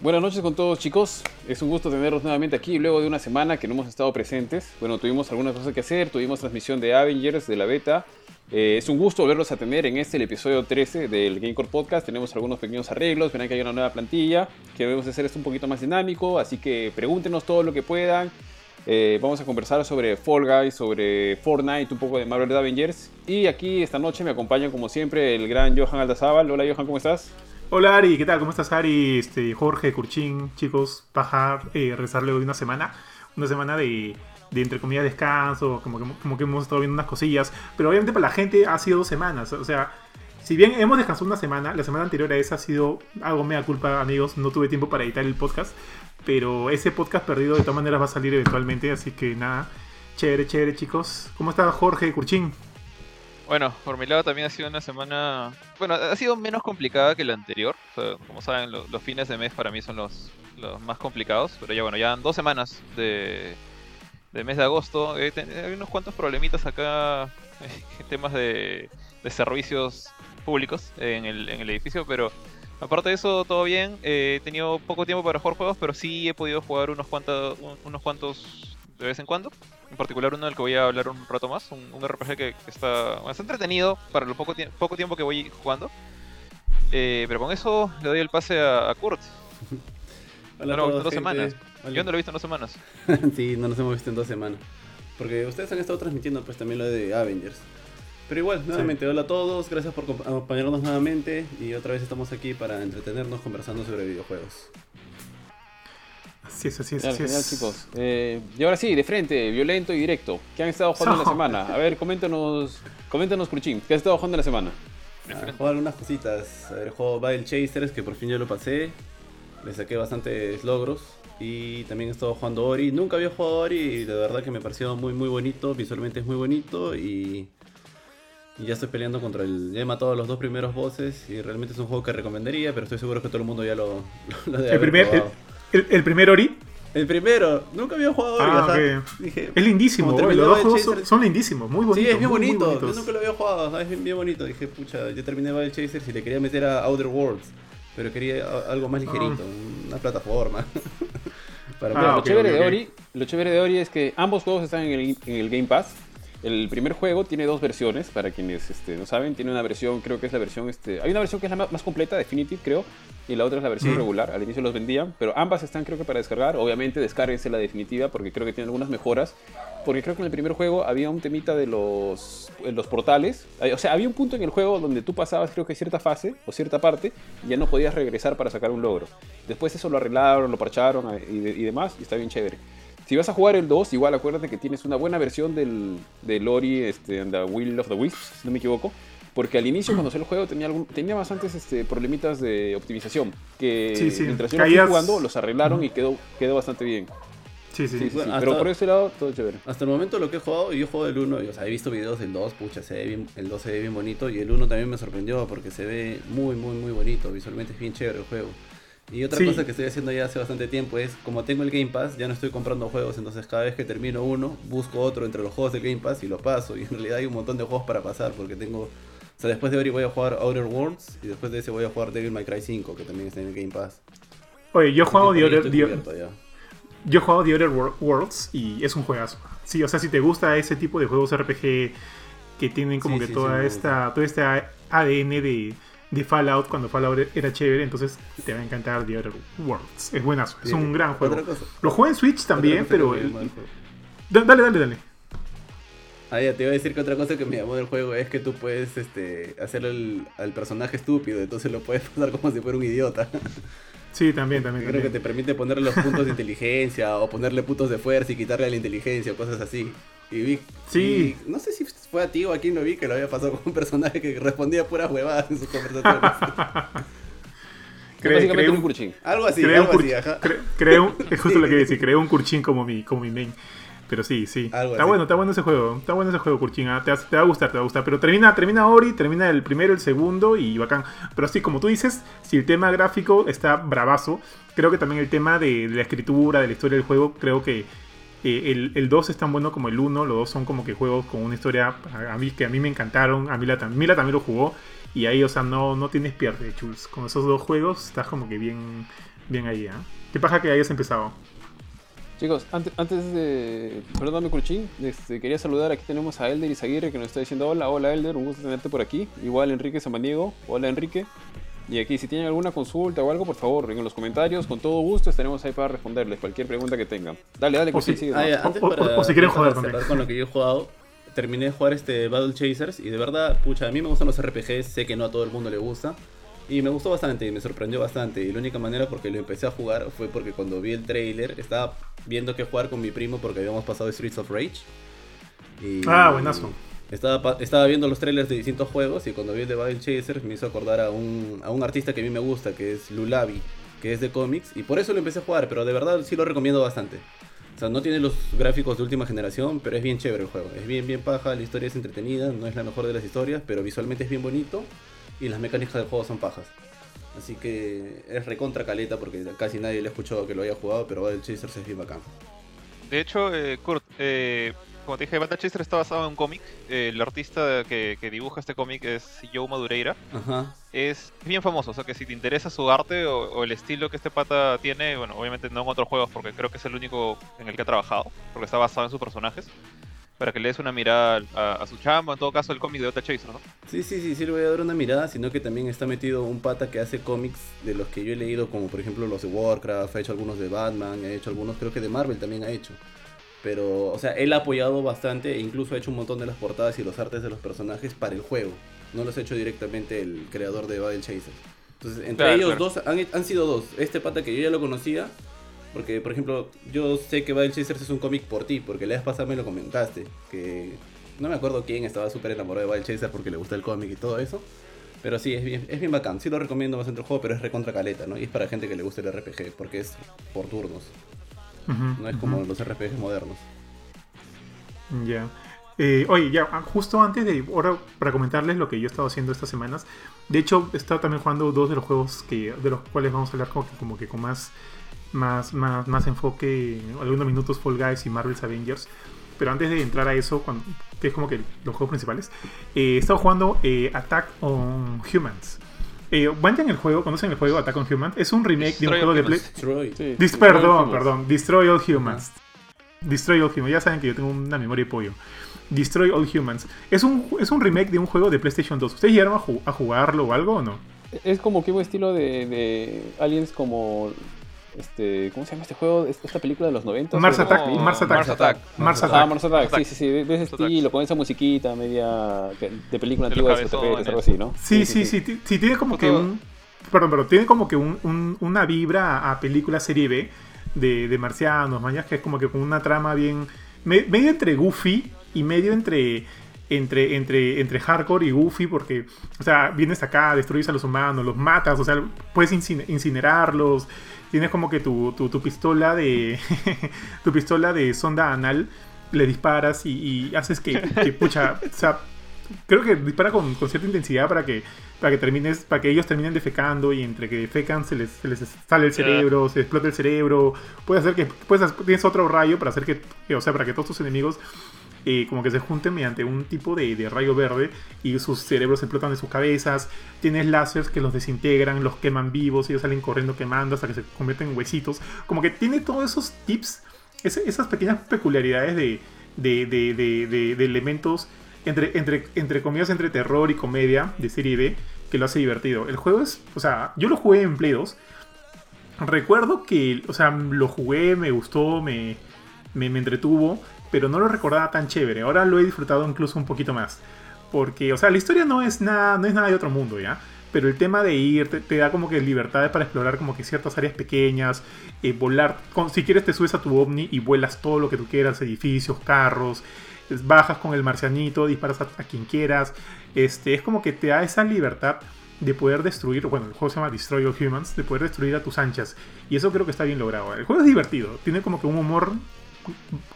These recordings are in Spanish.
Buenas noches con todos chicos, es un gusto tenerlos nuevamente aquí luego de una semana que no hemos estado presentes. Bueno, tuvimos algunas cosas que hacer, tuvimos transmisión de Avengers, de la beta. Eh, es un gusto volverlos a tener en este, el episodio 13 del Gamecore Podcast. Tenemos algunos pequeños arreglos, verán que hay una nueva plantilla, que debemos hacer esto un poquito más dinámico, así que pregúntenos todo lo que puedan. Eh, vamos a conversar sobre Fall Guys, sobre Fortnite, un poco de Marvel Avengers. Y aquí esta noche me acompaña como siempre el gran Johan Aldazábal. Hola Johan, ¿cómo estás? Hola Ari, ¿qué tal? ¿Cómo estás Ari? Este, Jorge, Curchín, chicos, bajar, eh, rezar luego de una semana, una semana de, de entre comillas descanso, como que, como que hemos estado viendo unas cosillas, pero obviamente para la gente ha sido dos semanas, o sea, si bien hemos descansado una semana, la semana anterior a esa ha sido algo mea culpa amigos, no tuve tiempo para editar el podcast, pero ese podcast perdido de todas maneras va a salir eventualmente, así que nada, chévere, chévere chicos. ¿Cómo está Jorge, Curchín? Bueno, por mi lado también ha sido una semana. Bueno, ha sido menos complicada que la anterior. como saben, los fines de mes para mí son los, más complicados. Pero ya bueno, ya dos semanas de, de mes de agosto. hay unos cuantos problemitas acá temas de, de servicios públicos en el, en el edificio, pero aparte de eso, todo bien. Eh, he tenido poco tiempo para jugar juegos, pero sí he podido jugar unos cuantos, unos cuantos de vez en cuando. En particular uno del que voy a hablar un rato más, un, RPG que, está, más entretenido para lo poco, poco tiempo que voy jugando. Eh, pero con eso le doy el pase a, Kurt. Hola no dos semanas. Yo no lo he visto en dos semanas. sí, no nos hemos visto en dos semanas. Porque ustedes han estado transmitiendo pues también lo de Avengers. Pero igual, nuevamente, hola a todos, gracias por acompañarnos nuevamente y otra vez estamos aquí para entretenernos conversando sobre videojuegos. Así es, así es. Genial, chicos. Eh, y ahora sí, de frente, violento y directo. ¿Qué han estado jugando en la semana? A ver, coméntanos, coméntanos, Cruchín. ¿Qué has estado jugando en la semana? Ah, he jugado algunas cositas. A ver, juego Battle Chasers, que por fin yo lo pasé. Le saqué bastantes logros. Y también he estado jugando Ori. Nunca había jugado Ori y de verdad que me pareció muy, muy bonito. Visualmente es muy bonito y. Y ya estoy peleando contra el. Ya he matado a los dos primeros bosses y realmente es un juego que recomendaría, pero estoy seguro que todo el mundo ya lo, lo, el primer, ¿El, primer Ori? El primero, nunca había jugado Ori. Ah, dije, es lindísimo, los dos juegos son, lindísimos, muy bonitos. Sí, es bien bonito. Yo nunca lo había jugado, es bien, bonito. Dije, pucha, yo terminé Battle Chaser y le quería meter a Outer Worlds, pero quería algo más ligerito, ah. una plataforma. Para ah, lo, chévere de Ori, lo chévere de Ori es que ambos juegos están en el, en el Game Pass. El primer juego tiene dos versiones, para quienes este, no saben. Tiene una versión, creo que es la versión. Este, hay una versión que es la más, completa, Definitive, creo. Y la otra es la versión regular. Al inicio los vendían. Pero ambas están, creo que, para descargar. Obviamente, descárguense la definitiva porque creo que tiene algunas mejoras. Porque creo que en el primer juego había un temita de los, los portales. O sea, había un punto en el juego donde tú pasabas, creo que cierta fase o cierta parte. Y ya no podías regresar para sacar un logro. Después eso lo arreglaron, lo parcharon eh, y, y demás. Y está bien chévere. Si vas a jugar el 2, igual acuérdate que tienes una buena versión del, del Ori este, and the Will of the Wisps, si no me equivoco. Porque al inicio, cuando salió el juego, tenía, algún, tenía bastantes este, problemitas de optimización. Que mientras yo fui jugando, los arreglaron y quedó, quedó bastante bien. Sí, sí, sí. pero por ese lado, todo chévere. Hasta el momento lo que he jugado, yo he jugado el 1, o sea, he visto videos del 2, pucha, se ve bien, el 2 se ve bien bonito. Y el 1 también me sorprendió porque se ve muy, muy, muy bonito. Visualmente es bien chévere el juego. Y otra cosa que estoy haciendo ya hace bastante tiempo es, como tengo el Game Pass, ya no estoy comprando juegos, entonces cada vez que termino uno, busco otro entre los juegos del Game Pass y lo paso. Y en realidad hay un montón de juegos para pasar, porque tengo... O sea, después de Ori voy a jugar Outer Worlds y después de ese voy a jugar Devil May Cry 5, que también está en el Game Pass. Oye, yo he jugado The Other, yo he jugado The Other Worlds y es un juegazo. Sí, o sea, si te gusta ese tipo de juegos RPG que tienen como que toda esta, todo este ADN de de Fallout cuando Fallout era chévere, entonces te va a encantar The Other Worlds. Es buenazo, es un gran juego. Lo juego en Switch también, pero... Dale, dale, dale. Ah, ya te iba a decir que otra cosa que me llamó del juego es que tú puedes este, hacer al personaje estúpido, entonces lo puedes pasar como si fuera un idiota. Sí, también, también. Creo que te permite ponerle los puntos de inteligencia o ponerle puntos de fuerza y quitarle la inteligencia o cosas así. Y vi. Sí. no sé si fue a ti o a quien lo vi que lo había pasado con un personaje que respondía puras huevadas en sus conversaciones. Básicamente un curchín. Algo así, algo así, ajá. creo, es justo lo que decir, creé un curchín como mi, como mi main. Pero sí, sí. está bueno, está bueno ese juego. Está bueno ese juego, Kurchin. ¿ah? Te, va a gustar, te va a gustar. Pero termina, termina Ori, termina el primero, el segundo y bacán. Pero así, como tú dices, si el tema gráfico está bravazo, creo que también el tema de, la escritura, de la historia del juego, creo que eh, el, 2 es tan bueno como el 1. Los dos son como que juegos con una historia a mí, que a mí me encantaron. A Mila, Mila también lo jugó. Y ahí, o sea, no, no tienes pierde, Chuls. Con esos dos juegos estás como que bien bien ahí, ¿eh? ¿Qué pasa que hayas empezado? Chicos, antes, antes de. Perdóname, Cruchín. Este, quería saludar. Aquí tenemos a Elder Izaguirre que nos está diciendo: Hola, hola, Elder. Un gusto tenerte por aquí. Igual Enrique Samaniego. Hola, Enrique. Y aquí, si tienen alguna consulta o algo, por favor, en los comentarios, con todo gusto, estaremos ahí para responderles cualquier pregunta que tengan. Dale, dale, Cruchín, sigue. Ah, antes para, o, si quieren jugar con lo que yo he jugado, terminé de jugar este Battle Chasers y de verdad, pucha, a mí me gustan los RPGs, sé que no a todo el mundo le gusta. Y me gustó bastante y me sorprendió bastante. Y la única manera porque lo empecé a jugar fue porque cuando vi el trailer estaba viendo que jugar con mi primo porque habíamos pasado Streets of Rage. Y ah, buenazo. Estaba, estaba viendo los trailers de distintos juegos y cuando vi el de Battle Chasers me hizo acordar a un, a un artista que a mí me gusta, que es Lulabi, que es de cómics. Y por eso lo empecé a jugar, pero de verdad sí lo recomiendo bastante. O sea, no tiene los gráficos de última generación, pero es bien chévere el juego. Es bien, bien paja, la historia es entretenida, no es la mejor de las historias, pero visualmente es bien bonito y las mecánicas del juego son pajas. Así que es recontra caleta porque casi nadie le ha escuchado que lo haya jugado, pero Battle Chasers es bien bacán. De hecho, eh, Kurt, eh, como te dije, Battle Chasers está basado en un cómic. Eh, el artista que, dibuja este cómic es Joe Madureira. Ajá. Es bien famoso, o sea que si te interesa su arte o, el estilo que este pata tiene, bueno, obviamente no en otros juegos porque creo que es el único en el que ha trabajado, porque está basado en sus personajes para que le des una mirada a, su chamba, en todo caso el cómic de Ota Chaser, ¿no? Sí, sí, sí, sí le voy a dar una mirada, sino que también está metido un pata que hace cómics de los que yo he leído, como por ejemplo los de Warcraft, ha hecho algunos de Batman, ha hecho algunos, creo que de Marvel también ha hecho. Pero, o sea, él ha apoyado bastante e incluso ha hecho un montón de las portadas y los artes de los personajes para el juego. No los ha hecho directamente el creador de Battle Chaser. Entonces, entre ellos dos, han, han sido dos. Este pata que yo ya lo conocía, porque, por ejemplo, yo sé que Battle Chasers es un cómic por ti, porque la vez pasada me lo comentaste. Que no me acuerdo quién estaba súper enamorado de Battle Chasers porque le gusta el cómic y todo eso. Pero sí, es bien, es bien bacán. Sí lo recomiendo bastante el juego, pero es recontra caleta, ¿no? Y es para gente que le guste el RPG, porque es por turnos. No es como los RPGs modernos. Ya. Eh, oye, ya, ah, justo antes de. Ahora, para comentarles lo que yo he estado haciendo estas semanas. De hecho, he estado también jugando dos de los juegos que de los cuales vamos a hablar como que, como que con más más, más, más enfoque, algunos minutos Fall Guys y Marvel's Avengers. Pero antes de entrar a eso, cuando, que es como que los juegos principales, eh, he estado jugando eh, Attack on Humans. Eh, en el juego, ¿conocen el juego Attack on Humans? Es un remake de un juego de Play. perdón, perdón. Destroy All Humans. Destroy All Humans. Ya saben que yo tengo una memoria de pollo. Destroy All Humans. Es un, es un remake de un juego de PlayStation 2. ¿Ustedes llegaron a, jugarlo o algo o no? Es como que un estilo de, de aliens como este, ¿cómo se llama este juego? Esta película de los 90. Mars Attack. Mars Attack. Mars Attack. Mars Attack. Ah, Mars Attack. Sí, sí, sí. De ese estilo, con esa musiquita media de película antigua de algo así, ¿no? Sí, sí, sí. Sí, tiene como que un. Perdón, pero tiene como que un, una vibra a película serie B de, de marcianos, mañas, que es como que con una trama bien. medio entre goofy y medio entre entre, entre, entre hardcore y goofy, porque, o sea, vienes acá, destruyes a los humanos, los matas, o sea, puedes incinerarlos, tienes como que tu, tu, pistola de tu pistola de sonda anal, le disparas y, haces que, pucha, o sea, creo que dispara con, cierta intensidad para que para que termines para que ellos terminen defecando y entre que defecan se les, se les sale el cerebro se explota el cerebro. Puedes hacer que puedes tienes otro rayo para hacer que o sea para que todos tus enemigos eh, como que se junten mediante un tipo de, rayo verde y sus cerebros explotan de sus cabezas. Tienes láseres que los desintegran, los queman vivos, ellos salen corriendo quemando hasta que se convierten en huesitos. Como que tiene todos esos tips, esas pequeñas peculiaridades de, de, elementos entre, entre, entre comillas, entre terror y comedia de serie B que lo hace divertido. El juego es, o sea, yo lo jugué en Play 2. Recuerdo que, o sea, lo jugué, me gustó, me, me, me entretuvo pero no lo recordaba tan chévere. Ahora lo he disfrutado incluso un poquito más. Porque, o sea, la historia no es nada, no es nada de otro mundo, ¿ya? Pero el tema de ir te, da como que libertades para explorar como que ciertas áreas pequeñas, eh, volar. si quieres te subes a tu ovni y vuelas todo lo que tú quieras, edificios, carros, bajas con el marcianito, disparas a, quien quieras. Este, es como que te da esa libertad de poder destruir, bueno, el juego se llama Destroy All Humans, de poder destruir a tus anchas. Y eso creo que está bien logrado. El juego es divertido, tiene como que un humor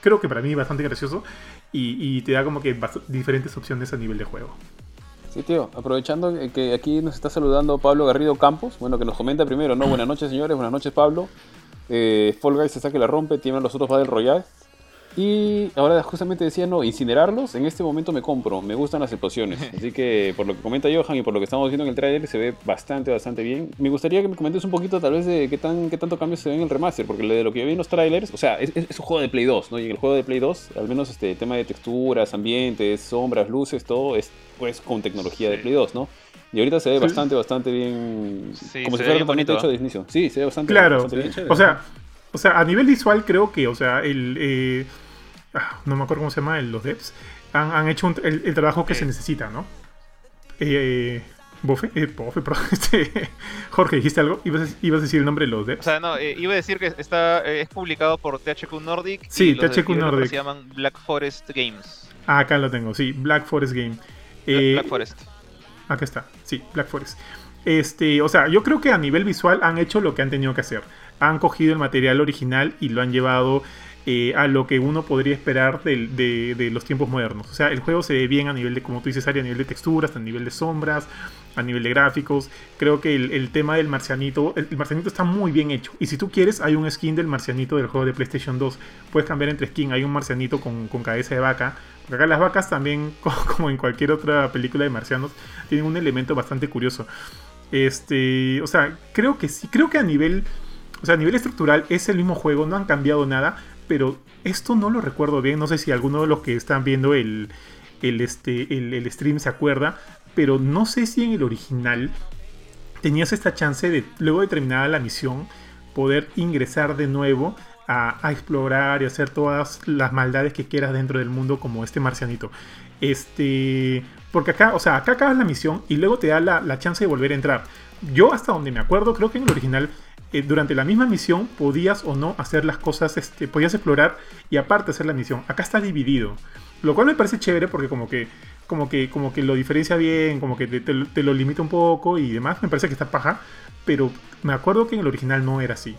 creo que para mí bastante gracioso y, te da como que diferentes opciones a nivel de juego. Sí, tío, aprovechando que aquí nos está saludando Pablo Garrido Campos, bueno, que nos comenta primero, ¿no? Buenas noches, señores, buenas noches, Pablo. Eh, Fall Guys está que la rompe, tienen los otros Battle Royale. Y ahora justamente decía, no, incinerarlos, en este momento me compro, me gustan las explosiones. Así que por lo que comenta Johan y por lo que estamos viendo en el trailer, se ve bastante, bastante bien. Me gustaría que me comentes un poquito tal vez de qué, tan, qué tanto cambio se ve en el remaster, porque de lo que yo vi en los trailers, o sea, es, un juego de Play 2, ¿no? Y en el juego de Play 2, al menos este tema de texturas, ambientes, sombras, luces, todo es pues con tecnología de Play 2, ¿no? Y ahorita se ve bastante, bastante bien. como si fuera totalmente hecho de inicio. Sí, se ve bastante, claro. bien. O sea, o sea, a nivel visual creo que, o sea, el... Eh, no me acuerdo cómo se llama, el, los devs, han, hecho el, trabajo que se necesita, ¿no? Eh, Bofe, eh, Bofe, este, Jorge, ¿dijiste algo? ¿Ibas, a decir el nombre de los devs? O sea, no, eh, iba a decir que está, es publicado por THQ Nordic. Sí, y THQ Nordic. Se llaman Black Forest Games. Ah, acá lo tengo, sí, Black Forest Game. Black Forest. Acá está, sí, Black Forest. Este, o sea, yo creo que a nivel visual han hecho lo que han tenido que hacer han cogido el material original y lo han llevado eh, a lo que uno podría esperar de, los tiempos modernos. O sea, el juego se ve bien a nivel de, como tú dices, Ari, a nivel de texturas, a nivel de sombras, a nivel de gráficos. Creo que el, tema del marcianito, el, marcianito está muy bien hecho. Y si tú quieres, hay un skin del marcianito del juego de PlayStation 2. Puedes cambiar entre skin. Hay un marcianito con, cabeza de vaca. Porque acá las vacas también, como en cualquier otra película de marcianos, tienen un elemento bastante curioso. Este, o sea, creo que sí, creo que a nivel o sea, a nivel estructural es el mismo juego, no han cambiado nada, pero esto no lo recuerdo bien. No sé si alguno de los que están viendo el, el, este, el, stream se acuerda, pero no sé si en el original tenías esta chance de, luego de terminada la misión, poder ingresar de nuevo a, explorar y hacer todas las maldades que quieras dentro del mundo como este marcianito. Este. Porque acá, o sea, acá acabas la misión y luego te da la, la chance de volver a entrar. Yo hasta donde me acuerdo, creo que en el original eh, durante la misma misión podías o no hacer las cosas, este, podías explorar y aparte hacer la misión. Acá está dividido. Lo cual me parece chévere porque como que, como que, como que lo diferencia bien, como que te, lo limita un poco y demás. Me parece que está paja. Pero me acuerdo que en el original no era así.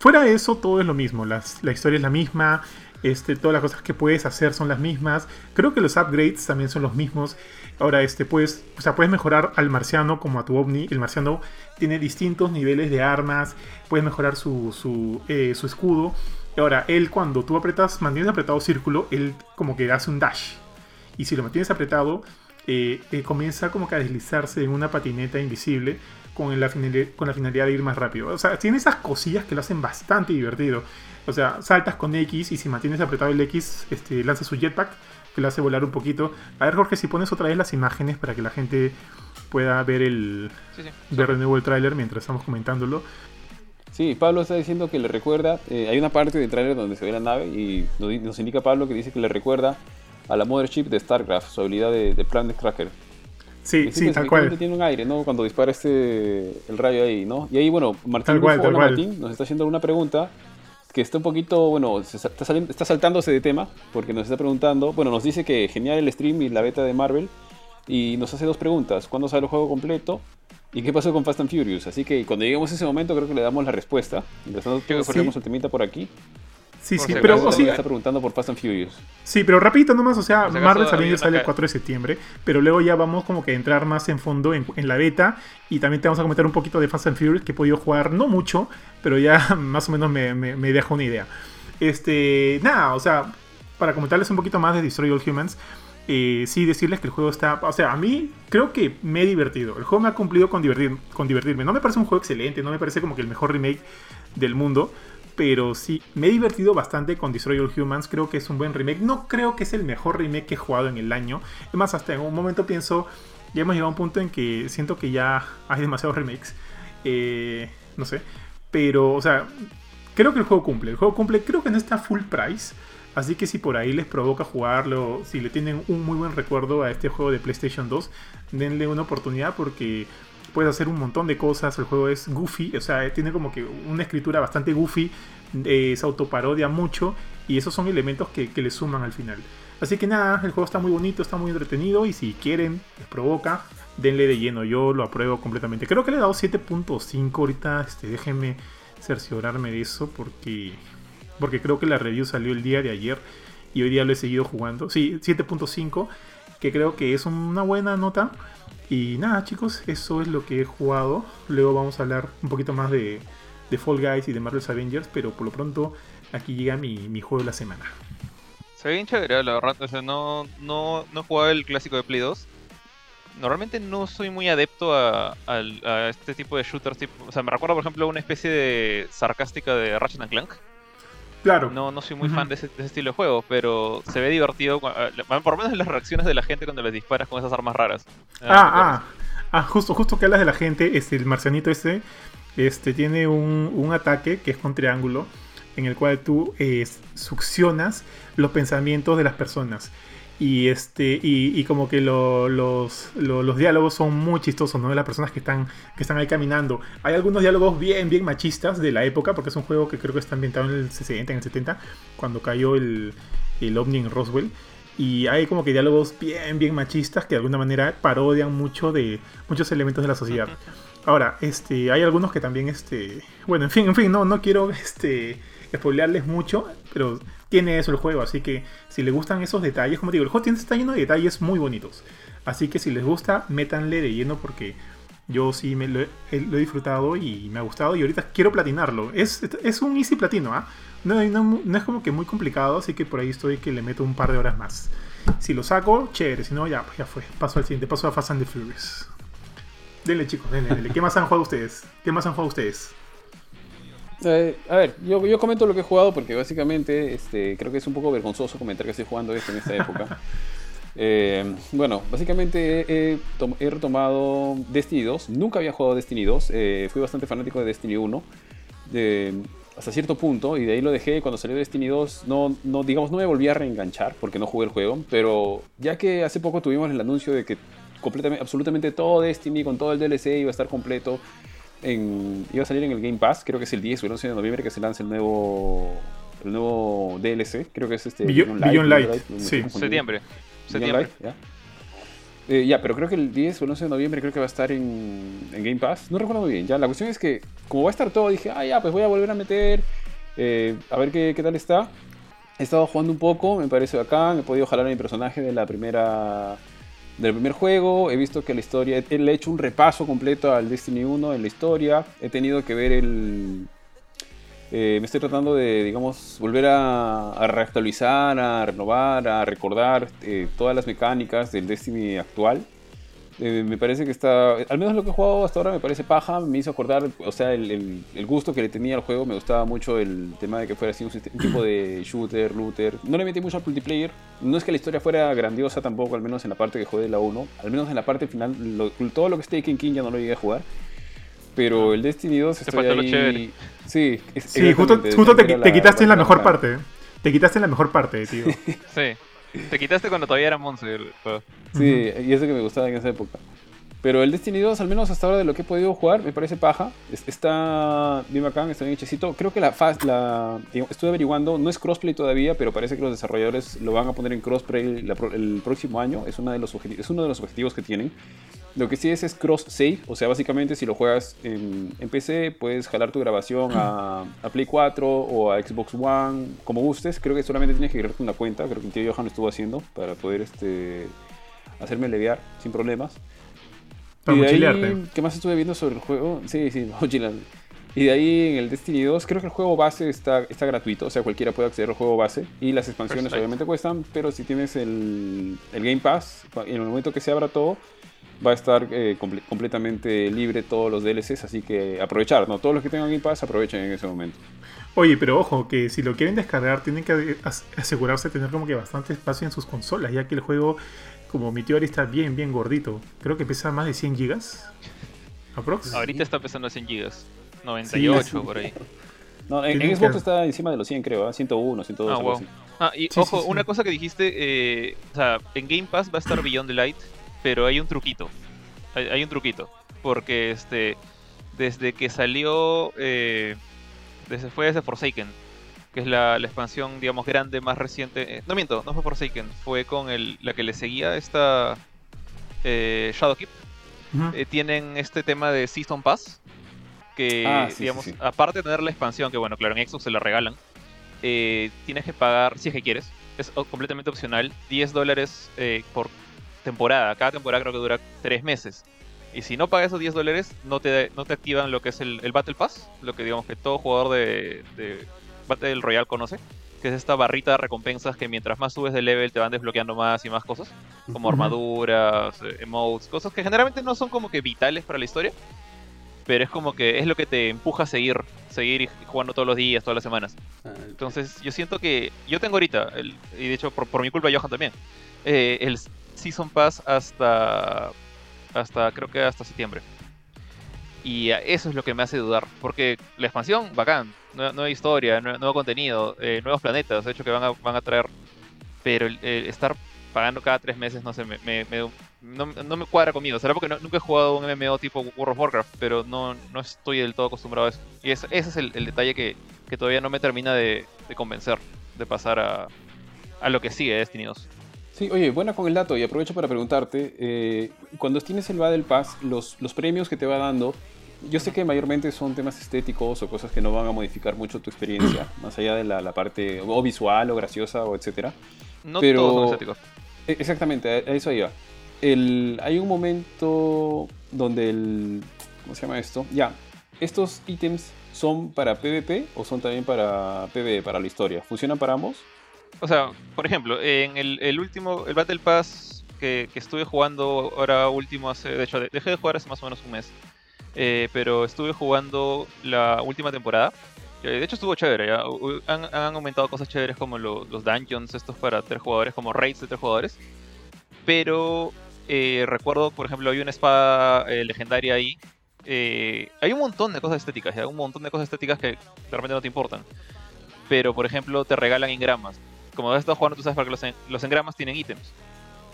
Fuera de eso, todo es lo mismo. la historia es la misma. Este, todas las cosas que puedes hacer son las mismas. Creo que los upgrades también son los mismos. Ahora, este, puedes, o sea, puedes mejorar al marciano como a tu ovni. El marciano tiene distintos niveles de armas. Puedes mejorar su, su, eh, su escudo. Ahora, él cuando tú apretas, mantienes apretado círculo, él como que hace un dash. Y si lo mantienes apretado, eh, eh, comienza como que a deslizarse en una patineta invisible con la, finalidad de ir más rápido. O sea, tiene esas cosillas que lo hacen bastante divertido. O sea, saltas con X y si mantienes apretado el X, este, lanza su jetpack, que lo hace volar un poquito. A ver, Jorge, si pones otra vez las imágenes para que la gente pueda ver el ver de nuevo el tráiler mientras estamos comentándolo. Sí, Pablo está diciendo que le recuerda, eh, hay una parte del tráiler donde se ve la nave y nos indica Pablo que dice que le recuerda a la Mothership de StarCraft, su habilidad de, de Planet Cracker. Sí, sí, tal cual. Tiene un aire, ¿no? Cuando dispara este el rayo ahí, ¿no? Y ahí, bueno, Martín, Martín nos está haciendo una pregunta que está un poquito, bueno, está, saliendo, está saltándose de tema, porque nos está preguntando, bueno, nos dice que genial el stream y la beta de Marvel, y nos hace dos preguntas, ¿cuándo sale el juego completo? ¿Y qué pasó con Fast and Furious? Así que cuando lleguemos a ese momento creo que le damos la respuesta. Empezando, que ponemos el temita por aquí. Sí, sí, pero está preguntando por Fast and Furious. Sí, pero rapidito nomás, o sea, Marvel también sale el 4 de septiembre, pero luego ya vamos como que a entrar más en fondo en, la beta y también te vamos a comentar un poquito de Fast and Furious que he podido jugar, no mucho, pero ya más o menos me, me, deja una idea. Este, nada, o sea, para comentarles un poquito más de Destroy All Humans, eh, sí decirles que el juego está, o sea, a mí creo que me he divertido. El juego me ha cumplido con, divertir, con divertirme. No me parece un juego excelente, no me parece como que el mejor remake del mundo, pero sí, me he divertido bastante con Destroy All Humans. Creo que es un buen remake. No creo que es el mejor remake que he jugado en el año. Es más, hasta en un momento pienso, ya hemos llegado a un punto en que siento que ya hay demasiados remakes. Eh, no sé. Pero, o sea, creo que el juego cumple. El juego cumple, creo que no está full price. Así que si por ahí les provoca jugarlo, si le tienen un muy buen recuerdo a este juego de PlayStation 2, denle una oportunidad porque puedes hacer un montón de cosas, el juego es goofy, o sea, tiene como que una escritura bastante goofy, eh, se autoparodia mucho y esos son elementos que, le suman al final. Así que nada, el juego está muy bonito, está muy entretenido y si quieren, les provoca, denle de lleno, yo lo apruebo completamente. Creo que le he dado 7.5 ahorita, este, déjenme cerciorarme de eso porque, porque creo que la review salió el día de ayer y hoy día lo he seguido jugando. Sí, 7.5, que creo que es una buena nota. Y nada chicos, eso es lo que he jugado. Luego vamos a hablar un poquito más de, Fall Guys y de Marvel's Avengers, pero por lo pronto aquí llega mi, juego de la semana. Se ve bien chévere, la verdad. O sea, no, no, no he jugado el clásico de Play 2. Normalmente no soy muy adepto a, este tipo de shooters. Tipo, o sea, me recuerda, por ejemplo, una especie de sarcástica de Ratchet Clank. Claro. No, no soy muy fan de ese, estilo de juego, pero se ve divertido. Por lo menos las reacciones de la gente cuando les disparas con esas armas raras. Ah, ah, ah, ah, justo, justo que hablas de la gente, este, el marcianito este, este tiene un, un ataque que es con triángulo en el cual tú eh, succionas los pensamientos de las personas. Y, este, y, como que los, los, diálogos son muy chistosos, ¿no? De las personas que están, que están ahí caminando. Hay algunos diálogos bien, bien machistas de la época, porque es un juego que creo que está ambientado en el 60, en el 70, cuando cayó el, el OVNI en Roswell. Y hay como que diálogos bien, bien machistas que de alguna manera parodian mucho de muchos elementos de la sociedad. Ahora, este, hay algunos que también, este, bueno, en fin, en fin, no, no quiero, este, spoilearles mucho, pero tiene eso el juego, así que si les gustan esos detalles, como digo, el juego está lleno de detalles muy bonitos. Así que si les gusta, métanle de lleno porque yo sí me lo, he, disfrutado y me ha gustado y ahorita quiero platinarlo. Es, es un easy platino, ¿ah? No, es como que muy complicado, así que por ahí estoy que le meto un par de horas más. Si lo saco, chévere, si no, ya, ya fue. Paso al siguiente, paso a Fast and the Furious. Denle chicos, denle, denle. ¿Qué más han jugado ustedes? ¿Qué más han jugado ustedes? Eh, a ver, yo, yo, comento lo que he jugado porque básicamente este, creo que es un poco vergonzoso comentar que estoy jugando esto en esta época. Eh, bueno, básicamente he, he, retomado Destiny 2. Nunca había jugado Destiny 2. Eh, fui bastante fanático de Destiny 1. hasta cierto punto. Y de ahí lo dejé. Cuando salió Destiny 2, no, no, digamos, no me volví a reenganchar porque no jugué el juego. Pero ya que hace poco tuvimos el anuncio de que completamente, absolutamente todo Destiny con todo el DLC iba a estar completo iba a salir en el Game Pass, creo que es el 10 o el 11 de noviembre que se lanza el nuevo el nuevo DLC, creo que es este Beyond, Light, sí, septiembre. Septiembre. ¿ya? Eh, ya, pero creo que el 10 o el 11 de noviembre creo que va a estar en, en, Game Pass. No recuerdo muy bien. Ya, la cuestión es que, como va a estar todo, dije, ah, ya, pues voy a volver a meter. Eh, a ver qué, qué, tal está. He estado jugando un poco, me parece bacán. He podido jalar a mi personaje de la primera del primer juego, he visto que la historia, he, he hecho un repaso completo al Destiny 1 en la historia, he tenido que ver el... Eh, me estoy tratando de, digamos, volver a, reactualizar, a renovar, a recordar eh, todas las mecánicas del Destiny actual. Eh, me parece que está, al menos lo que he jugado hasta ahora me parece paja, me hizo acordar, o sea, el, el, gusto que le tenía al juego, me gustaba mucho el tema de que fuera así un, tipo de shooter, looter. No le metí mucho al multiplayer, no es que la historia fuera grandiosa tampoco, al menos en la parte que jugué la 1, al menos en la parte final, todo lo que esté King King ya no lo llegué a jugar. Pero el Destiny 2 estoy ahí... Sí, sí justo, justo te, te, quitaste en la mejor parte. Te quitaste en la mejor parte, tío. sí. Te quitaste cuando todavía era Monster. Sí, y eso que me gustaba en esa época. Pero el Destiny 2, al menos hasta ahora de lo que he podido jugar, me parece paja. Está bien bacán, está bien hechecito. Creo que la faz, la estuve averiguando, no es crossplay todavía, pero parece que los desarrolladores lo van a poner en crossplay el próximo año. Es, una de los es uno de los objetivos que tienen. Lo que sí es es cross save, o sea, básicamente si lo juegas en, PC, puedes jalar tu grabación a, Play 4 o a Xbox One, como gustes. Creo que solamente tienes que crearte una cuenta, creo que el tío Johan lo estuvo haciendo para poder este, hacerme leviar sin problemas. Y de ahí, ¿qué más estuve viendo sobre el juego? Sí, sí, Y de ahí en el Destiny 2, creo que el juego base está, está gratuito, o sea, cualquiera puede acceder al juego base. Y las expansiones obviamente cuestan, pero si tienes el, el Game Pass, en el momento que se abra todo, va a estar eh, completamente libre todos los DLCs, así que aprovechar, ¿no? Todos los que tengan Game Pass aprovechen en ese momento. Oye, pero ojo, que si lo quieren descargar tienen que asegurarse de tener como que bastante espacio en sus consolas, ya que el juego, como mi teoría, está bien, bien gordito. Creo que pesa más de 100 gigas. Aprox. Ahorita está pesando 100 gigas. 98 por ahí. No, en, Xbox está encima de los 100 creo, 101, 102. Ah, wow. ah y ojo, una cosa que dijiste, eh, o sea, en Game Pass va a estar Beyond the Light, pero hay un truquito. Hay, un truquito. Porque este desde que salió, eh, desde, fue desde Forsaken, que es la, expansión, digamos, grande, más reciente. Eh, no miento, no fue Forsaken, fue con el, la que le seguía esta eh, Shadowkeep. Eh, tienen este tema de Season Pass, que, ah, digamos, aparte de tener la expansión, que bueno, claro, en Xbox se la regalan, tienes que pagar, si es que quieres, es completamente opcional, 10 dólares por temporada. Cada temporada creo que dura 3 meses. Y si no pagas esos 10 dólares, no te, no te activan lo que es el, Battle Pass, lo que digamos que todo jugador de, Battle Royale conoce. que es esta barrita de recompensas que mientras más subes de level te van desbloqueando más y más cosas, como armaduras, eh, emotes, cosas que generalmente no son como que vitales para la historia, pero es como que es lo que te empuja a seguir, seguir jugando todos los días, todas las semanas. Ah, Entonces yo siento que yo tengo ahorita, y de hecho por, mi culpa Johan también, eh, el Season Pass hasta, hasta creo que hasta septiembre. Y eso es lo que me hace dudar, porque la expansión, bacán, nueva, historia, nuevo, contenido, eh, nuevos planetas, de hecho que van a, van a traer, pero estar pagando cada tres meses, no sé, me, no, me cuadra conmigo. Será porque nunca he jugado un MMO tipo World of Warcraft, pero no, no estoy del todo acostumbrado a eso. Y ese es el, detalle que, que, todavía no me termina de, convencer de pasar a, a lo que sigue Destiny 2. Sí, oye, buena con el dato y aprovecho para preguntarte, eh, cuando tienes el Battle Pass, los, los premios que te va dando yo sé que mayormente son temas estéticos o cosas que no van a modificar mucho tu experiencia, más allá de la, parte o visual o graciosa o etcétera. No Pero, todos son estéticos. E, exactamente, a eso iba. El, hay un momento donde el... ¿Cómo se llama esto? Ya, estos ítems son para PvP o son también para PvE, para la historia. ¿Funcionan para ambos? O sea, por ejemplo, en el, último, el Battle Pass que, que, estuve jugando ahora último hace, de hecho, dejé de jugar hace más o menos un mes. Eh, pero estuve jugando la última temporada. De hecho estuvo chévere, Han, aumentado cosas chéveres como los dungeons estos para tres jugadores, como raids de tres jugadores. Pero eh, recuerdo, por ejemplo, hay una espada eh, legendaria ahí. hay un montón de cosas estéticas, hay un montón de cosas estéticas que realmente no te importan. Pero, por ejemplo, te regalan engramas. Como has estado jugando, tú sabes para que los, los engramas tienen ítems.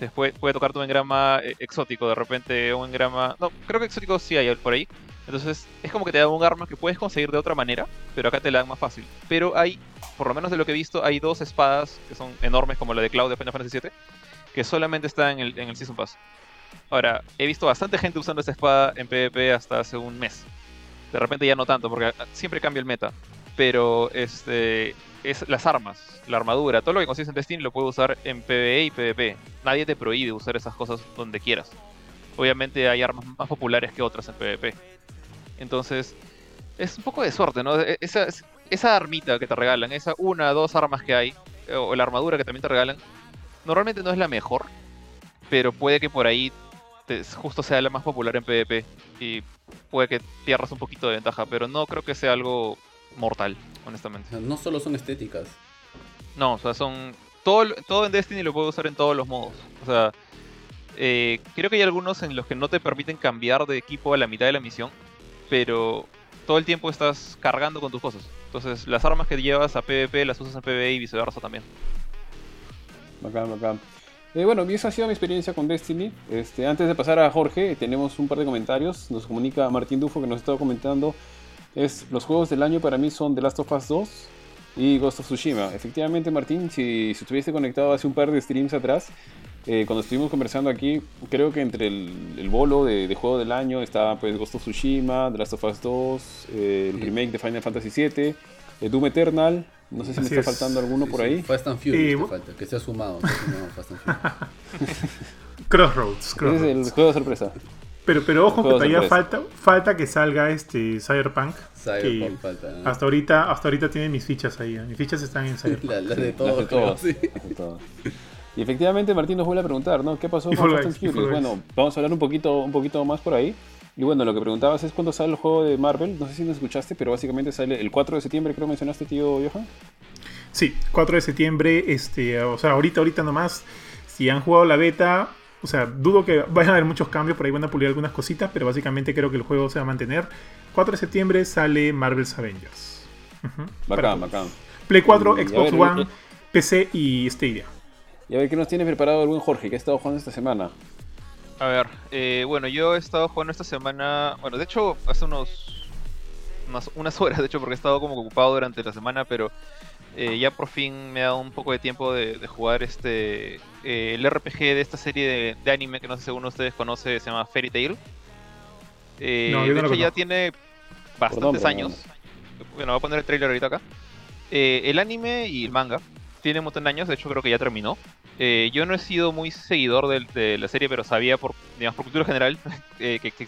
Después puede tocar tu engrama eh, exótico, de repente un engrama... No, creo que exótico sí hay por ahí. Entonces es como que te da un arma que puedes conseguir de otra manera, pero acá te la dan más fácil. Pero hay, por lo menos de lo que he visto, hay dos espadas que son enormes como la de Cloud de Final Fantasy VII, que solamente están en el, en el Season Pass. Ahora, he visto bastante gente usando esta espada en PvP hasta hace un mes. De repente ya no tanto, porque siempre cambia el meta. Pero este es las armas, la armadura, todo lo que consigues en Destiny lo puedes usar en PvE y PvP. Nadie te prohíbe usar esas cosas donde quieras. Obviamente hay armas más populares que otras en PvP. Entonces, es un poco de suerte, ¿no? E, esa, esa armita que te regalan, esa una, dos armas que hay, o la armadura que también te regalan, normalmente no es la mejor, pero puede que por ahí justo sea la más popular en PvP y puede que pierdas un poquito de ventaja, pero no creo que sea algo mortal, honestamente. No solo son estéticas. No, o sea, son. Todo, todo en Destiny lo puedo usar en todos los modos. O sea, eh, creo que hay algunos en los que no te permiten cambiar de equipo a la mitad de la misión, pero todo el tiempo estás cargando con tus cosas. Entonces, las armas que llevas a PvP las usas en PvE y viceversa también. Bacán, bacán. Eh, bueno, y esa ha sido mi experiencia con Destiny. Este, antes de pasar a Jorge, tenemos un par de comentarios. Nos comunica Martín Dufo que nos estaba comentando es los juegos del año para mí son The Last of Us 2 y Ghost of Tsushima. Efectivamente, Martín, si, si estuviese conectado hace un par de streams atrás, eh, cuando estuvimos conversando aquí, creo que entre el, bolo de, juego del año estaba pues Ghost of Tsushima, The Last of Us 2, eh, el remake de Final Fantasy VII, eh, Doom Eternal. No sé si me está faltando alguno por ahí. Fast and Furious te falta, que se ha sumado. Fast and Crossroads, Crossroads. es el juego de sorpresa. Pero, pero ojo que todavía falta, falta que salga este Cyberpunk. Cyberpunk falta. Hasta ahorita, hasta ahorita tiene mis fichas ahí. Mis fichas están en Cyberpunk. Las de todo, Y efectivamente Martín nos vuelve a preguntar, ¿no? ¿Qué pasó con Fast and Furious? Bueno, vamos a hablar un poquito, un poquito más por ahí. Y bueno, lo que preguntabas es cuándo sale el juego de Marvel. No sé si nos escuchaste, pero básicamente sale el 4 de septiembre, creo mencionaste, tío Johan. Sí, 4 de septiembre, este, o sea, ahorita, ahorita nomás, si han jugado la beta, o sea, dudo que vayan a haber muchos cambios, por ahí van a pulir algunas cositas, pero básicamente creo que el juego se va a mantener. 4 de septiembre sale Marvel's Avengers. bacán, bacán. Play 4, Xbox One, eh, PC y Stadia. Y a ver qué nos tiene preparado el buen Jorge, que ha estado jugando esta semana. A ver, eh, bueno, yo he estado jugando esta semana, bueno, de hecho, hace unos, unas, unas horas, de hecho, porque he estado como ocupado durante la semana, pero eh, ya por fin me ha dado un poco de tiempo de, jugar este eh, el RPG de esta serie de, anime que no sé si alguno de ustedes conoce, se llama Fairy Tail. Eh, de hecho ya tiene bastantes años. Bueno, voy a poner el trailer ahorita acá. el anime y el manga tiene un montón de años, de hecho creo que ya terminó. yo no he sido muy seguidor de, la serie, pero sabía por, digamos, por cultura general que, que,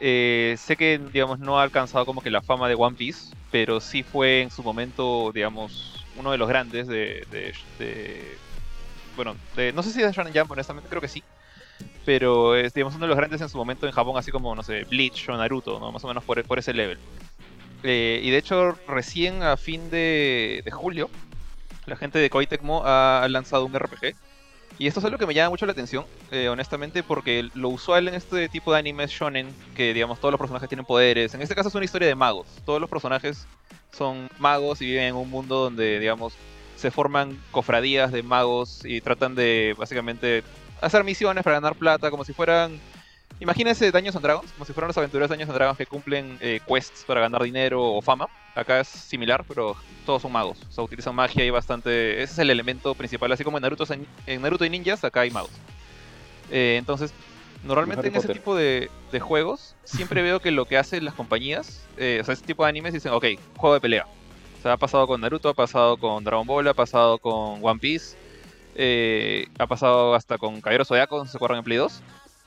existía. sé que digamos no ha alcanzado como que la fama de One Piece, pero sí fue en su momento, digamos, uno de los grandes de, bueno, no sé si es Shonen Jump, honestamente creo que sí, pero es digamos uno de los grandes en su momento en Japón, así como, no sé, Bleach o Naruto, ¿no? más o menos por, ese level. Eh, y de hecho, recién a fin de, julio, la gente de Koei Tecmo ha lanzado un RPG. Y esto es algo que me llama mucho la atención, eh, honestamente, porque lo usual en este tipo de animes shonen, que digamos todos los personajes tienen poderes, en este caso es una historia de magos. Todos los personajes son magos y viven en un mundo donde, digamos, se forman cofradías de magos y tratan de básicamente hacer misiones para ganar plata, como si fueran Imagínense Daños and Dragons, como si fueran los aventureros de Daños and Dragons que cumplen eh, quests para ganar dinero o fama. Acá es similar, pero todos son magos. O sea, utilizan magia y bastante. Ese es el elemento principal. Así como en Naruto, en Naruto y Ninjas, acá hay magos. Eh, entonces, normalmente en ese tipo de, juegos, siempre veo que lo que hacen las compañías, eh, o sea, ese tipo de animes dicen, ok, juego de pelea. O sea, ha pasado con Naruto, ha pasado con Dragon Ball, ha pasado con One Piece, ha pasado hasta con Caballero Zodiaco, ¿se acuerdan en Play 2?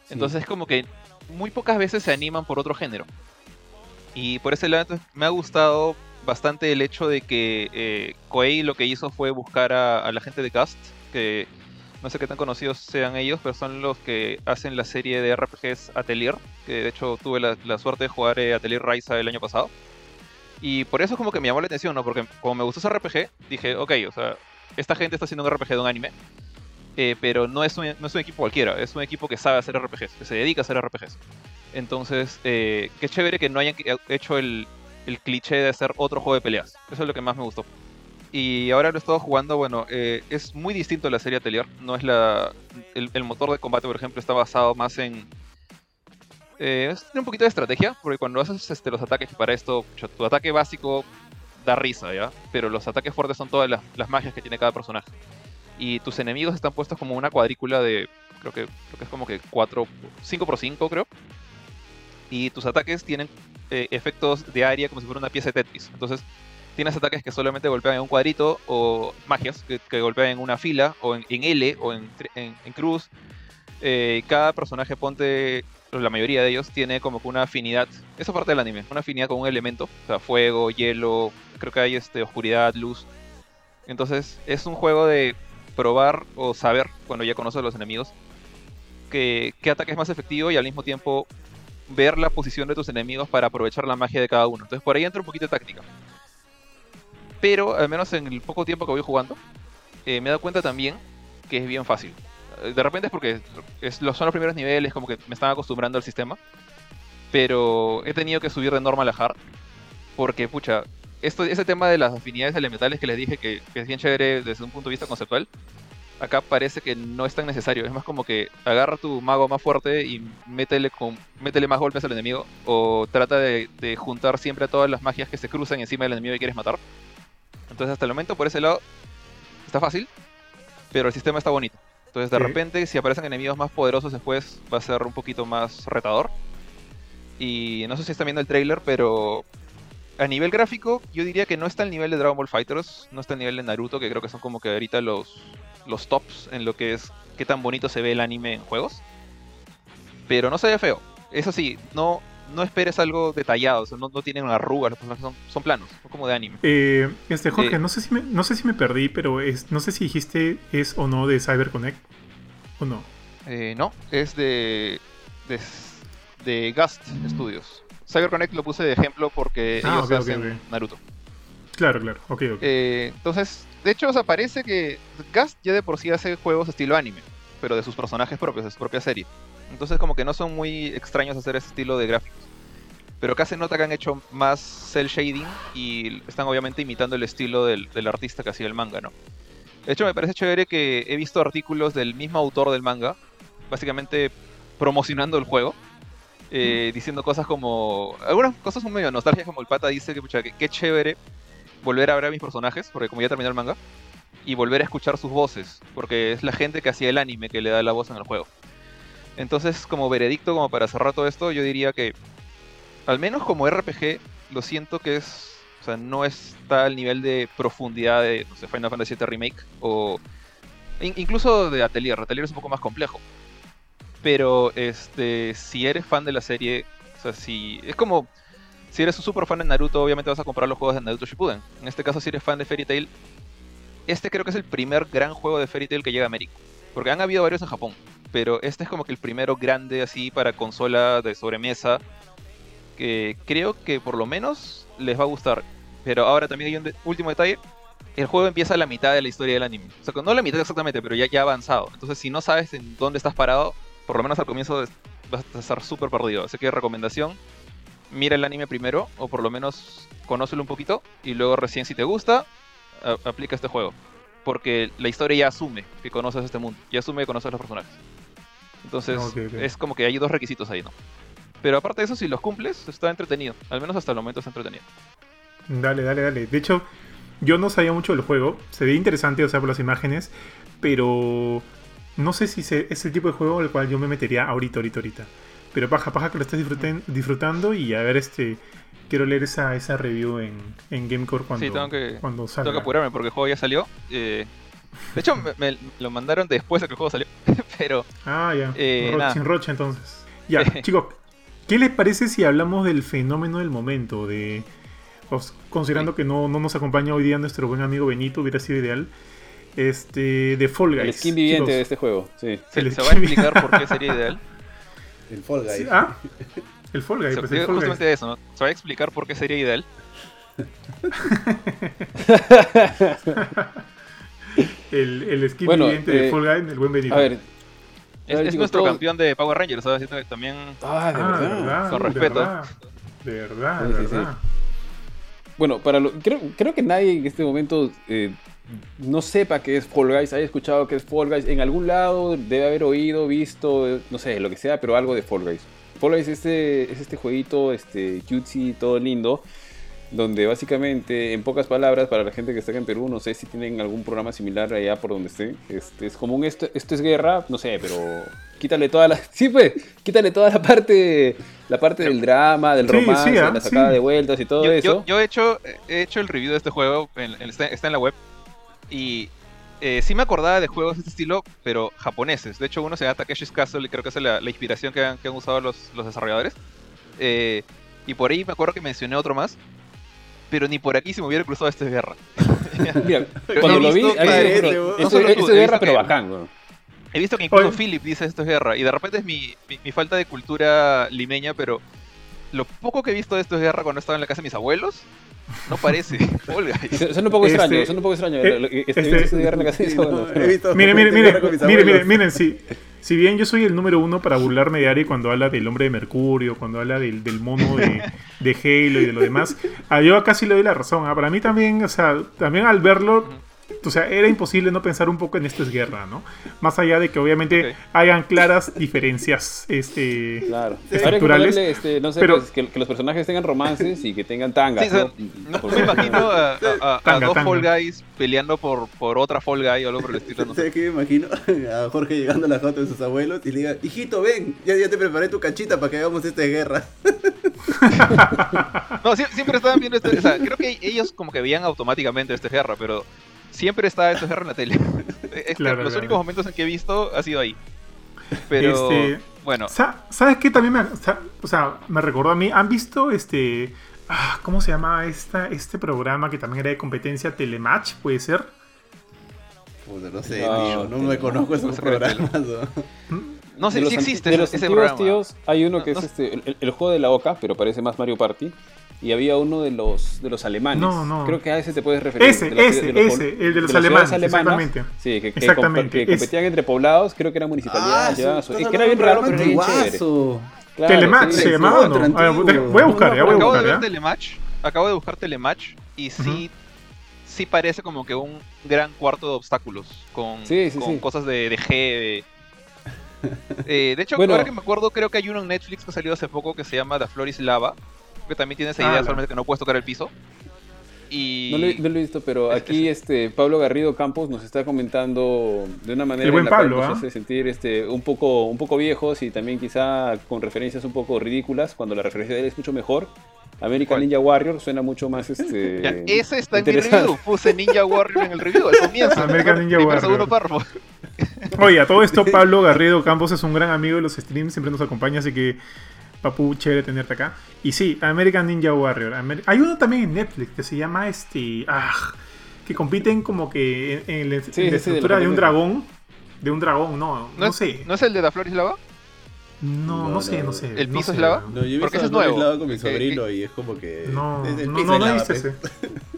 Entonces es como que muy pocas veces se animan por otro género. Y por ese lado me ha gustado bastante el hecho de que eh, Koei lo que hizo fue buscar a, la gente de Cast, que no sé qué tan conocidos sean ellos, pero son los que hacen la serie de RPGs Atelier, que de hecho tuve la, suerte de jugar eh, Atelier Raiza el año pasado. Y por eso es como que me llamó la atención, ¿no? Porque como me gustó ese RPG, dije, ok, o sea, esta gente está haciendo un RPG de un anime. Eh, pero no es, un, no es un equipo cualquiera, es un equipo que sabe hacer RPGs, que se dedica a hacer RPGs. Entonces, eh, qué chévere que no hayan hecho el, el, cliché de hacer otro juego de peleas. Eso es lo que más me gustó. Y ahora lo he estado jugando, bueno, eh, es muy distinto a la serie Atelier. No es la. El, motor de combate, por ejemplo, está basado más en. Eh, tiene un poquito de estrategia, porque cuando haces este, los ataques, para esto, tu ataque básico da risa, ¿ya? Pero los ataques fuertes son todas las, las magias que tiene cada personaje y tus enemigos están puestos como una cuadrícula de, creo que, creo que es como que 4, 5 por 5 creo. Y tus ataques tienen eh, efectos de área como si fuera una pieza de Tetris. Entonces tienes ataques que solamente golpean en un cuadrito o magias que, golpean en una fila o en, L o en, en, cruz. Eh, cada personaje ponte, la mayoría de ellos tiene como que una afinidad, esa parte del anime, una afinidad con un elemento, o sea, fuego, hielo, creo que hay este, oscuridad, luz. Entonces es un juego de probar o saber, cuando ya conoces a los enemigos, que, qué ataque es más efectivo y al mismo tiempo ver la posición de tus enemigos para aprovechar la magia de cada uno. Entonces por ahí entra un poquito de táctica. Pero al menos en el poco tiempo que voy jugando, eh, me he dado cuenta también que es bien fácil. De repente es porque es, son los primeros niveles, como que me están acostumbrando al sistema. Pero he tenido que subir de normal a hard. Porque, pucha, esto, ese tema de las afinidades elementales que les dije que, es bien chévere desde un punto de vista conceptual, acá parece que no es tan necesario. Es más como que agarra tu mago más fuerte y métele, con, métele más golpes al enemigo. O trata de, juntar siempre todas las magias que se cruzan encima del enemigo que quieres matar. Entonces hasta el momento por ese lado está fácil, pero el sistema está bonito. Entonces de repente si aparecen enemigos más poderosos después va a ser un poquito más retador. Y no sé si están viendo el trailer, pero a nivel gráfico, yo diría que no está al nivel de Dragon Ball Fighters, no está al nivel de Naruto, que creo que son como que ahorita los, los tops en lo que es qué tan bonito se ve el anime en juegos. Pero no se ve feo. Eso sí, no, no esperes algo detallado, no, no tienen arrugas, los personajes son, son planos, son como de anime. Eh, este Jorge, eh, no sé si me, no sé si me perdí, pero es, no sé si dijiste es o no de CyberConnect o no. Eh, no, es de, de, de Gast Studios. CyberConnect lo puse de ejemplo porque ah, ellos hacen Naruto. Claro, claro, ok, ok. Eh, entonces, de hecho, o sea, parece que Gast ya de por sí hace juegos estilo anime, pero de sus personajes propios, de su propia serie. Entonces, como que no son muy extraños hacer ese estilo de gráficos. Pero acá se nota que han hecho más cel shading y están obviamente imitando el estilo del, del artista que hacía el manga, ¿no? De hecho, me parece chévere que he visto artículos del mismo autor del manga, básicamente promocionando el juego eh, diciendo cosas como. Algunas cosas son medio nostalgia, como el pata dice que, pucha, qué chévere volver a ver a mis personajes, porque como ya terminó el manga, y volver a escuchar sus voces, porque es la gente que hacía el anime que le da la voz en el juego. Entonces, como veredicto, como para cerrar todo esto, yo diría que, al menos como RPG, lo siento que es. O sea, no está al nivel de profundidad de no sé, Final Fantasy VII Remake o. incluso de Atelier. Atelier es un poco más complejo. Pero este, si eres fan de la serie, o sea, si es como si eres un super fan de Naruto, obviamente vas a comprar los juegos de Naruto Shippuden. En este caso, si eres fan de Fairy Tail, este creo que es el primer gran juego de Fairy Tail que llega a América. Porque han habido varios en Japón, pero este es como que el primero grande así para consola de sobremesa. Que creo que por lo menos les va a gustar. Pero ahora también hay un último detalle. El juego empieza a la mitad de la historia del anime. O sea, no la mitad exactamente, pero ya, ya avanzado. Entonces, si no sabes en dónde estás parado, por lo menos al comienzo vas a estar súper perdido. Así que recomendación, mira el anime primero, o por lo menos conócelo un poquito, y luego recién si te gusta, aplica este juego. Porque la historia ya asume que conoces este mundo, ya asume que conoces los personajes. Entonces, es como que hay dos requisitos ahí, ¿no? Pero aparte de eso, si los cumples, está entretenido. Al menos hasta el momento está entretenido. Dale, dale, dale. De hecho, yo no sabía mucho del juego. Se ve interesante, o sea, por las imágenes. Pero no sé si es el tipo de juego al cual yo me metería ahorita, ahorita, ahorita. Pero paja, paja que lo estés disfrutando y a ver, este. Quiero leer esa, esa review en, en Gamecore cuando, sí, tengo que, cuando salga. Tengo que apurarme porque el juego ya salió. Eh, de hecho, me, lo mandaron después de que el juego salió. pero. Ah, ya. Eh, sin rocha entonces. Ya, chicos, ¿qué les parece si hablamos del fenómeno del momento? De. Pues, considerando que no, no nos acompaña hoy día nuestro buen amigo Benito, hubiera sido ideal este, de Fall Guys. El skin viviente de este juego, sí. ¿Se, va a explicar por qué sería ideal? El Fall Guys. ¿Ah? El Fall Guys. pues el justamente eso, ¿no? ¿Se va a explicar por qué sería ideal? el, el skin viviente de eh, Fall Guys, el buen Benito. A ver. Es, nuestro campeón de Power Rangers, ¿sabes? También. Ah, de ah, verdad. Con respeto. De verdad, de verdad. Bueno, para lo, creo, creo que nadie en este momento eh, no sepa qué es Fall Guys, haya escuchado que es Fall Guys, en algún lado debe haber oído, visto, no sé, lo que sea, pero algo de Fall Guys. Fall Guys es este, es este jueguito, este, cutesy, todo lindo, donde básicamente, en pocas palabras, para la gente que está en Perú, no sé si tienen algún programa similar allá por donde esté, este, es como un esto, esto es guerra, no sé, pero quítale toda la, sí pues, quítale toda la parte, la parte del drama, del romance, ¿ah? la sacada de vueltas y todo eso. Yo, he hecho, he hecho el review de este juego, está en la web, y eh, sí me acordaba de juegos de este estilo, pero japoneses. De hecho, uno se llama Takeshi's Castle y creo que es la, inspiración que han, usado los, desarrolladores. Eh, y por ahí me acuerdo que mencioné otro más. Pero ni por aquí se me hubiera cruzado este guerra. Mira, cuando lo vi, esto es guerra, pero bacán, He visto que incluso Philip dice esto es guerra. Y de repente es mi, mi, falta de cultura limeña, pero lo poco que he visto de esto es guerra cuando estaba en la casa de mis abuelos, no parece. Olga. Son un poco extraño, este, son un poco extraño. Eh, este, miren, miren, miren, miren, miren, si, si bien yo soy el número uno para burlarme de Ari cuando habla del hombre de Mercurio, cuando habla del, del mono de, de, Halo y de lo demás, a yo casi le doy la razón. ¿ah? Para mí también, o sea, también al verlo o sea, era imposible no pensar un poco en esto es guerra, ¿no? Más allá de que obviamente hayan claras diferencias este, claro. estructurales. Este, no sé, pero, pues, que, los personajes tengan romances y que tengan tangas. ¿no? no me imagino a, dos Fall Guys peleando por, por otra Fall Guy o algo por el estilo. No sé qué me imagino a Jorge llegando a la foto de sus abuelos y le diga, hijito, ven, ya, ya te preparé tu canchita para que hagamos esta guerra. no, siempre, estaban viendo esto. O sea, creo que ellos como que veían automáticamente esta guerra, pero siempre está esto en la tele. los únicos momentos en que he visto ha sido ahí. Pero este, bueno. ¿Sabes qué? También me, o sea, me recordó a mí. ¿Han visto este... Ah, ¿Cómo se llama esta, este programa que también era de competencia? Telematch, ¿puede ser? no sé, no, no me conozco esos programas. ¿no? sé si existe de los ese programa. tíos, hay uno que es este, el, juego de la Oca, pero parece más Mario Party y había uno de los de los alemanes. No, no. Creo que a ese te puedes referir. Ese, ese, ese, el de los alemanes, exactamente. Sí, que, que, competían entre poblados, creo que era municipalidad, ah, que era bien raro, pero era bien chévere. Claro, Telematch se llamaba no. voy a buscar, ya voy a Acabo buscar. de ver Telematch, acabo de buscar Telematch y sí sí parece como que un gran cuarto de obstáculos con, con cosas de, de G, de, eh, de hecho, bueno, ahora que me acuerdo, creo que hay uno en Netflix que ha salido hace poco que se llama The Floris Lava, que también tiene esa idea, ah, solamente que no puedes tocar el piso. Y... No, lo, he visto, pero aquí este Pablo Garrido Campos nos está comentando de una manera en la cual nos ¿ah? hace sentir este, un, poco, un poco viejos y también quizá con referencias un poco ridículas, cuando la referencia de él es mucho mejor. American Ninja Warrior suena mucho más este. ese está en mi review. Puse Ninja Warrior en el review al comienzo. American Ninja Warrior. Oye, a todo esto, Pablo Garrido Campos es un gran amigo de los streams, siempre nos acompaña, así que Papu, chévere tenerte acá. Y sí, American Ninja Warrior. Hay uno también en Netflix que se llama este. Ah, que compiten como que en, la, estructura de, un dragón. De un dragón, no, no, sé. ¿No es el de la Floris Lava? No, no, sé, no sé. ¿El piso es lava? No, yo he Porque eso es nuevo. lava con mi sobrino y es como que. No, no, no, no, ese.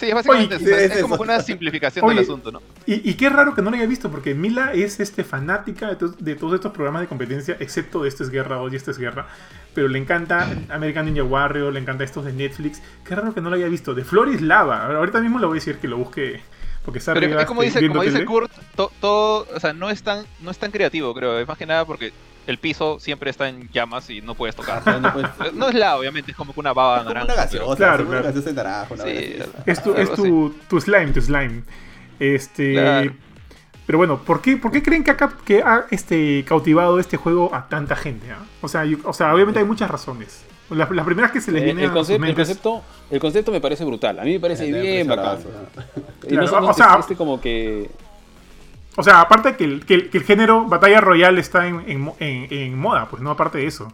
Sí, es básicamente es, como una simplificación del asunto, ¿no? Y, y, qué raro que no lo haya visto, porque Mila es este, fanática de, todos estos programas de competencia, excepto de Este es Guerra 2 y Este es Guerra. Pero le encanta American Ninja Warrior, le encanta estos de Netflix. Qué raro que no lo haya visto. De Floris Lava. Ahorita mismo le voy a decir que lo busque. Porque está Pero es como dice, como dice Kurt, todo, o sea, no es, tan, no es tan creativo, creo. Es más que nada porque el piso siempre está en llamas y no puedes tocar. no, es la, obviamente, es como que una baba naranja. Una gaseosa, claro, claro. Una gaseosa naranja, sí, es tu, es tu, tu, slime, tu slime. Este. Pero bueno, ¿por qué, por qué creen que ha, que ha este, cautivado este juego a tanta gente? Ah? O, sea, o sea, obviamente hay muchas razones. Las, primeras que se les eh, viene el, concepto, el, concepto, el concepto me parece brutal. A mí me parece bien bacán. Y no, o sea, este como que o sea, aparte que el, que el, género Batalla Royal está en, en, moda, pues no aparte de eso.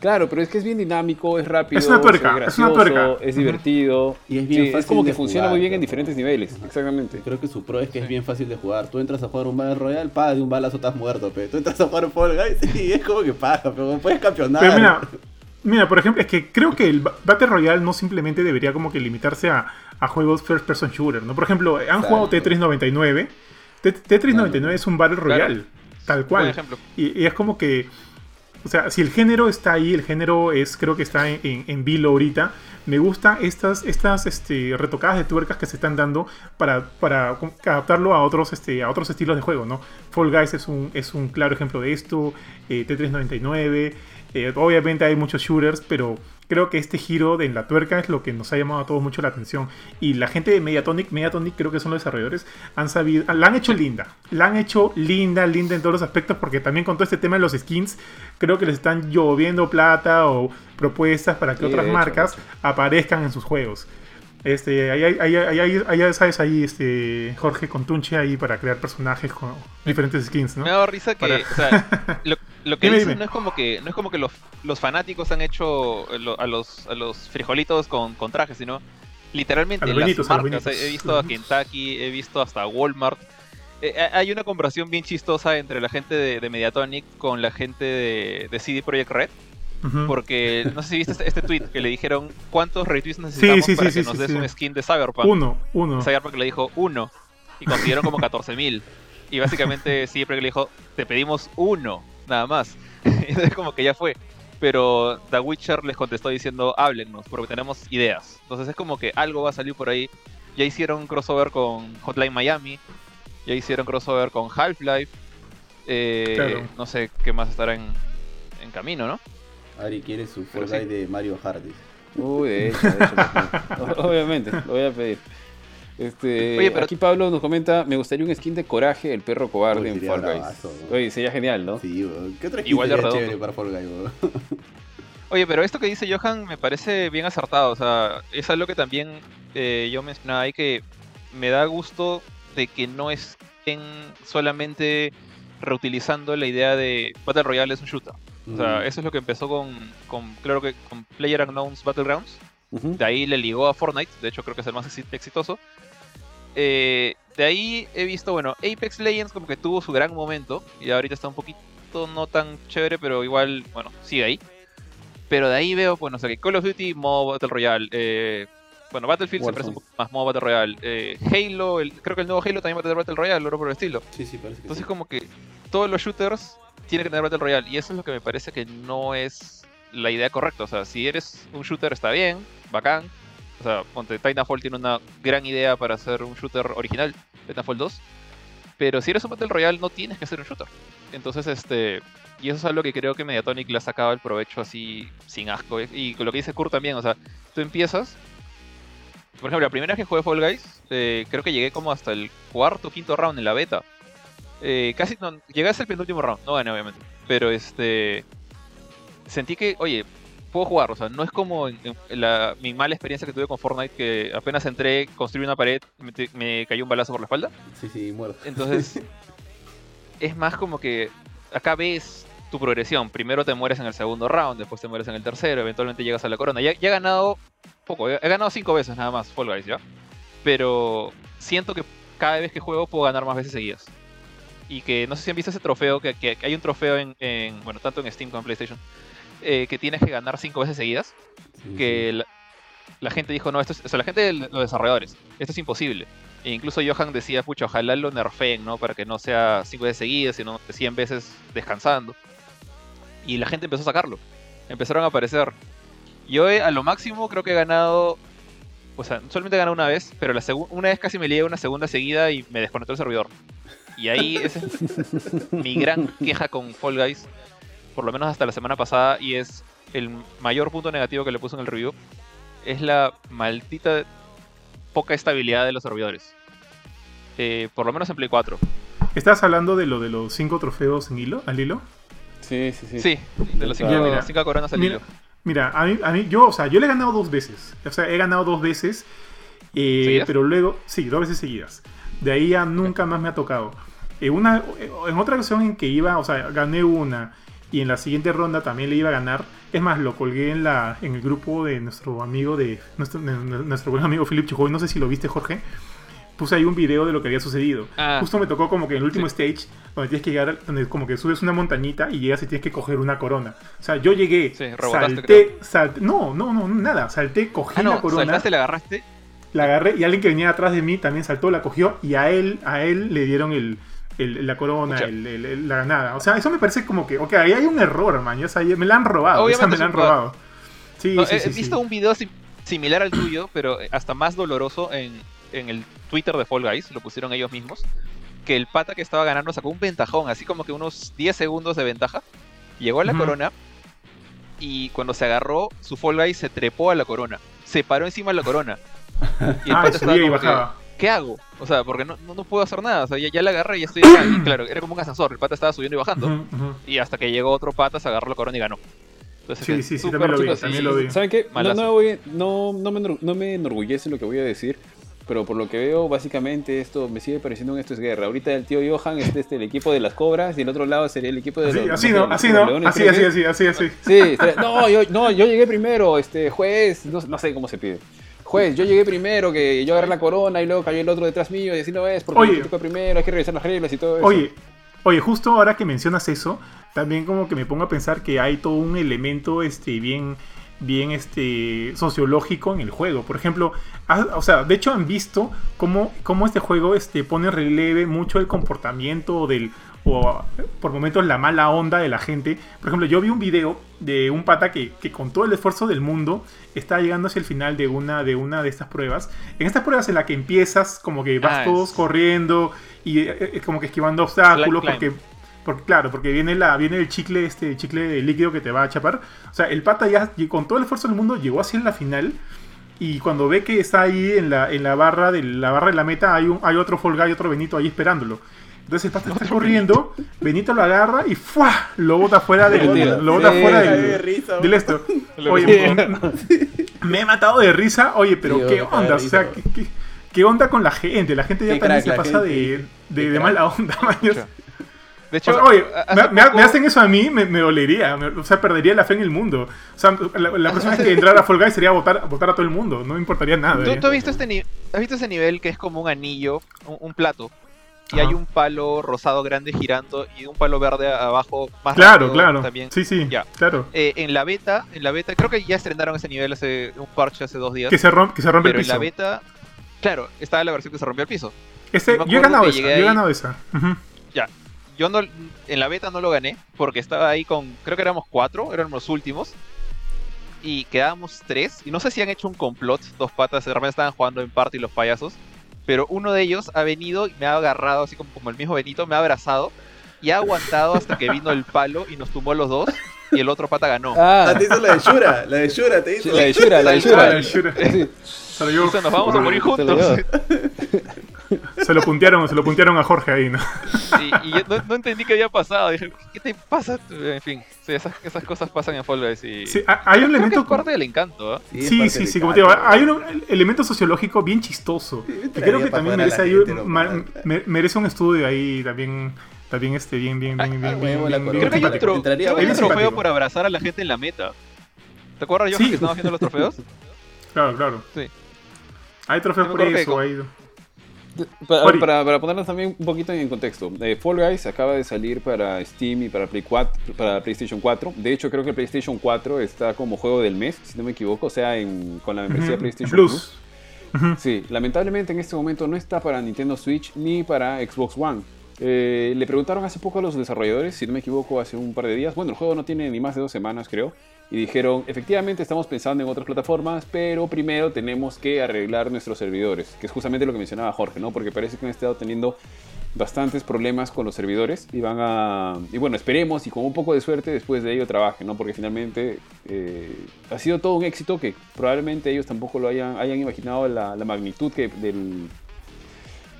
Claro, pero es que es bien dinámico, es rápido, es, una tuerca, es, una tuerca. es divertido. Y es bien Es como que funciona muy bien en diferentes niveles, exactamente. Creo que su pro es que es bien fácil de jugar. Tú entras a jugar un Battle Royale, pa, de un balazo estás muerto, pe. Tú entras a jugar un Fall Guys y es como que pasa, pero puedes campeonar. Pero mira, mira, por ejemplo, es que creo que el Battle Royale no simplemente debería como que limitarse a a juegos first person shooter, ¿no? Por ejemplo, han jugado Tetris 99. Tetris 99 es un Battle Royale, tal cual. Y, es como que, o sea, si el género está ahí, el género es, creo que está en, en, vilo ahorita. Me gusta estas, estas este, retocadas de tuercas que se están dando para, para adaptarlo a otros, este, a otros estilos de juego, ¿no? Fall Guys es un, es un claro ejemplo de esto, eh, Tetris 99. Eh, obviamente hay muchos shooters, pero creo que este giro de en la tuerca es lo que nos ha llamado a todos mucho la atención. Y la gente de Mediatonic, Mediatonic creo que son los desarrolladores, han sabido, la han hecho linda. La han hecho linda, linda en todos los aspectos, porque también con todo este tema de los skins, creo que les están lloviendo plata o propuestas para que otras marcas aparezcan en sus juegos. Este, ahí, ahí, ahí, sabes, ahí, este, Jorge Contunche ahí para crear personajes con diferentes skins, ¿no? Me da risa que, o sea, lo, que dicen no es como que, no es como que los, los fanáticos han hecho a los, a los frijolitos con, con trajes, sino literalmente las marcas. He visto a Kentucky, he visto hasta Walmart. Eh, hay una comparación bien chistosa entre la gente de, de Mediatonic con la gente de, de CD Projekt Red porque no sé si viste este, este, tweet que le dijeron cuántos retweets necesitamos para que nos des un skin de Cyberpunk. Uno, uno. Cyberpunk le dijo uno. Y consiguieron como 14.000. Y básicamente siempre le dijo, te pedimos uno, nada más. Entonces como que ya fue. Pero The Witcher les contestó diciendo, háblennos, porque tenemos ideas. Entonces es como que algo va a salir por ahí. Ya hicieron crossover con Hotline Miami. Ya hicieron crossover con Half-Life. Eh, no sé qué más estará en, en camino, ¿no? Ari quiere su Fall de Mario Hardy. Uy, de hecho, de hecho. Obviamente, lo voy a pedir. Este, Oye, pero aquí Pablo nos comenta, me gustaría un skin de Coraje, el perro cobarde en Fall Guys. Oye, sería genial, ¿no? Sí, ¿qué otra Igual de chévere para Fall Guys, Oye, pero esto que dice Johan me parece bien acertado, o sea, es algo que también eh, yo mencionaba ahí que me da gusto de que no estén solamente reutilizando la idea de Battle Royale es un shooter. O sea, mm. eso es lo que empezó con, con claro que con Player Unknown's Battlegrounds. De ahí le ligó a Fortnite, de hecho creo que es el más exitoso. Eh, de ahí he visto, bueno, Apex Legends como que tuvo su gran momento y ahorita está un poquito no tan chévere, pero igual, bueno, sigue ahí. Pero de ahí veo, bueno, o sea, que Call of Duty, modo Battle Royale, eh, bueno, Battlefield se parece un poco más modo Battle Royale, eh, Halo, creo que el nuevo Halo también va a tener Battle Royale, oro por el estilo. Sí, sí, parece que Entonces como que todos los shooters tiene que tener Battle Royale. Y eso es lo que me parece que no es la idea correcta. O sea, si eres un shooter está bien, bacán. O sea, ponte, Titanfall tiene una gran idea para hacer un shooter original, Titanfall 2. Pero si eres un Battle Royale no tienes que ser un shooter. Entonces, este... Y eso es algo que creo que Mediatonic le ha sacado el provecho así sin asco. Y con lo que dice Kurt también, o sea, tú empiezas... Por ejemplo, la primera vez que jugué Fall Guys, eh, creo que llegué como hasta el cuarto o quinto round en la beta. Eh, casi no, llegué hasta el penúltimo round, no gané obviamente. Pero este. Sentí que, oye, puedo jugar, o sea, no es como la, mi mala experiencia que tuve con Fortnite, que apenas entré, construí una pared, me, me cayó un balazo por la espalda. Sí, sí, muerto. Entonces, es más como que acá ves tu progresión. Primero te mueres en el segundo round, después te mueres en el tercero, eventualmente llegas a la corona. Ya, ya he ganado poco, he ganado cinco veces nada más Fall Guys, ¿ya? pero siento que cada vez que juego puedo ganar más veces seguidas. Y que no sé si han visto ese trofeo, que, que hay un trofeo en, en, bueno, tanto en Steam como en PlayStation, eh, que tienes que ganar cinco veces seguidas. que la, la, gente dijo, no, esto es, o sea, la gente de los desarrolladores, esto es imposible. E incluso Johan decía, pucha, ojalá lo nerfeen, ¿no? Para que no sea cinco veces seguidas, sino 100 veces descansando. Y la gente empezó a sacarlo. Empezaron a aparecer. Yo he, a lo máximo creo que he ganado o sea, solamente gané una vez, pero la una vez casi me lié una segunda seguida y me desconectó el servidor. Y ahí esa es mi gran queja con Fall Guys, por lo menos hasta la semana pasada, y es el mayor punto negativo que le puse en el review, es la maldita poca estabilidad de los servidores. Eh, por lo menos en Play 4. ¿Estás hablando de lo de los 5 trofeos en hilo, al hilo? Sí, sí, sí. Sí, de los 5 coronas al hilo. Mira, a mí, a mí, yo, o sea, yo le he ganado dos veces. O sea, he ganado dos veces. Eh, pero luego, sí, dos veces seguidas. De ahí ya nunca más me ha tocado. En, una, en otra ocasión en que iba, o sea, gané una y en la siguiente ronda también le iba a ganar. Es más, lo colgué en, la, en el grupo de nuestro amigo, de nuestro, nuestro buen amigo Philip Chujoy. No sé si lo viste, Jorge puse ahí un video de lo que había sucedido. Ah. Justo me tocó como que en el último stage, donde tienes que llegar, donde como que subes una montañita y llegas y tienes que coger una corona. O sea, yo llegué, salté, salté, no, no, no, nada, salté, cogí ah, la corona. ¿Saltaste, la agarraste? La agarré y alguien que venía atrás de mí también saltó, la cogió y a él, a él le dieron el, la corona, el, la ganada. O sea, eso me parece como que, ok, ahí hay un error, man. O sea, me la han robado. Obviamente me la han robado. Sí, sí, he visto un video similar al tuyo, pero hasta más doloroso en, en el Twitter de Fall Guys, lo pusieron ellos mismos, que el pata que estaba ganando sacó un ventajón, así como que unos 10 segundos de ventaja. Llegó a la corona y cuando se agarró, su Fall Guys se trepó a la corona. Se paró encima de la corona. Y el ah, pata estaba como que, ¿qué hago? O sea, porque no, no, puedo hacer nada. O sea, ya, la agarré y estoy acá. Y claro, era como un ascensor. El pata estaba subiendo y bajando. Y hasta que llegó otro pata, se agarró la corona y ganó. sí, sí, sí, también lo, vi, también lo vi. ¿Saben qué? No, no, no, me, no me enorgullece lo que voy a decir, pero por lo que veo, básicamente esto me sigue pareciendo que esto es guerra. Ahorita el tío Johan es este, el equipo de las cobras y el otro lado sería el equipo de los. Así, no, así no, así, así, así, así, así. Sí, no, yo, no, yo llegué primero, este juez, no, sé cómo se pide. Juez, yo llegué primero, que yo agarré la corona y luego cayó el otro detrás mío y así no es, porque oye, yo primero, hay que revisar las reglas y todo eso. Oye, oye, justo ahora que mencionas eso, también como que me pongo a pensar que hay todo un elemento este, bien bien este, sociológico en el juego. Por ejemplo, o sea, de hecho han visto cómo, cómo este juego este, pone en relieve mucho el comportamiento del, o por momentos la mala onda de la gente. Por ejemplo, yo vi un video de un pata que, que, con todo el esfuerzo del mundo está llegando hacia el final de una, de una de estas pruebas. En estas pruebas en la que empiezas como que vas ah, todos corriendo y eh, eh, como que esquivando obstáculos porque porque, claro, porque viene, la, viene el chicle, este chicle líquido que te va a chapar. O sea, el pata ya con todo el esfuerzo del mundo llegó en la final. Y cuando ve que está ahí en la, en la barra de la barra de la meta, hay, un, hay otro Folga y otro Benito ahí esperándolo. Entonces el pata está corriendo, Benito lo agarra y ¡fua! lo bota fuera del, lo bota fuera del, esto. Oye, me, he matado de risa. Oye, pero qué onda, o sea, ¿qué, onda con la gente? La gente ya también se pasa de, de, mala onda, de hecho, oye, me, hacen eso a mí, me, dolería. o sea, perdería la fe en el mundo. O sea, la, próxima vez que entrara a Fall Guys sería votar, votar a todo el mundo. No me importaría nada. ¿Tú, has, visto este has visto ese nivel que es como un anillo, un, plato? Y hay un palo rosado grande girando y un palo verde abajo más Claro, claro. También. Sí, sí, ya. claro. Eh, en la beta, en la beta, creo que ya estrenaron ese nivel hace un parche hace dos días. Que se, rompe, que se rompe el piso. Pero en la beta, claro, estaba la versión que se rompió el piso. Este, yo he ganado esa, yo he ganado esa. Ya, yo no, en la beta no lo gané porque estaba ahí con, creo que éramos cuatro, éramos los últimos. Y quedábamos tres. Y no sé si han hecho un complot, dos patas, realmente estaban jugando en party los payasos. Pero uno de ellos ha venido y me ha agarrado, así como, como el mismo Benito, me ha abrazado y ha aguantado hasta que vino el palo y nos tumbó los dos. Y el otro pata ganó. Ah, te hizo la de Shura, la de Shura, te hizo. la de Shura, la de Shura. La de Shura. nos vamos a morir juntos. Se lo puntearon, se lo puntearon a Jorge ahí, ¿no? Sí, y yo no, entendí qué había pasado. Dije, ¿qué te pasa? En fin, esas, esas, cosas pasan en Fall Guys y... Sí, hay un elemento... es parte del encanto, ¿eh? Sí, sí, sí, como te digo, hay un elemento sociológico bien chistoso. que creo que también merece, ahí, merece un estudio ahí también también este bien bien bien bien, bien, bien, Creo que hay un, trofeo por abrazar a la gente en la meta. ¿Te acuerdas yo que estaba haciendo los trofeos? Claro, claro. Sí. Hay trofeos por eso. Hay... Para, para, ponernos también un poquito en contexto, eh, Fall Guys acaba de salir para Steam y para, Play 4, para PlayStation 4. De hecho, creo que PlayStation 4 está como juego del mes, si no me equivoco, o sea, en, con la membresía PlayStation Plus. Sí, lamentablemente en este momento no está para Nintendo Switch ni para Xbox One. Eh, le preguntaron hace poco a los desarrolladores, si no me equivoco, hace un par de días. Bueno, el juego no tiene ni más de dos semanas, creo. Y dijeron, efectivamente estamos pensando en otras plataformas, pero primero tenemos que arreglar nuestros servidores, que es justamente lo que mencionaba Jorge, ¿no? Porque parece que han estado teniendo bastantes problemas con los servidores y van a... Y bueno, esperemos y con un poco de suerte después de ello trabajen, ¿no? Porque finalmente eh, ha sido todo un éxito que probablemente ellos tampoco lo hayan, imaginado la, la magnitud que, del,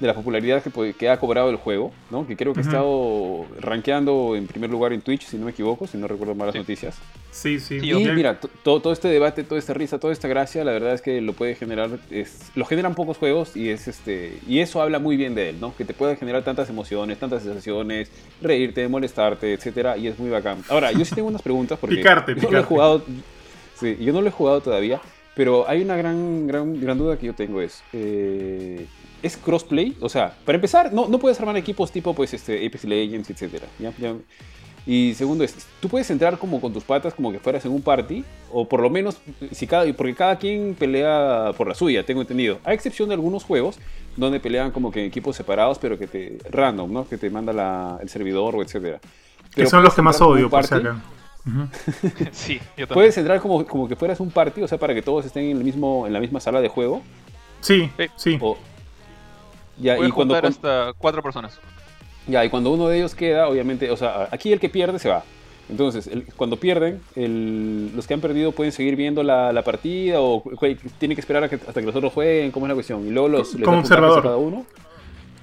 de la popularidad que, que, ha cobrado el juego, ¿no? Que creo que ha estado rankeando en primer lugar en Twitch, si no me equivoco, si no recuerdo mal las noticias. Sí, sí. Y mira, todo, este debate, toda esta risa, toda esta gracia, la verdad es que lo puede generar, es, lo generan pocos juegos y es este y eso habla muy bien de él, ¿no? Que te puede generar tantas emociones, tantas sensaciones, reírte, molestarte, etcétera, y es muy bacán. Ahora, yo sí tengo unas preguntas porque picarte, yo no lo he jugado, sí, yo no lo he jugado todavía, pero hay una gran, gran, gran duda que yo tengo es eh, es crossplay. O sea, para empezar, no, no puedes armar equipos tipo pues este Apex Legends, etc. Y segundo es, tú puedes entrar como con tus patas como que fueras en un party, o por lo menos, si cada, porque cada quien pelea por la suya, tengo entendido. A excepción de algunos juegos donde pelean como que en equipos separados, pero que te random, ¿no? Que te manda el servidor o etcétera. que son los que más odio, por si acá. sí, yo también. Puedes entrar como, como que fueras un party, o sea, para que todos estén en, el mismo, en la misma sala de juego. Sí, sí. Ya, y cuando hasta cuatro personas. Ya, y cuando uno de ellos queda, obviamente, o sea, aquí el que pierde se va. Entonces, cuando pierden, los que han perdido pueden seguir viendo la, partida o tienen que esperar hasta que los otros jueguen, ¿cómo es la cuestión? Y luego los como observador. cada uno.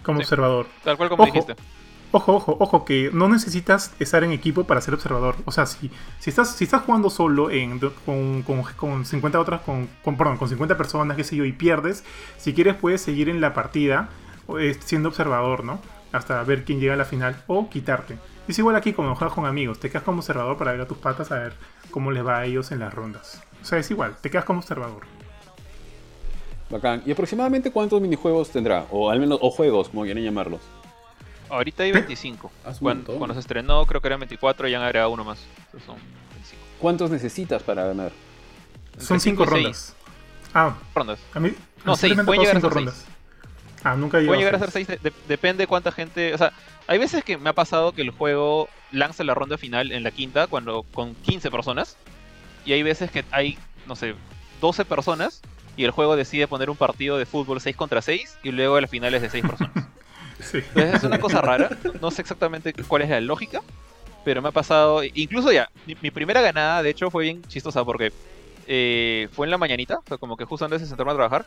Como observador. Tal cual como dijiste. Ojo, ojo, ojo, que no necesitas estar en equipo para ser observador. O sea, si, si, estás, si estás jugando solo en, con, con, 50 otras, con, con, perdón, con 50 personas, qué sé yo, y pierdes, si quieres puedes seguir en la partida siendo observador, ¿no? Hasta ver quién llega a la final o quitarte. Es igual aquí como juegas con amigos, te quedas como observador para ver a tus patas a ver cómo les va a ellos en las rondas. O sea, es igual, te quedas como observador. Bacán. ¿Y aproximadamente cuántos minijuegos tendrá? O al menos, o juegos, como quieren llamarlos. Ahorita hay 25. Cuando, cuando, se estrenó creo que eran 24 y han agregado uno más. son 25. ¿Cuántos necesitas para ganar? Son 5 rondas. Ah, rondas. A mí, no, 6. Pueden llegar a rondas. Ah, nunca Pueden llegar a ser 6. depende cuánta gente. O sea, hay veces que me ha pasado que el juego lanza la ronda final en la quinta cuando con 15 personas. Y hay veces que hay, no sé, 12 personas y el juego decide poner un partido de fútbol 6 contra 6 y luego la final es de 6 personas. es una cosa rara. No sé exactamente cuál es la lógica. Pero me ha pasado. Incluso ya, mi, primera ganada, de hecho, fue bien chistosa porque eh, fue en la mañanita. O sea, como que justo antes de sentarme a trabajar.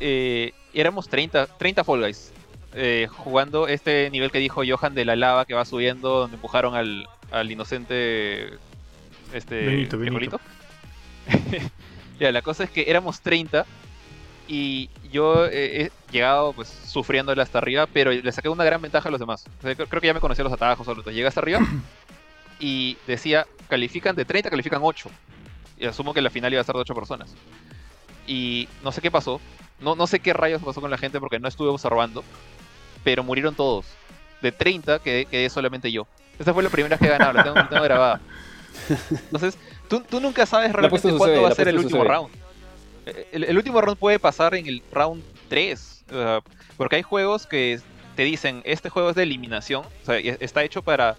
Eh, éramos 30, 30 Fall Guys. Eh, jugando este nivel que dijo Johan de la lava que va subiendo, donde empujaron al, al inocente. Este. Benito, ya, la cosa es que éramos 30 y yo he llegado pues sufriéndole hasta arriba, pero le saqué una gran ventaja a los demás. creo, que ya me conocía los atajos, solo llegué hasta arriba y decía, califican de 30, califican 8. Y asumo que la final iba a ser de 8 personas. Y no sé qué pasó, no, no sé qué rayos pasó con la gente porque no estuve observando, pero murieron todos. De 30 quedé, quedé solamente yo. Esa fue la primera que he ganado, la tengo, tengo grabada. Entonces, tú, tú nunca sabes realmente cuándo va a ser el último round el, último round puede pasar en el round 3. porque hay juegos que te dicen, este juego es de eliminación. O sea, está hecho para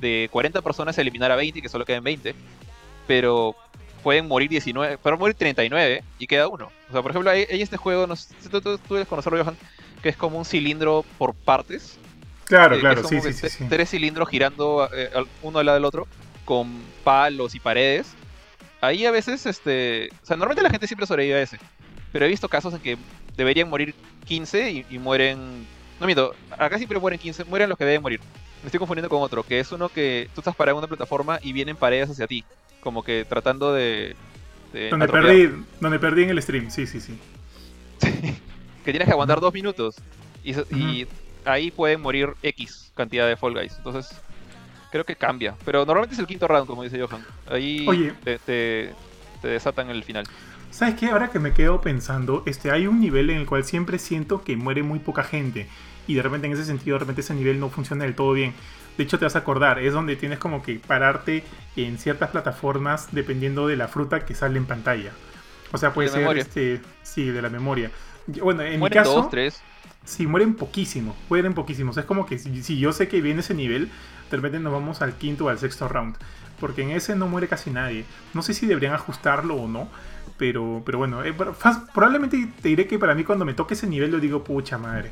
de 40 personas eliminar a 20 y que solo queden 20. Pero pueden morir 19, pero morir 39 y queda uno. O sea, por ejemplo, hay, este juego, no sé si tú, debes conocerlo, Johan, que es como un cilindro por partes. Claro, claro, sí, sí, sí, Tres cilindros girando eh, uno al lado del otro, con palos y paredes ahí a veces, este, o sea, normalmente la gente siempre sobrevive a ese, pero he visto casos en que deberían morir 15 y, mueren, no miento, acá siempre mueren 15, mueren los que deben morir. Me estoy confundiendo con otro, que es uno que tú estás parado en una plataforma y vienen paredes hacia ti, como que tratando de... donde, perdí, donde perdí en el stream, sí, sí, sí. que tienes que aguantar dos minutos y, y ahí pueden morir X cantidad de Fall Guys. Entonces, creo que cambia. Pero normalmente es el quinto round, como dice Johan. Ahí Te, te, desatan el final. ¿Sabes qué? Ahora que me quedo pensando, este, hay un nivel en el cual siempre siento que muere muy poca gente. Y de repente en ese sentido, de repente ese nivel no funciona del todo bien. De hecho, te vas a acordar, es donde tienes como que pararte en ciertas plataformas dependiendo de la fruta que sale en pantalla. O sea, puede ser, este, sí, de la memoria. Bueno, en mi caso... Dos, tres. Sí, mueren poquísimo, mueren poquísimos. Es como que si, yo sé que viene ese nivel, de repente nos vamos al quinto o al sexto round. Porque en ese no muere casi nadie. No sé si deberían ajustarlo o no. Pero, pero bueno, eh, probablemente te diré que para mí cuando me toque ese nivel lo digo, pucha madre.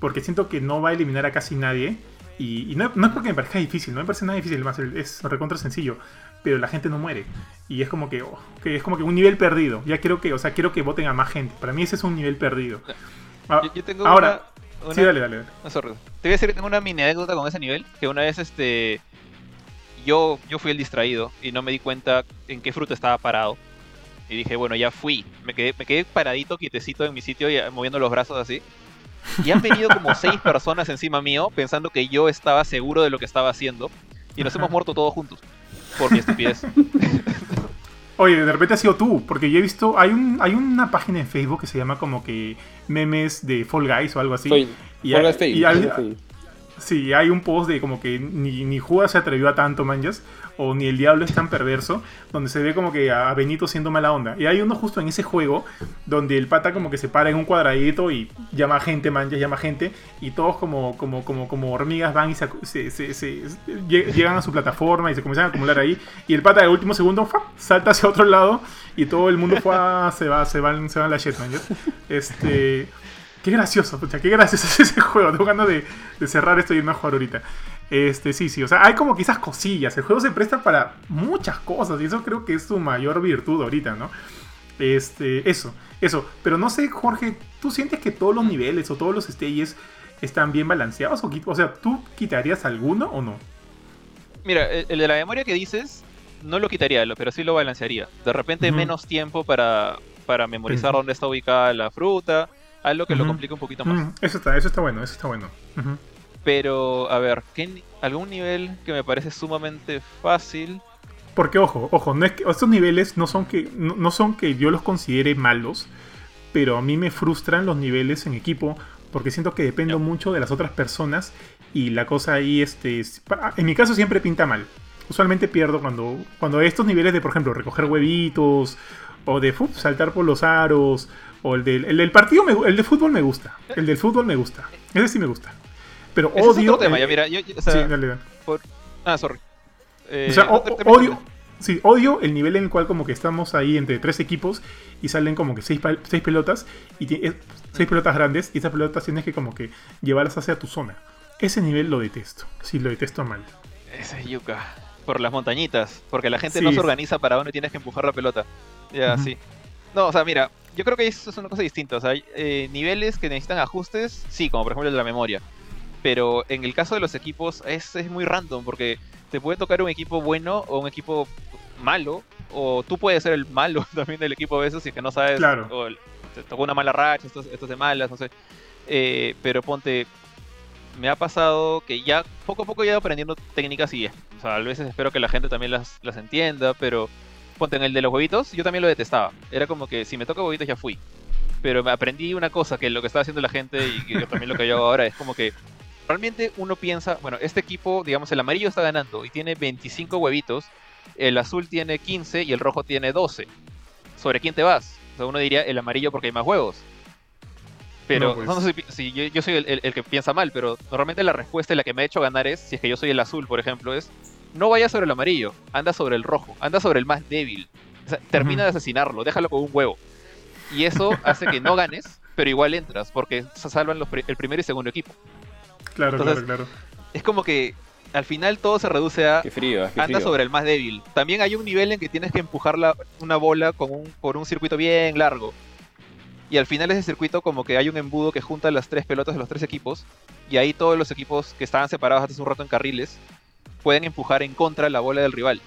Porque siento que no va a eliminar a casi nadie. Y, no, es porque me parezca difícil, no me parece nada difícil, más es recontra sencillo. Pero la gente no muere. Y es como que, oh, que, es como que un nivel perdido. Ya quiero que, o sea, quiero que voten a más gente. Para mí ese es un nivel perdido. Ah, yo, tengo ahora, sí, dale, dale. Ah, te voy a decir que tengo una mini anécdota con ese nivel. Que una vez este yo, yo fui el distraído y no me di cuenta en qué fruta estaba parado. Y dije, bueno, ya fui. Me quedé, me quedé paradito, quietecito en mi sitio, y moviendo los brazos así. Y han venido como seis personas encima mío pensando que yo estaba seguro de lo que estaba haciendo. Y nos hemos muerto todos juntos. Por mi estupidez. Oye, de repente ha sido tú, porque yo he visto, hay un hay una página en Facebook que se llama como que memes de Fall Guys o algo así. y, Fall Guys Sí, hay un post de como que ni, ni se atrevió a tanto, manjas, o ni el diablo es tan perverso, donde se ve como que a Benito siendo mala onda. Y hay uno justo en ese juego, donde el pata como que se para en un cuadradito y llama gente, manjas, llama gente, y todos como, como, como, como hormigas van y se, se, llegan a su plataforma y se comienzan a acumular ahí. Y el pata de último segundo salta hacia otro lado y todo el mundo se va, se va, se se van la shit, manjas. Este... Qué gracioso, pucha, qué gracioso es ese juego. Tengo ganas de, cerrar esto y irme a jugar ahorita. Este, sí, sí, o sea, hay como quizás cosillas. El juego se presta para muchas cosas y eso creo que es su mayor virtud ahorita, ¿no? Este, eso, eso. Pero no sé, Jorge, ¿tú sientes que todos los niveles o todos los stages están bien balanceados? O, o sea, ¿tú quitarías alguno o no? Mira, el de la memoria que dices, no lo quitaría, pero sí lo balancearía. De repente menos tiempo para, para memorizar dónde está ubicada la fruta algo que lo complica un poquito más. Eso está, eso está bueno, eso está bueno. Pero, a ver, ¿qué, ¿algún nivel que me parece sumamente fácil? Porque, ojo, ojo, no es que, estos niveles no son, que, no, son que yo los considere malos, pero a mí me frustran los niveles en equipo porque siento que dependo mucho de las otras personas y la cosa ahí, este, en mi caso siempre pinta mal. Usualmente pierdo cuando, cuando estos niveles de, por ejemplo, recoger huevitos o de saltar por los aros o el del, el del partido, me, el de fútbol me gusta. El del fútbol me gusta. Ese sí me gusta. Pero odio. Es tema, ya, mira, yo, o sea, sí, dale, dale. Ah, sorry. Eh, o sea, odio. Sí, odio el nivel en el cual como que estamos ahí entre tres equipos y salen como que seis, seis pelotas y seis pelotas grandes y esas pelotas tienes que como que llevarlas hacia tu zona. Ese nivel lo detesto. Sí, lo detesto mal. Ese es yuca. Por las montañitas. Porque la gente no se organiza para dónde tienes que empujar la pelota. Ya, sí. No, o sea, mira, yo creo que eso es una cosa distinta. O sea, hay eh, niveles que necesitan ajustes, sí, como por ejemplo el de la memoria. Pero en el caso de los equipos es, es muy random porque te puede tocar un equipo bueno o un equipo malo. O tú puedes ser el malo también del equipo a veces y que no sabes. Claro. O te tocó una mala racha, esto, es de malas, no sé. Eh, pero ponte, me ha pasado que ya poco a poco he ido aprendiendo técnicas y o sea, a veces espero que la gente también las, las entienda, pero ponte en el de los huevitos, yo también lo detestaba. Era como que si me toca huevitos ya fui. Pero me aprendí una cosa que lo que estaba haciendo la gente y que también lo que yo hago ahora es como que realmente uno piensa, bueno, este equipo, digamos, el amarillo está ganando y tiene 25 huevitos, el azul tiene 15 y el rojo tiene 12. ¿Sobre quién te vas? O sea, uno diría el amarillo porque hay más huevos. Pero no, pues. sé si, yo, soy el, el, que piensa mal, pero normalmente la respuesta y la que me ha hecho ganar es, si es que yo soy el azul, por ejemplo, es no vaya sobre el amarillo, anda sobre el rojo, anda sobre el más débil. termina de asesinarlo, déjalo con un huevo. Y eso hace que no ganes, pero igual entras, porque se salvan el primer y segundo equipo. Claro, claro, claro. Es como que al final todo se reduce a frío, anda sobre el más débil. También hay un nivel en que tienes que empujar una bola con un, por un circuito bien largo. Y al final ese circuito como que hay un embudo que junta las tres pelotas de los tres equipos. Y ahí todos los equipos que estaban separados hace un rato en carriles pueden empujar en contra la bola del rival.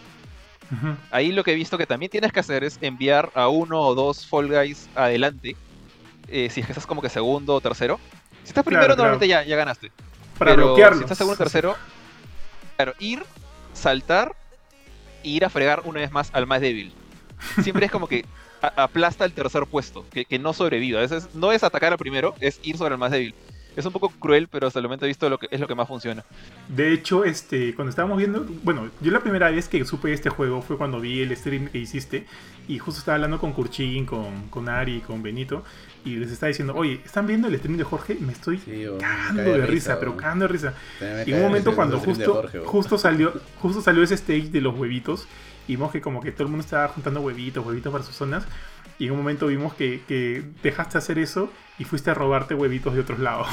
Ahí lo que he visto que también tienes que hacer es enviar a uno o dos Fall Guys adelante. Eh, si es que estás como que segundo o tercero. Si estás primero, normalmente Ya, ya ganaste. Para Pero Si estás segundo o tercero, claro, ir, saltar e ir a fregar una vez más al más débil. siempre es como que aplasta el tercer puesto, que, que no sobreviva. A veces no es atacar al primero, es ir sobre el más débil es un poco cruel, pero hasta el momento he visto lo que es lo que más funciona. De hecho, este, cuando estábamos viendo, bueno, yo la primera vez que supe este juego fue cuando vi el stream que hiciste y justo estaba hablando con Kurchin, con, con Ari, con Benito y les estaba diciendo, oye, ¿están viendo el stream de Jorge? Me estoy cagando de, risa, pero cagando de risa. Y un momento cuando justo, justo, salió, justo salió ese stage de los huevitos y vimos que como que todo el mundo estaba juntando huevitos, huevitos para sus zonas y en un momento vimos que, que, dejaste hacer eso y fuiste a robarte huevitos de otros lados.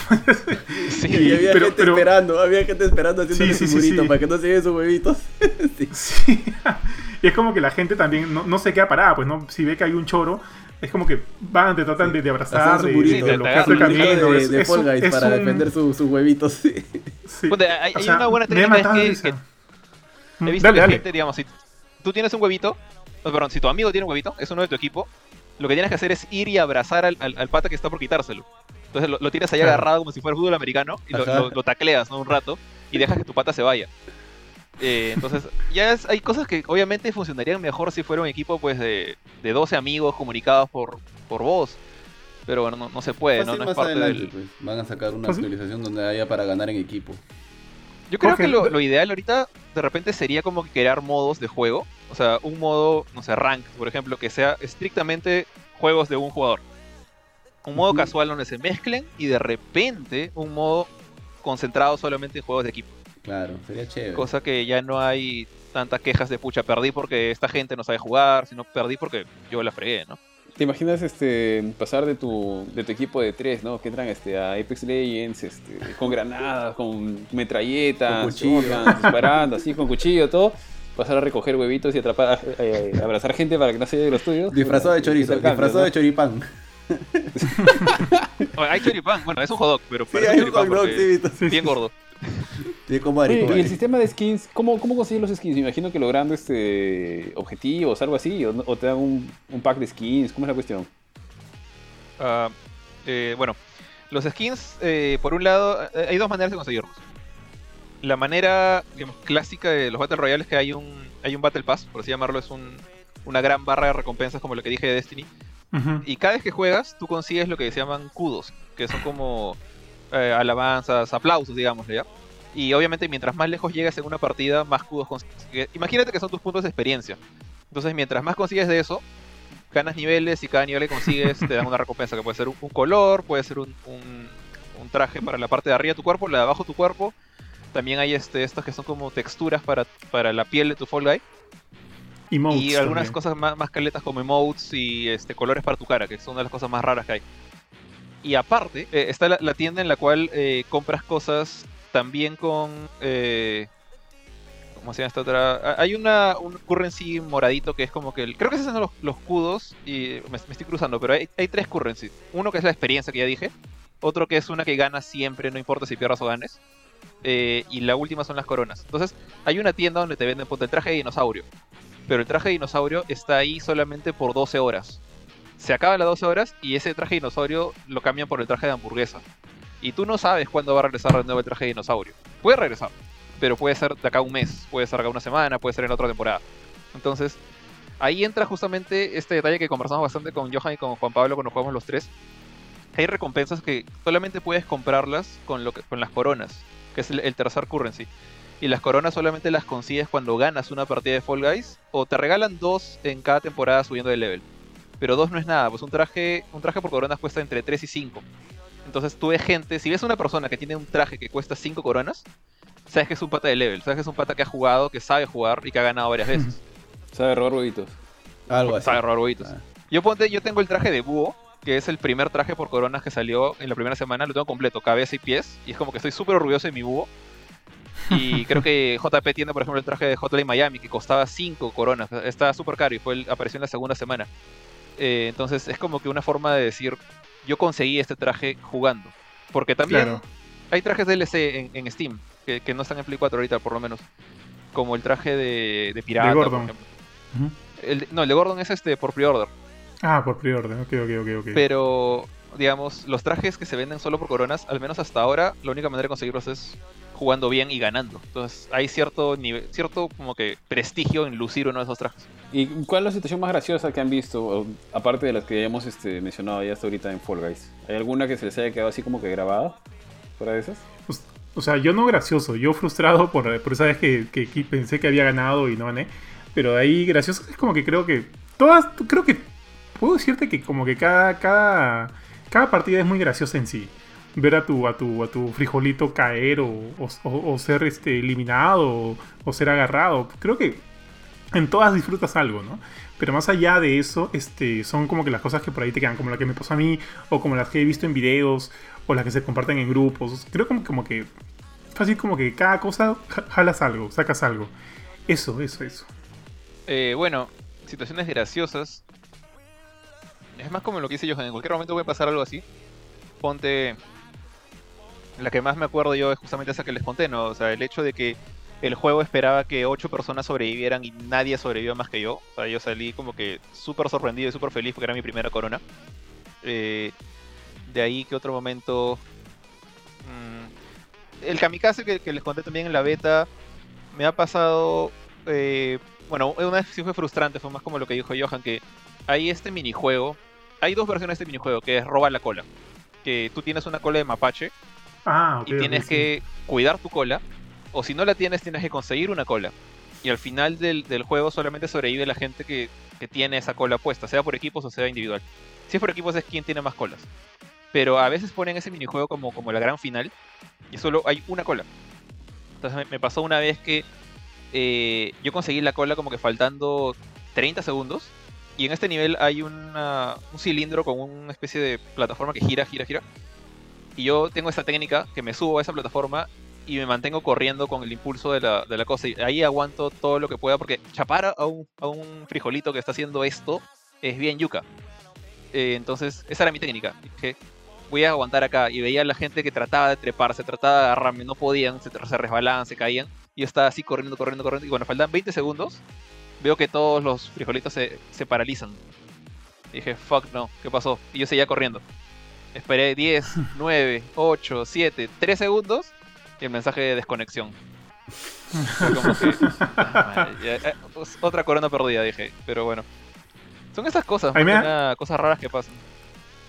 sí, y había gente esperando, había gente esperando haciendo sí, sí, para que no se esos huevitos. sí. y es como que la gente también no, no se queda parada, pues no si ve que hay un choro, es como que van, te tratan de, de abrazar, de, de, de bloquear el camino. De, de Fall Guys para defender sus huevitos. Sí. hay, hay una buena técnica es que, he visto que gente, digamos, si tú tienes un huevito, perdón, si tu amigo tiene un huevito, es uno de tu equipo, lo que tienes que hacer es ir y abrazar al, al, pata que está por quitárselo. Entonces lo, tienes ahí agarrado como si fuera fútbol americano y lo, tacleas un rato y dejas que tu pata se vaya. Eh, entonces, ya hay cosas que obviamente funcionarían mejor si fuera un equipo pues de, de 12 amigos comunicados por, por voz. Pero bueno, no, se puede, ¿no? no es parte del... pues, van a sacar una actualización donde haya para ganar en equipo. Yo creo que lo, lo, ideal ahorita de repente sería como crear modos de juego o sea, un modo, no sé, rank, por ejemplo, que sea estrictamente juegos de un jugador. Un modo casual donde se mezclen y de repente un modo concentrado solamente en juegos de equipo. Claro, sería chévere. Cosa que ya no hay tantas quejas de pucha, perdí porque esta gente no sabe jugar, sino perdí porque yo la fregué, ¿no? ¿Te imaginas este pasar de tu, de tu equipo de tres, ¿no? Que entran este, a Apex Legends este, con granadas, con metralletas, disparando, así, con cuchillo, todo pasar a recoger huevitos y atrapar, eh, abrazar gente para que no se lleve los tuyos. Disfrazado de chorizo, disfrazado de choripán. hay choripán, bueno, es un hot pero sí, hay un hot sí, bien gordo. Sí, como y el sistema de skins, ¿cómo, cómo consigues los skins? Me imagino que logrando este objetivos, algo así, o, te dan un, un, pack de skins, ¿cómo es la cuestión? Uh, eh, bueno, los skins, eh, por un lado, eh, hay dos maneras de conseguirlos la manera clásica de los Battle Royales es que hay un, hay un Battle Pass, por así llamarlo, es un, una gran barra de recompensas como lo que dije de Destiny. Y cada vez que juegas, tú consigues lo que se llaman kudos, que son como eh, alabanzas, aplausos, digamos, ¿ya? Y obviamente mientras más lejos llegas en una partida, más kudos consigues. Imagínate que son tus puntos de experiencia. Entonces, mientras más consigues de eso, ganas niveles y cada nivel que consigues te dan una recompensa, que puede ser un, color, puede ser un, un, un, traje para la parte de arriba de tu cuerpo, la de abajo de tu cuerpo, también hay este, estos que son como texturas para, para la piel de tu Fall Guy. y algunas cosas más, más, caletas como emotes y este, colores para tu cara, que son una de las cosas más raras que hay. Y aparte, eh, está la, tienda en la cual eh, compras cosas también con... Eh, ¿Cómo se llama esta otra? Hay una, un currency moradito que es como que... creo que esos son los, los kudos y me, estoy cruzando, pero hay, hay tres currencies. Uno que es la experiencia que ya dije. Otro que es una que ganas siempre, no importa si pierdas o ganes. Eh, y la última son las coronas. Entonces, hay una tienda donde te venden el traje de dinosaurio. Pero el traje de dinosaurio está ahí solamente por 12 horas. Se acaba las 12 horas y ese traje de dinosaurio lo cambian por el traje de hamburguesa. Y tú no sabes cuándo va a regresar de nuevo el traje de dinosaurio. Puede regresar, pero puede ser de acá un mes, puede ser de acá una semana, puede ser en otra temporada. Entonces, ahí entra justamente este detalle que conversamos bastante con Johan y con Juan Pablo cuando jugamos los tres. Hay recompensas que solamente puedes comprarlas con, lo con las coronas que es el, tercer currency. Y las coronas solamente las consigues cuando ganas una partida de Fall Guys o te regalan dos en cada temporada subiendo de level. Pero dos no es nada, pues un traje, un traje por coronas cuesta entre 3 y 5. Entonces tú ves gente, si ves una persona que tiene un traje que cuesta 5 coronas, sabes que es un pata de level, sabes que es un pata que ha jugado, que sabe jugar y que ha ganado varias veces. sabe robar huevitos. Algo así. Sabe robar huevitos. Ah. Yo, ponte, yo tengo el traje de búho, que es el primer traje por coronas que salió en la primera semana, lo tengo completo, cabeza y pies, y es como que estoy súper orgulloso de mi búho. Y creo que JP tiene, por ejemplo, el traje de Hotline Miami, que costaba 5 coronas, estaba súper caro y fue apareció en la segunda semana. Eh, entonces es como que una forma de decir, yo conseguí este traje jugando. Porque también hay trajes DLC en, Steam, que, no están en Play 4 ahorita, por lo menos. Como el traje de, de pirata, Gordon. no, el de Gordon es este por pre-order. Ah, por pre-order, ok, ok, ok. Pero, digamos, los trajes que se venden solo por coronas, al menos hasta ahora, la única manera de conseguirlos es jugando bien y ganando. Entonces hay cierto nivel, cierto como que prestigio en lucir uno de esos trajes. ¿Y cuál es la situación más graciosa que han visto, aparte de las que ya hemos este, mencionado ya hasta ahorita en Fall Guys? ¿Hay alguna que se les haya quedado así como que grabada? ¿Fuera de esas? Pues, o sea, yo no gracioso, yo frustrado por, por esa vez que, que, pensé que había ganado y no gané. Pero ahí gracioso es como que creo que todas, creo que puedo decirte que como que cada, cada, cada partida es muy graciosa en sí ver a tu, a tu, a tu frijolito caer o, o, ser este, eliminado o, ser agarrado. Creo que en todas disfrutas algo, ¿no? Pero más allá de eso, este, son como que las cosas que por ahí te quedan, como la que me pasó a mí, o como las que he visto en videos, o las que se comparten en grupos. Creo como, como que, fácil como que cada cosa jalas algo, sacas algo. Eso, eso, eso. Eh, bueno, situaciones graciosas. Es más como lo que hice yo, en cualquier momento puede pasar algo así. Ponte la que más me acuerdo yo es justamente esa que les conté, ¿no? O sea, el hecho de que el juego esperaba que ocho personas sobrevivieran y nadie sobrevivió más que yo. O sea, yo salí como que súper sorprendido y súper feliz porque era mi primera corona. Eh, de ahí que otro momento... Mm, el kamikaze que, les conté también en la beta me ha pasado... Eh, bueno, una vez sí fue frustrante, fue más como lo que dijo Johan, que hay este minijuego. Hay dos versiones de este minijuego, que es roba la cola. Que tú tienes una cola de mapache Ah, y tienes que cuidar tu cola. O si no la tienes, tienes que conseguir una cola. Y al final del, juego solamente sobrevive la gente que, tiene esa cola puesta, sea por equipos o sea individual. Si es por equipos es quien tiene más colas. Pero a veces ponen ese minijuego como, como la gran final y solo hay una cola. Entonces me, pasó una vez que eh, yo conseguí la cola como que faltando 30 segundos. Y en este nivel hay un cilindro con una especie de plataforma que gira, gira, gira. Y yo tengo esta técnica que me subo a esa plataforma y me mantengo corriendo con el impulso de la, de la cosa. Y ahí aguanto todo lo que pueda porque chapar a un, a un frijolito que está haciendo esto es bien yuca. Eh, entonces, esa era mi técnica. Dije, voy a aguantar acá. Y veía a la gente que trataba de treparse, trataba de agarrarme, no podían, se, resbalaban, se caían. Y yo estaba así corriendo, corriendo, corriendo. Y cuando faltan 20 segundos, veo que todos los frijolitos se, se paralizan. dije, fuck no, ¿qué pasó? Y yo seguía corriendo. Esperé 10, 9, 8, 7, 3 segundos y el mensaje de desconexión. Ah, eh, otra corona perdida, dije. Pero bueno. Son esas cosas, cosas raras que pasan.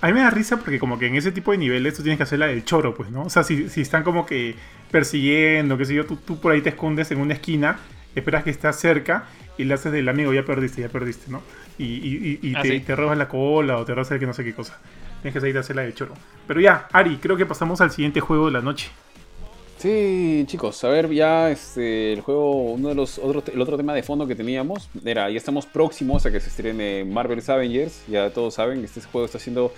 A mí me da risa porque como que en ese tipo de niveles tú tienes que hacer la del choro, pues, ¿no? O sea, si, están como que persiguiendo, qué sé yo, tú, tú, por ahí te escondes en una esquina, esperas que estás cerca y le haces del amigo, ya perdiste, ya perdiste, ¿no? Y, y, y, ah, te, te, robas la cola o te robas el que no sé qué cosa. Tienes que salir a hacer la de choro. Pero ya, Ari, creo que pasamos al siguiente juego de la noche. Sí, chicos, a ver, ya este, el juego, uno de los otros, el otro tema de fondo que teníamos era, ya estamos próximos a que se estrene Marvel's Avengers, ya todos saben, que este juego está siendo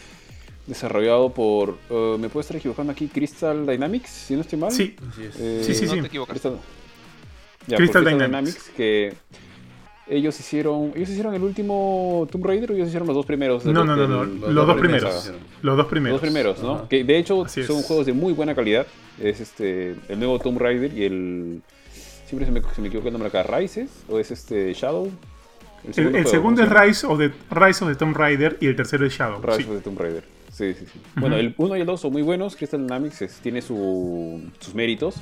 desarrollado por, uh, ¿me puedo estar equivocando aquí? Crystal Dynamics, si no estoy mal. Sí, eh, sí, sí, no sí. Te Crystal, Crystal Dynamics. que ellos hicieron ellos hicieron el último Tomb Raider o ellos hicieron los dos primeros no no no, no. Los, dos primeros los dos primeros. los dos primeros. no que de hecho son juegos de muy buena calidad. Es este el nuevo Tomb Raider y el siempre se me, se me equivoca el nombre acá Rises o es este Shadow. El segundo, es Rise of, the, Rise of the Tomb Raider y el tercero es Shadow Rise of the Tomb Raider. Sí sí sí. Bueno el 1 y el 2 son muy buenos. Crystal Dynamics tiene su, sus méritos.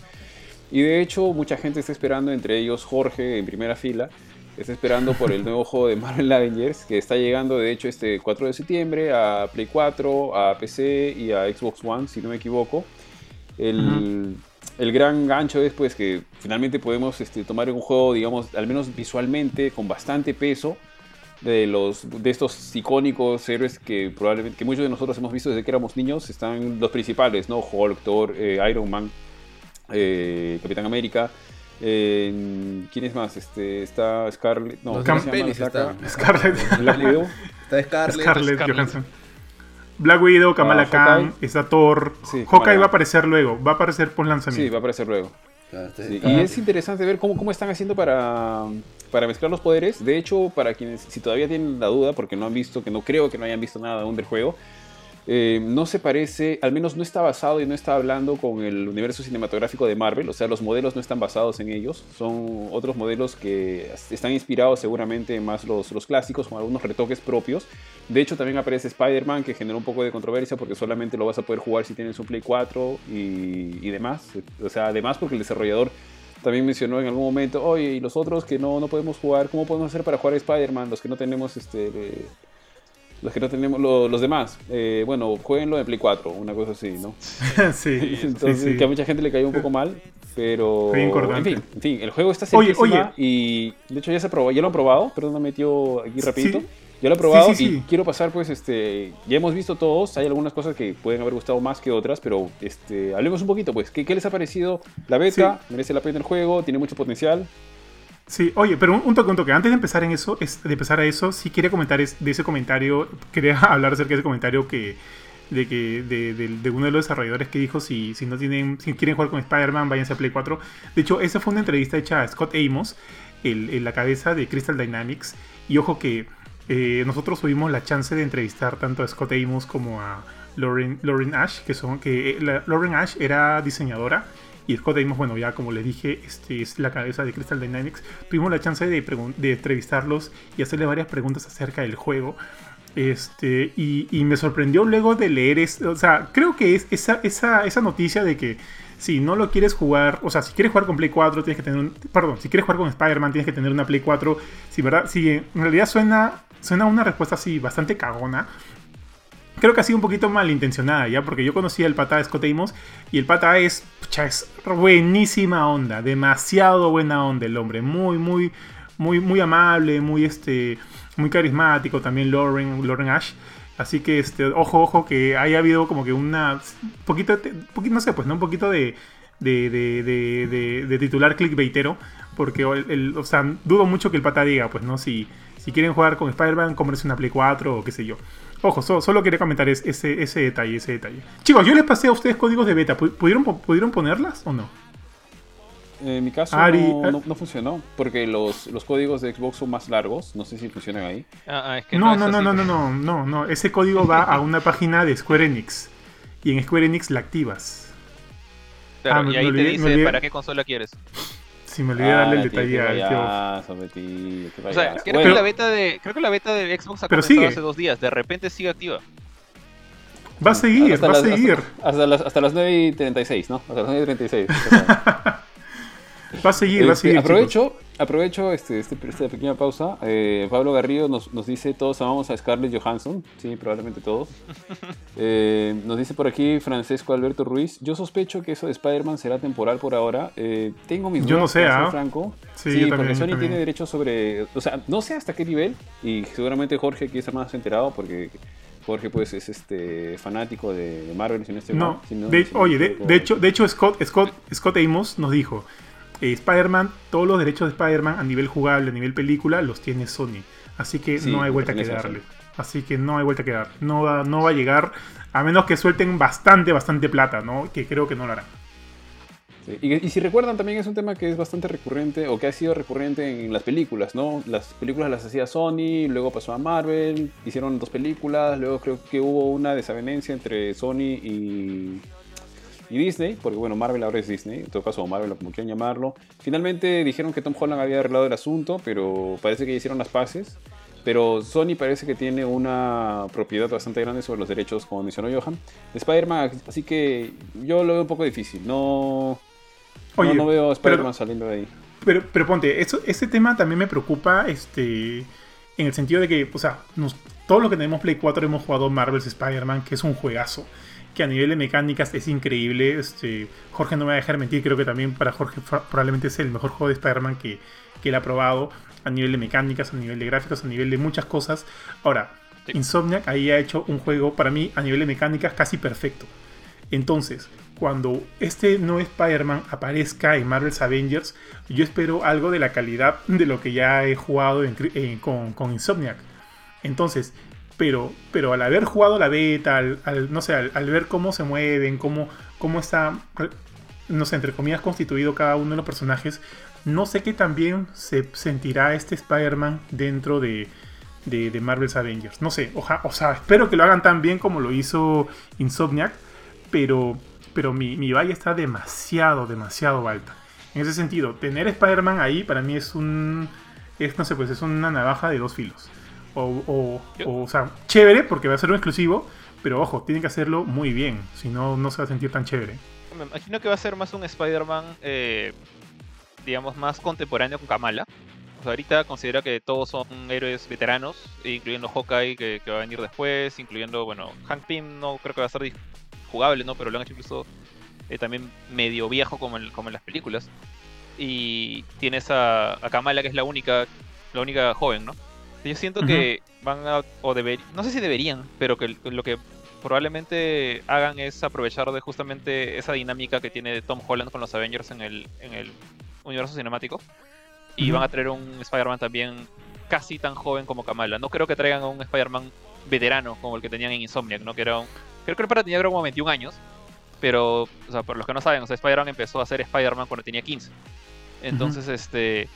Y de hecho mucha gente está esperando entre ellos Jorge en primera fila está esperando por el nuevo juego de Marvel Avengers, que está llegando de hecho este 4 de septiembre a Play 4, a PC y a Xbox One, si no me equivoco. El, el gran gancho es pues que finalmente podemos este, tomar un juego, digamos, al menos visualmente, con bastante peso, de, los, de estos icónicos héroes que probablemente que muchos de nosotros hemos visto desde que éramos niños, están los principales, ¿no? Hulk, Thor, eh, Iron Man, eh, Capitán América. ¿Quién es más? Este, está Scarlett. No, está. Scarlett. Black Widow. Está Scarlett. Scarlett, Johansson. Black Widow, Kamala ah, Khan, está Thor. Hawkeye va a aparecer luego, va a aparecer por lanzamiento. Sí, va a aparecer luego. Y es interesante ver cómo, cómo están haciendo para, para mezclar los poderes. De hecho, para quienes, si todavía tienen la duda, porque no han visto, que no creo que no hayan visto nada aún del juego, eh, no se parece, al menos no está basado y no está hablando con el universo cinematográfico de Marvel, o sea, los modelos no están basados en ellos, son otros modelos que están inspirados seguramente en más los, los clásicos, con algunos retoques propios. De hecho, también aparece Spider-Man, que generó un poco de controversia porque solamente lo vas a poder jugar si tienes un Play 4 y, demás. O sea, además porque el desarrollador también mencionó en algún momento, oye, y los otros que no, no podemos jugar, ¿cómo podemos hacer para jugar Spider-Man? Los que no tenemos este los que no tenemos, los demás, eh, bueno, jueguenlo en Play 4, una cosa así, ¿no? sí. Entonces, que a mucha gente le cayó un poco mal, pero. en fin, en fin, el juego está cerquísima y de hecho ya se probó, ya lo han probado, perdón, me metió aquí rapidito. Ya lo he probado y quiero pasar, pues, este, ya hemos visto todos, hay algunas cosas que pueden haber gustado más que otras, pero este, hablemos un poquito, pues, ¿qué, qué les ha parecido la beta? ¿Merece la pena el juego? ¿Tiene mucho potencial? Sí, oye, pero un, toque, un toque. Antes de empezar en eso, es, de empezar a eso, sí quería comentar de ese comentario, quería hablar acerca de ese comentario que de que de, uno de los desarrolladores que dijo si, si no tienen si quieren jugar con Spider-Man váyanse a Play 4 de hecho esa fue una entrevista hecha a Scott Amos el, la cabeza de Crystal Dynamics y ojo que eh, nosotros tuvimos la chance de entrevistar tanto a Scott Amos como a Lauren, Lauren Ash que son que eh, Lauren Ash era diseñadora y Scott Amos, bueno, ya como les dije, este es la cabeza de Crystal Dynamics. Tuvimos la chance de, entrevistarlos y hacerle varias preguntas acerca del juego. Este, y, me sorprendió luego de leer, esto, o sea, creo que es esa, esa, esa noticia de que si no lo quieres jugar, o sea, si quieres jugar con Play 4, tienes que tener un, perdón, si quieres jugar con Spider-Man, tienes que tener una Play 4. Si, ¿verdad? si en realidad suena, suena una respuesta así bastante cagona, creo que ha sido un poquito malintencionada ya, porque yo conocía el pata de Scott Amos y el pata es, pucha, es buenísima onda, demasiado buena onda el hombre, muy, muy, muy, muy amable, muy, este, muy carismático, también Lauren, Lauren Ash. Así que, este, ojo, ojo, que haya habido como que una, poquito, poquito no sé, pues, ¿no? Un poquito de, de, de, de, titular clickbaitero, porque, el, o sea, dudo mucho que el pata diga, pues, ¿no? Si, si quieren jugar con Spider-Man, cómprense una Play 4 o qué sé yo. Ojo, solo quería comentar ese, ese detalle, ese detalle. Chicos, yo les pasé a ustedes códigos de beta. ¿Pudieron, ¿pudieron ponerlas o no? En mi caso no, funcionó, porque los, los, códigos de Xbox son más largos. No sé si funcionan ahí. Ah, ah, no, no, no, no, no, no, no, no. Ese código va a una página de Square Enix. Y en Square Enix la activas. Claro, ah, y ahí te dice para qué consola quieres. Si me olvidé darle el ah, detalle a O sea, creo, que la beta de, creo que la beta de Xbox ha comenzado hace dos días. De repente sigue activa. Va a seguir, va a seguir. Hasta, las, hasta las 9 y 36, ¿no? Hasta las 9 y 36. va a seguir, va a este, seguir. Aprovecho, aprovecho este, este, esta pequeña pausa. Eh, Pablo Garrido nos, nos, dice: Todos amamos a Scarlett Johansson. Sí, probablemente todos. Eh, nos dice por aquí Francesco Alberto Ruiz: Yo sospecho que eso de Spider-Man será temporal por ahora. Eh, tengo mis Yo no sé, ¿ah? Franco. Sí, porque Sony tiene derecho sobre. O sea, no sé hasta qué nivel. Y seguramente Jorge aquí está más enterado porque. Jorge pues es este fanático de, Marvel en este no, oye de, hecho de hecho Scott Scott Scott Amos nos dijo eh, Spider-Man, todos los derechos de Spider-Man a nivel jugable, a nivel película, los tiene Sony. Así que no hay vuelta que darle. Así que no hay vuelta que dar. No va, no va a llegar, a menos que suelten bastante, bastante plata, ¿no? Que creo que no lo harán. Y, si recuerdan, también es un tema que es bastante recurrente, o que ha sido recurrente en las películas, ¿no? Las películas las hacía Sony, luego pasó a Marvel, hicieron dos películas, luego creo que hubo una desavenencia entre Sony y, y Disney, porque bueno, Marvel ahora es Disney, en todo caso, Marvel, como quieran llamarlo. Finalmente dijeron que Tom Holland había arreglado el asunto, pero parece que ya hicieron las paces. Pero Sony parece que tiene una propiedad bastante grande sobre los derechos, como mencionó Johan. Spider-Man, así que yo lo veo un poco difícil. No, no, veo a Spider-Man saliendo de ahí. Pero, pero ponte, eso, ese tema también me preocupa este, en el sentido de que, o sea, todo lo que tenemos Play 4 hemos jugado Marvel's Spider-Man, que es un juegazo que a nivel de mecánicas es increíble. Este, Jorge no me va a dejar mentir, creo que también para Jorge probablemente es el mejor juego de Spider-Man que, que él ha probado a nivel de mecánicas, a nivel de gráficos, a nivel de muchas cosas. Ahora, Insomniac ahí ha hecho un juego para mí a nivel de mecánicas casi perfecto. Entonces, cuando este no Spider-Man aparezca en Marvel's Avengers, yo espero algo de la calidad de lo que ya he jugado con, con Insomniac. Entonces, pero, pero al haber jugado la beta, al, no sé, al, ver cómo se mueven, cómo, cómo está, no sé, entre comillas, constituido cada uno de los personajes, no sé qué también se sentirá este Spider-Man dentro de, de, Marvel's Avengers. No sé, o sea, espero que lo hagan tan bien como lo hizo Insomniac, pero, pero mi, mi valla está demasiado, demasiado alta. En ese sentido, tener Spider-Man ahí para mí es un. Es, no sé, pues es una navaja de dos filos. O, o, o, o sea, chévere porque va a ser un exclusivo, pero ojo, tienen que hacerlo muy bien, si no, no se va a sentir tan chévere. Me imagino que va a ser más un Spider-Man, eh, digamos, más contemporáneo con Kamala. O sea, ahorita considera que todos son héroes veteranos, incluyendo Hawkeye, que, que va a venir después, incluyendo, bueno, Hank Pym no creo que va a ser jugable, ¿no? Pero lo han hecho incluso eh, también medio viejo como en, como en las películas. Y tienes a, a Kamala, que es la única, la única joven, ¿no? Yo siento uh -huh. que van a, o deber, no sé si deberían, pero que lo que probablemente hagan es aprovechar de justamente esa dinámica que tiene Tom Holland con los Avengers en el, en el universo cinemático. Y uh -huh. van a traer un Spider-Man también casi tan joven como Kamala. No creo que traigan a un Spider-Man veterano como el que tenían en Insomniac, ¿no? Que era un, creo que para tenía como 21 años. Pero, o sea, por los que no saben, o sea, Spider-Man empezó a ser Spider-Man cuando tenía 15. Entonces, uh -huh. este.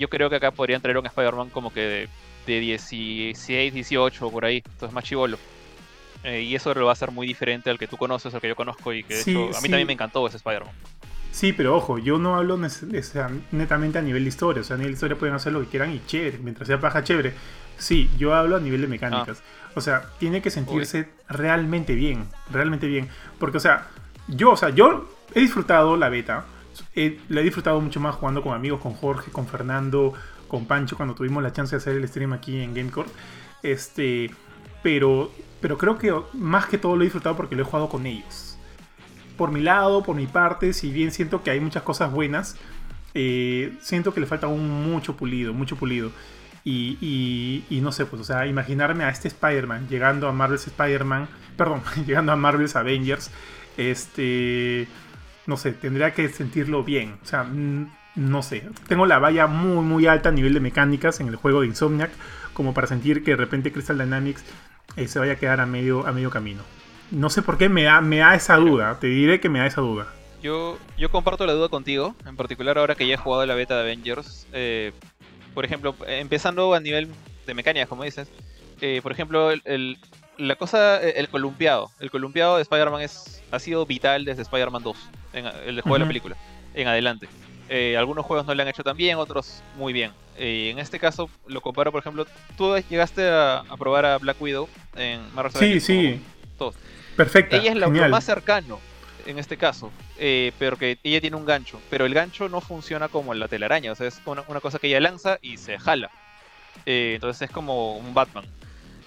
Yo creo que acá podrían traer un Spider-Man como que de, de 16, 18 por ahí. Entonces, más chivolo. Eh, y eso lo va a hacer muy diferente al que tú conoces, al que yo conozco. Y que de sí, hecho, a mí sí. también me encantó ese Spider-Man. Sí, pero ojo, yo no hablo netamente a nivel de historia. O sea, a nivel de historia pueden hacer lo que quieran y chévere. Mientras sea paja, chévere. Sí, yo hablo a nivel de mecánicas. Ah. O sea, tiene que sentirse Uy. realmente bien. Realmente bien. Porque, o sea, yo, o sea, yo he disfrutado la beta. La he disfrutado mucho más jugando con amigos, con Jorge, con Fernando, con Pancho, cuando tuvimos la chance de hacer el stream aquí en Gamecore. Este, pero, pero creo que más que todo lo he disfrutado porque lo he jugado con ellos. Por mi lado, por mi parte, si bien siento que hay muchas cosas buenas, eh, siento que le falta un mucho pulido, mucho pulido. Y, y, y, no sé, pues, o sea, imaginarme a este Spider-Man llegando a Marvel's Spider-Man, perdón, llegando a Marvel's Avengers, este, no sé, tendría que sentirlo bien. O sea, no sé, tengo la valla muy, muy alta a nivel de mecánicas en el juego de Insomniac, como para sentir que de repente Crystal Dynamics eh, se vaya a quedar a medio, a medio camino. No sé por qué me da, me da esa duda, te diré que me da esa duda. Yo, yo comparto la duda contigo, en particular ahora que ya he jugado la beta de Avengers. Eh, por ejemplo, empezando a nivel de mecánicas, como dices, eh, por ejemplo, el, el, la cosa, el columpiado. El columpiado de Spider-Man ha sido vital desde Spider-Man 2, en el juego uh -huh. de la película, en adelante. Eh, algunos juegos no le han hecho tan bien, otros muy bien. Eh, en este caso, lo comparo, por ejemplo, tú llegaste a, a probar a Black Widow en Marvel Sí, sí. Todos. Perfecta. Ella es la, más cercano en este caso, eh, pero que ella tiene un gancho, pero el gancho no funciona como la telaraña, o sea, es una, una cosa que ella lanza y se jala. Eh, entonces es como un Batman.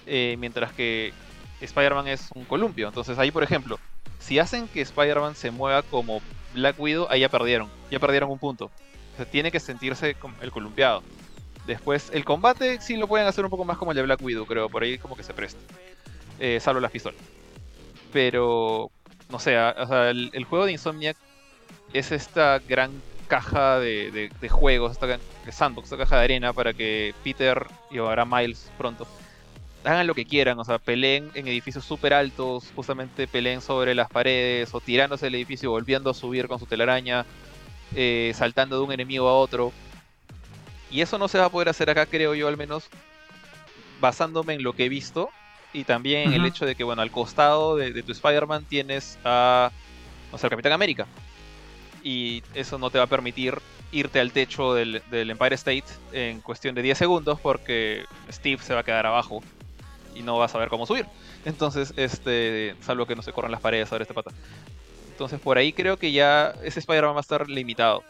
Eh, mientras que Spider-Man es un columpio. Entonces ahí, por ejemplo, si hacen que Spider-Man se mueva como Black Widow, ahí ya perdieron. Ya perdieron un punto. O sea, tiene que sentirse como el columpiado. Después, el combate sí lo pueden hacer un poco más como el de Black Widow, creo. Por ahí como que se presta. Eh, salvo las pistolas. Pero, no sé, sea, el, juego de Insomniac es esta gran caja de, juegos, esta sandbox, esta caja de arena para que Peter y ahora Miles pronto hagan lo que quieran, o sea, peleen en edificios súper altos, justamente peleen sobre las paredes o tirándose del edificio, volviendo a subir con su telaraña, eh, saltando de un enemigo a otro. Y eso no se va a poder hacer acá, creo yo, al menos basándome en lo que he visto y también en uh -huh. el hecho de que, bueno, al costado de, de tu Spider-Man tienes a, o sea, al Capitán América. Y eso no te va a permitir irte al techo del, del Empire State en cuestión de 10 segundos porque Steve se va a quedar abajo y no vas a saber cómo subir. Entonces, este, salvo que no se corran las paredes sobre este pata. Entonces, por ahí creo que ya ese Spider-Man va a estar limitado.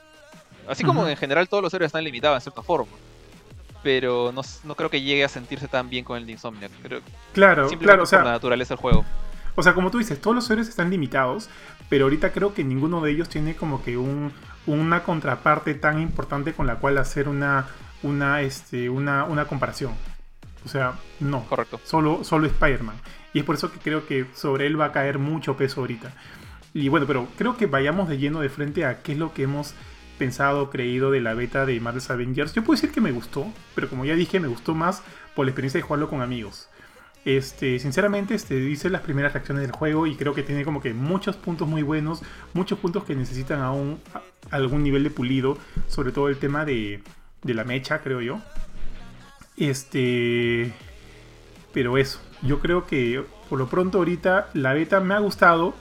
Así como uh -huh. en general todos los héroes están limitados en cierta forma. Pero no, no, creo que llegue a sentirse tan bien con el de Insomniac. Creo, claro, claro, o sea, por la naturaleza del juego. O sea, como tú dices, todos los héroes están limitados, pero ahorita creo que ninguno de ellos tiene como que un, una contraparte tan importante con la cual hacer una, una, este, una, una comparación. O sea, no. Correcto. Solo, solo Spider-Man. Y es por eso que creo que sobre él va a caer mucho peso ahorita. Y bueno, pero creo que vayamos de lleno de frente a qué es lo que hemos pensado, creído de la beta de Marvel's Avengers. Yo puedo decir que me gustó, pero como ya dije, me gustó más por la experiencia de jugarlo con amigos. Este, sinceramente, este, hice las primeras reacciones del juego y creo que tiene como que muchos puntos muy buenos, muchos puntos que necesitan aún algún nivel de pulido, sobre todo el tema de, de la mecha, creo yo. Este. Pero eso, yo creo que por lo pronto ahorita la beta me ha gustado,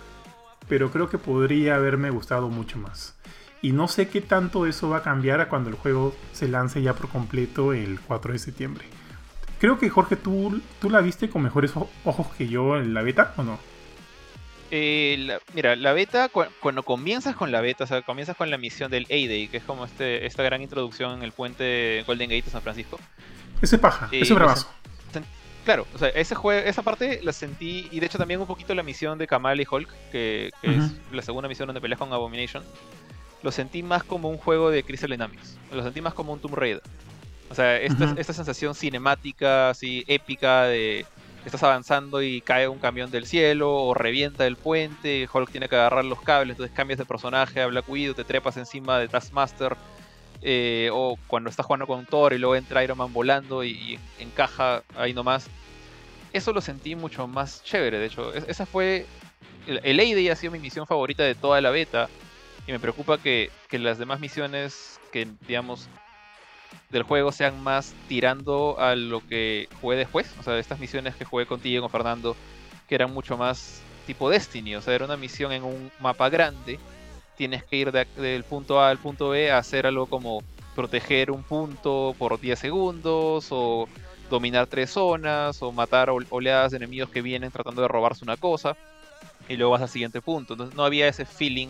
pero creo que podría haberme gustado mucho más. Y no sé qué tanto eso va a cambiar a cuando el juego se lance ya por completo el 4 de septiembre. Creo que Jorge, ¿tú, tú la viste con mejores ojos que yo en la beta o no? Eh, mira, la beta, cuando comienzas con la beta, o sea, comienzas con la misión del A-Day, que es como este, esta gran introducción en el puente Golden Gate de San Francisco. Ese paja, ese pues, bravazo. Claro, o sea, ese juego, esa parte la sentí, y de hecho también un poquito la misión de Kamal y Hulk, que, es la segunda misión donde peleas con Abomination, lo sentí más como un juego de Crystal Dynamics, lo sentí más como un Tomb Raider. O sea, esta, esta sensación cinemática, así, épica de estás avanzando y cae un camión del cielo o revienta el puente, Hulk tiene que agarrar los cables, entonces cambias de personaje a Black Widow, te trepas encima de Taskmaster, eh, o cuando estás jugando con Thor y luego entra Iron Man volando y, encaja ahí nomás. Eso lo sentí mucho más chévere, de hecho. esa fue. El, el ha sido mi misión favorita de toda la beta. Y me preocupa que, que las demás misiones que, digamos, del juego sean más tirando a lo que jugué después. O sea, estas misiones que jugué contigo con Fernando, que eran mucho más tipo Destiny. O sea, era una misión en un mapa grande. Tienes que ir del punto A al punto B a hacer algo como proteger un punto por 10 segundos o dominar tres zonas o matar oleadas de enemigos que vienen tratando de robarse una cosa y luego vas al siguiente punto. Entonces no había ese feeling,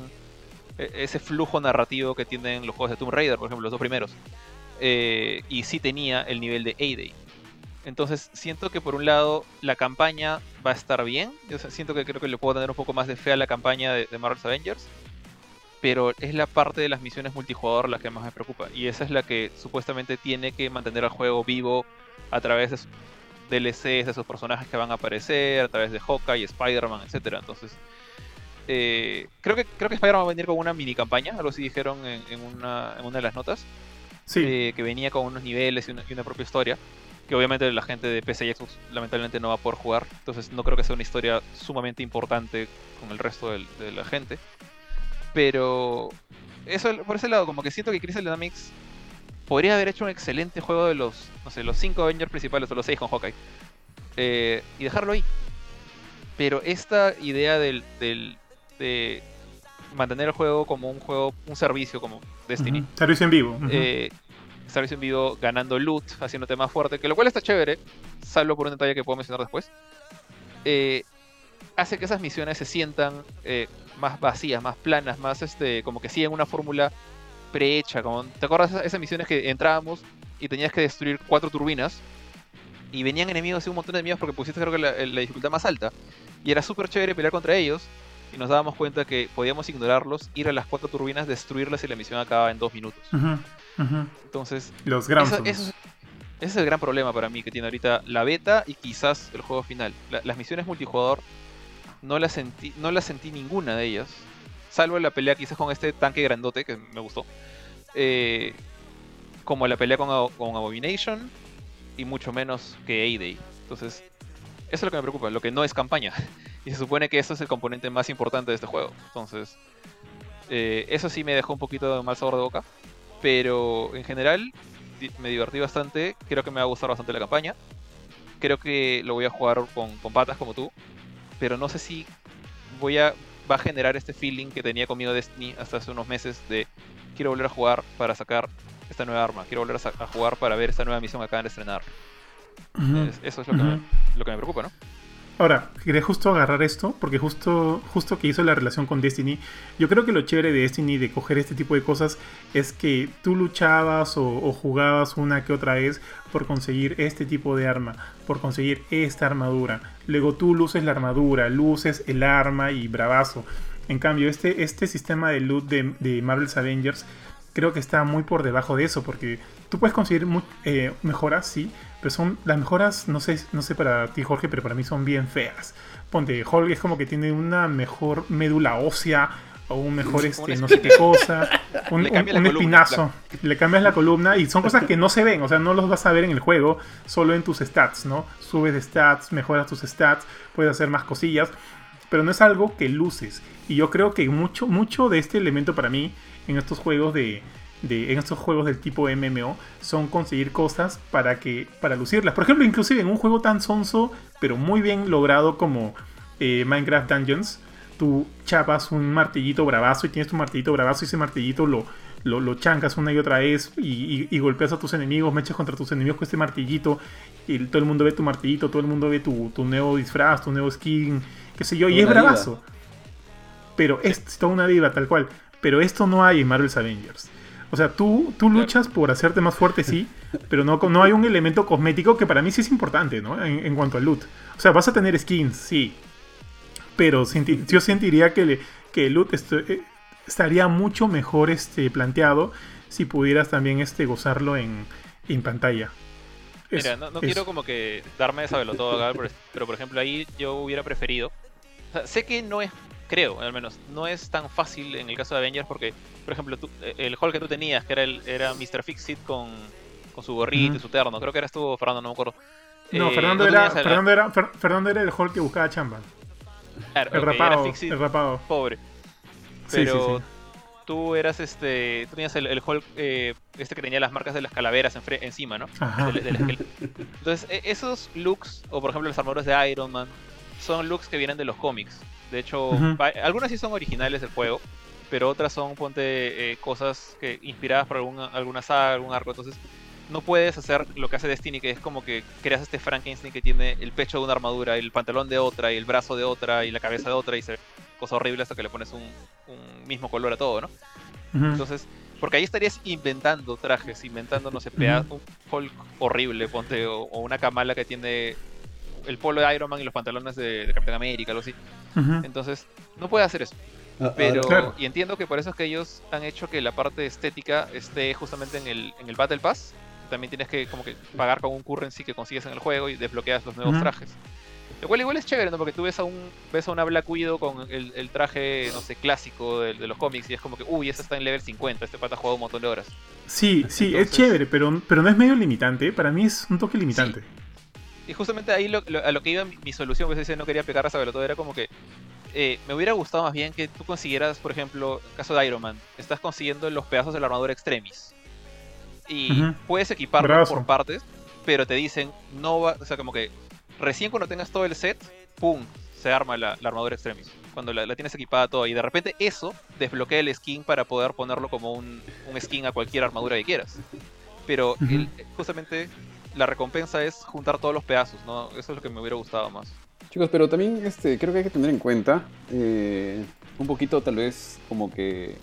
e-, ese flujo narrativo que tienen los juegos de Tomb Raider, por ejemplo, los dos primeros. Eh, y sí tenía el nivel de A-Day. Entonces siento que por un lado la campaña va a estar bien. Yo siento que creo que le puedo tener un poco más de fe a la campaña de, Marvel's Avengers. Pero es la parte de las misiones multijugador la que más me preocupa. Y esa es la que supuestamente tiene que mantener al juego vivo a través de DLCs, de esos personajes que van a aparecer, a través de Hawkeye, Spider-Man, etc. Entonces, eh, creo que creo que Spider-Man va a venir con una mini campaña, algo así dijeron en, una, en una de las notas. Eh, que venía con unos niveles y una, propia historia. Que obviamente la gente de PC y Xbox lamentablemente no va a poder jugar. Entonces no creo que sea una historia sumamente importante con el resto de, la gente. Pero eso por ese lado, como que siento que Crystal Dynamics podría haber hecho un excelente juego de los, no sé, los 5 Avengers principales o los 6 con Hawkeye. Eh, y dejarlo ahí. Pero esta idea del, del, de mantener el juego como un juego, un servicio como Destiny. Servicio en vivo. Eh, servicio en vivo ganando loot, haciéndote más fuerte, que lo cual está chévere, salvo por un detalle que puedo mencionar después. Eh, hace que esas misiones se sientan eh, más vacías, más planas, más este, como que siguen una fórmula prehecha. Como, ¿Te acuerdas de esas misiones que entrábamos y tenías que destruir cuatro turbinas? Y venían enemigos y un montón de enemigos porque pusiste creo que la, la dificultad más alta. Y era súper chévere pelear contra ellos y nos dábamos cuenta que podíamos ignorarlos, ir a las cuatro turbinas, destruirlas y la misión acababa en dos minutos. Entonces, los ese es el gran problema para mí que tiene ahorita la beta y quizás el juego final. las misiones multijugador no las sentí, no sentí ninguna de ellas, salvo la pelea hice con este tanque grandote que me gustó. Eh, como la pelea con, con Abomination y mucho menos que A-Day. Entonces, eso es lo que me preocupa, lo que no es campaña. Y se supone que eso es el componente más importante de este juego. Entonces, eh, eso sí me dejó un poquito de mal sabor de boca. Pero en general me divertí bastante. Creo que me va a gustar bastante la campaña. Creo que lo voy a jugar con, patas como tú. Pero no sé si voy a, va a generar este feeling que tenía conmigo Destiny hasta hace unos meses de quiero volver a jugar para sacar esta nueva arma. Quiero volver a, jugar para ver esta nueva misión que acaban de estrenar. eso es lo, que lo que me preocupa, ¿no? Ahora, quería justo agarrar esto, porque justo, justo que hizo la relación con Destiny, yo creo que lo chévere de Destiny de coger este tipo de cosas es que tú luchabas o, jugabas una que otra vez por conseguir este tipo de arma, por conseguir esta armadura. Luego tú luces la armadura, luces el arma y bravazo. En cambio, este, este sistema de loot de, Marvel's Avengers creo que está muy por debajo de eso, porque tú puedes conseguir eh, mejoras, sí, pero son las mejoras, no sé, no sé para ti Jorge, pero para mí son bien feas. Ponte, Hulk es como que tiene una mejor médula ósea o un mejor este, no sé qué cosa, un, espinazo, le cambias la columna y son cosas que no se ven, o sea, no los vas a ver en el juego, solo en tus stats, ¿no? Subes de stats, mejoras tus stats, puedes hacer más cosillas, pero no es algo que luces. Y yo creo que mucho, mucho de este elemento para mí en estos juegos de, de, en estos juegos del tipo MMO son conseguir cosas para que para lucirlas. Por ejemplo, inclusive en un juego tan sonso, pero muy bien logrado como eh, Minecraft Dungeons, tú chapas un martillito bravazo y tienes tu martillito bravazo y ese martillito lo, lo, chancas una y otra vez y, golpeas a tus enemigos, mechas contra tus enemigos con este martillito y todo el mundo ve tu martillito, todo el mundo ve tu, nuevo disfraz, tu nuevo skin, qué sé yo, y es bravazo. Pero es toda una diva, tal cual. Pero esto no hay en Marvel's Avengers. O sea, tú, tú luchas por hacerte más fuerte, sí, pero no, no hay un elemento cosmético que para mí sí es importante, ¿no? En, cuanto al loot. O sea, vas a tener skins, sí. Pero yo sentiría que, que el loot eh, estaría mucho mejor este, planteado si pudieras también este, gozarlo en, pantalla. Mira, no, quiero como que darme esa velotoda, pero por ejemplo ahí yo hubiera preferido. sé que no es creo, al menos, no es tan fácil en el caso de Avengers porque, por ejemplo, eh, el Hulk que tú tenías, que era, el, era Mr. Fixit con, con su gorrito y su terno, creo que eras tú, Fernando, no me acuerdo. No, eh, Fernando, era, Fernando, era, Fernando era el Hulk que buscaba chamba. el, rapado, el rapado. Pobre. Pero tú eras este. Tú tenías el, el Hulk eh, este que tenía las marcas de las calaveras encima, ¿no? Entonces, e, esos looks, o por ejemplo las armaduras de Iron Man, son looks que vienen de los cómics. De hecho, algunas sí son originales del juego, pero otras son, ponte, eh, cosas que inspiradas por alguna, alguna saga, algún arco. Entonces, no puedes hacer lo que hace Destiny, que es como que creas este Frankenstein que tiene el pecho de una armadura, el pantalón de otra, y el brazo de otra, y la cabeza de otra, y se cosa horrible hasta que le pones un, mismo color a todo, ¿no? Entonces, porque ahí estarías inventando trajes, inventando, no sé, un Hulk horrible, ponte, o, una Kamala que tiene el polo de Iron Man y los pantalones de, Capitán América, algo así. Entonces, no puede hacer eso. Ah, ah, Pero, y entiendo que por eso es que ellos han hecho que la parte estética esté justamente en el, en el Battle Pass. También tienes que como que pagar con un currency que consigues en el juego y desbloqueas los nuevos trajes. Lo cual igual es chévere, ¿no? Porque tú ves a un ves a una Black Widow con el, traje, no sé, clásico de, los cómics y es como que, uy, ese está en level 50, este pata ha jugado un montón de horas. Sí, sí, es chévere, pero, pero no es medio limitante. Para mí es un toque limitante. Y justamente ahí a lo que iba mi, solución, pues ese no quería pegar a saberlo todo, era como que eh, me hubiera gustado más bien que tú consiguieras, por ejemplo, en caso de Iron Man, estás consiguiendo los pedazos de la armadura extremis. Y puedes equiparlo por partes, pero te dicen, no va, o sea, como que recién cuando tengas todo el set, ¡pum! se arma la, armadura extremis. Cuando la, tienes equipada toda. Y de repente eso desbloquea el skin para poder ponerlo como un, skin a cualquier armadura que quieras. Pero justamente la recompensa es juntar todos los pedazos, ¿no? Eso es lo que me hubiera gustado más. Chicos, pero también este, creo que hay que tener en cuenta eh, un poquito tal vez como que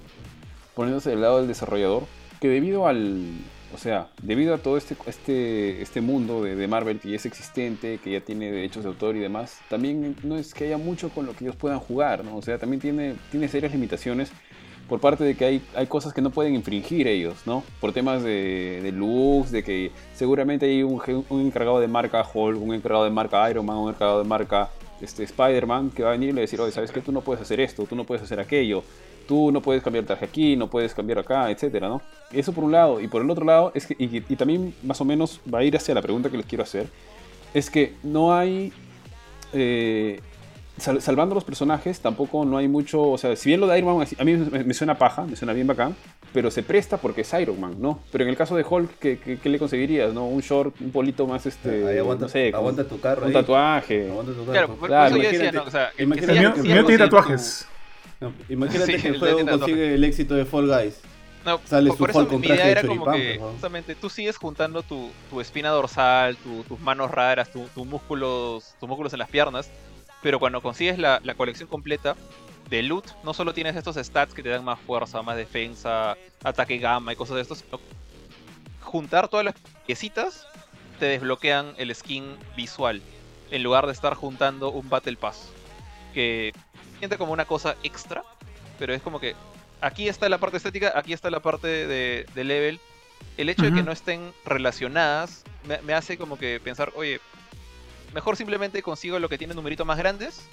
poniéndose del lado del desarrollador, que debido al, o sea, debido a todo este, este, este mundo de, de, Marvel que ya es existente, que ya tiene derechos de autor y demás, también no es que haya mucho con lo que ellos puedan jugar, ¿no? O sea, también tiene, tiene serias limitaciones por parte de que hay, hay cosas que no pueden infringir ellos, ¿no? Por temas de, de looks, de que seguramente hay un, un, encargado de marca Hulk, un encargado de marca Iron Man, un encargado de marca este, Spider-Man que va a venir y le decir, oye, ¿sabes qué? Tú no puedes hacer esto, tú no puedes hacer aquello, tú no puedes cambiar traje aquí, no puedes cambiar acá, etcétera, ¿no? Eso por un lado. Y por el otro lado, es que, y, y también más o menos va a ir hacia la pregunta que les quiero hacer, es que no hay... Eh, salvando los personajes, tampoco no hay mucho. O sea, si bien lo de Iron Man a mí me, suena paja, me suena bien bacán, pero se presta porque es Iron Man, ¿no? Pero en el caso de Hulk, ¿qué, le conseguirías, no? Un short, un polito más este. aguanta, no sé, aguanta tu carro. Un tatuaje. Aguanta tu carro. Claro, por, claro, eso yo decía, ¿no? O sea, imagínate, que, tiene tatuajes. imagínate que el juego consigue el éxito de Fall Guys. No, Sale por, eso mi idea era como que justamente tú sigues juntando tu, tu espina dorsal, tu, tus manos raras, tus músculos, tus músculos en las piernas pero cuando consigues la, colección completa de loot, no solo tienes estos stats que te dan más fuerza, más defensa, ataque gamma y cosas de estos, sino juntar todas las piecitas te desbloquean el skin visual, en lugar de estar juntando un Battle Pass. Que siente como una cosa extra, pero es como que aquí está la parte estética, aquí está la parte de, level. El hecho de que no estén relacionadas me, hace como que pensar, oye, mejor simplemente consigo lo que tiene numeritos más grandes.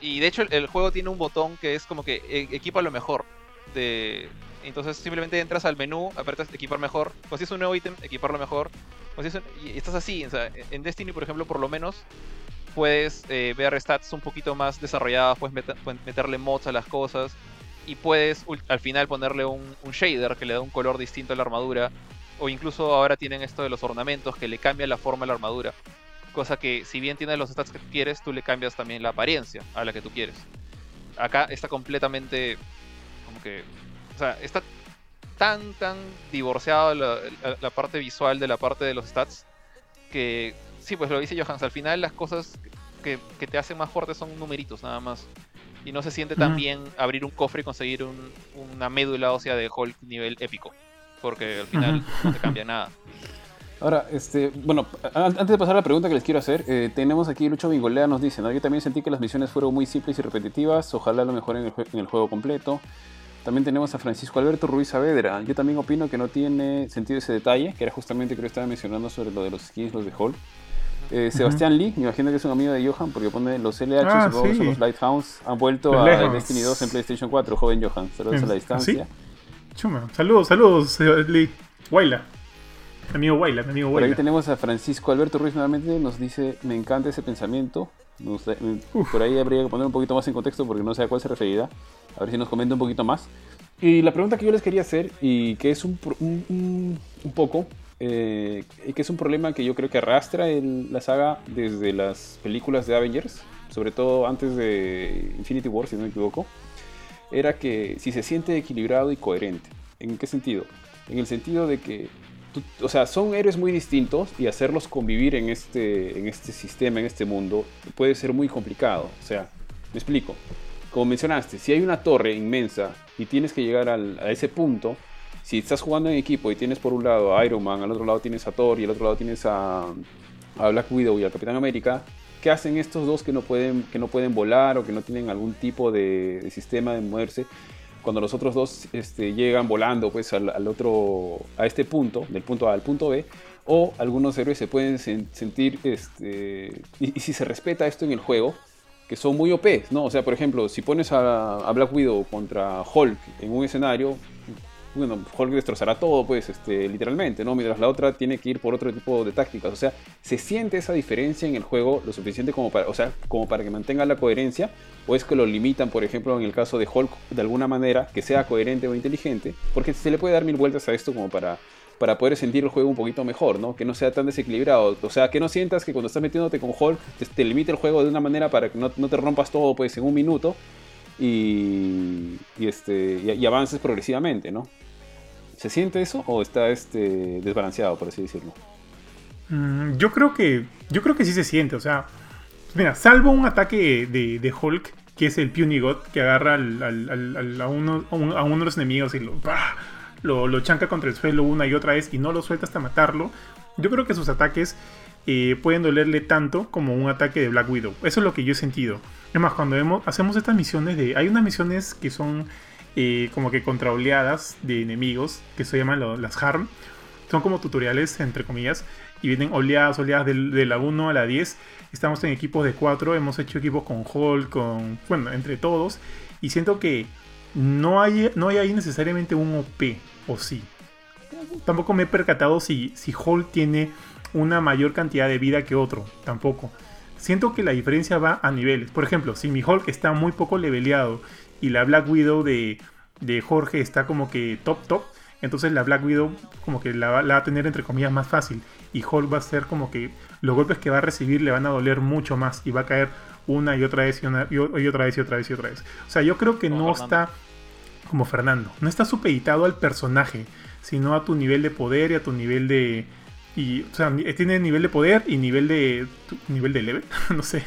Y de hecho el, juego tiene un botón que es como que e, equipa lo mejor. De... Entonces simplemente entras al menú, apretas equipar mejor, consigues un nuevo ítem, equiparlo mejor. Y estás así. en Destiny, por ejemplo, por lo menos puedes eh, ver stats un poquito más desarrolladas, puedes, meterle mods a las cosas. y puedes al final ponerle un, shader que le da un color distinto a la armadura. O incluso ahora tienen esto de los ornamentos que le cambia la forma a la armadura. Cosa que si bien tienes los stats que quieres, tú le cambias también la apariencia a la que tú quieres. Acá está completamente como que... O sea, está tan, tan divorciado la, parte visual de la parte de los stats que... Sí, pues lo dice Johans, al final las cosas que, que te hacen más fuerte son numeritos nada más y no se siente tan bien abrir un cofre y conseguir una médula ósea de Hulk nivel épico. Porque al final no te cambia nada. Ahora, este, bueno, antes de pasar a la pregunta que les quiero hacer, eh, tenemos aquí Lucho Bingolea nos dice, ¿no? yo también sentí que las misiones fueron muy simples y repetitivas, ojalá lo mejoren en el, en el juego completo. También tenemos a Francisco Alberto Ruiz Saavedra. Yo también opino que no tiene sentido ese detalle, que era justamente que yo estaba mencionando sobre lo de los skins, los de Hulk. Eh, Sebastián Lee, me imagino que es un amigo de Johan porque pone los LH, ah, los Lighthouse han vuelto a Destiny 2 en PlayStation 4, joven Johan, saludos a la distancia. Chuma, saludos, saludos Lee, Amigo Waila, mi amigo Waila. Por ahí tenemos a Francisco Alberto Ruiz nuevamente, nos dice, me encanta ese pensamiento. por ahí habría que poner un poquito más en contexto porque no sé a cuál se referirá. A ver si nos comenta un poquito más. Y la pregunta que yo les quería hacer, y que es un, un, un poco eh, que es un problema que yo creo que arrastra la saga desde las películas de Avengers, sobre todo antes de Infinity War, si no me equivoco, era que si se siente equilibrado y coherente. ¿En qué sentido? En el sentido de que, o sea, son héroes muy distintos y hacerlos convivir en este, en este sistema, en este mundo, puede ser muy complicado. O sea, me explico. Como mencionaste, si hay una torre inmensa y tienes que llegar a ese punto, si estás jugando en equipo y tienes por un lado a Iron Man, al otro lado tienes a Thor y al otro lado tienes a, Black Widow y al Capitán América, ¿qué hacen estos dos que no pueden, que no pueden volar o que no tienen algún tipo de, sistema de moverse? Cuando los otros dos este, llegan volando pues, al, otro, a este punto, del punto A al punto B, o algunos héroes se pueden sentir, este, y, si se respeta esto en el juego, que son muy OP, ¿no? O sea, por ejemplo, si pones a, a Black Widow contra Hulk en un escenario, bueno, Hulk destrozará todo, pues, este, literalmente, ¿no? Mientras la otra tiene que ir por otro tipo de tácticas. O sea, se siente esa diferencia en el juego lo suficiente como para, o sea, como para que mantenga la coherencia, o es que lo limitan, por ejemplo, en el caso de Hulk, de alguna manera, que sea coherente o inteligente, porque se le puede dar mil vueltas a esto como para para poder sentir el juego un poquito mejor, ¿no? Que no sea tan desequilibrado. O sea, que no sientas que cuando estás metiéndote con Hulk te, limite el juego de una manera para que no, no, te rompas todo pues en un minuto y, este, y avances progresivamente, ¿no? ¿Se siente eso o está este, desbalanceado, por así decirlo? Mm, yo creo que. Yo creo que sí se siente. O sea. Mira, salvo un ataque de, de Hulk, que es el Puny God, que agarra a, uno, a, uno, de los enemigos y lo, lo, chanca contra el suelo una y otra vez y no lo suelta hasta matarlo. Yo creo que sus ataques eh, pueden dolerle tanto como un ataque de Black Widow. Eso es lo que yo he sentido. Además, cuando vemos, hacemos estas misiones de. Hay unas misiones que son eh, como que contra oleadas de enemigos que se llaman las Harm. Son como tutoriales, entre comillas, y vienen oleadas, oleadas de, la 1 a la 10. Estamos en equipos de 4, hemos hecho equipos con Hulk, con, bueno, entre todos, y siento que no hay, no hay ahí necesariamente un OP, o sí. Tampoco me he percatado si, si tiene una mayor cantidad de vida que otro, tampoco. Siento que la diferencia va a niveles. Por ejemplo, si mi Hulk está muy poco leveleado y la Black Widow de, Jorge está como que top top, entonces la Black Widow como que la, va a tener entre comillas más fácil y Hulk va a ser como que los golpes que va a recibir le van a doler mucho más y va a caer una y otra vez y, una, y, otra vez y otra vez y otra vez. O sea, yo creo que no está como Fernando, no está supeditado al personaje, sino a tu nivel de poder y a tu nivel de... Y, o sea, tiene nivel de poder y nivel de... nivel de level, no sé,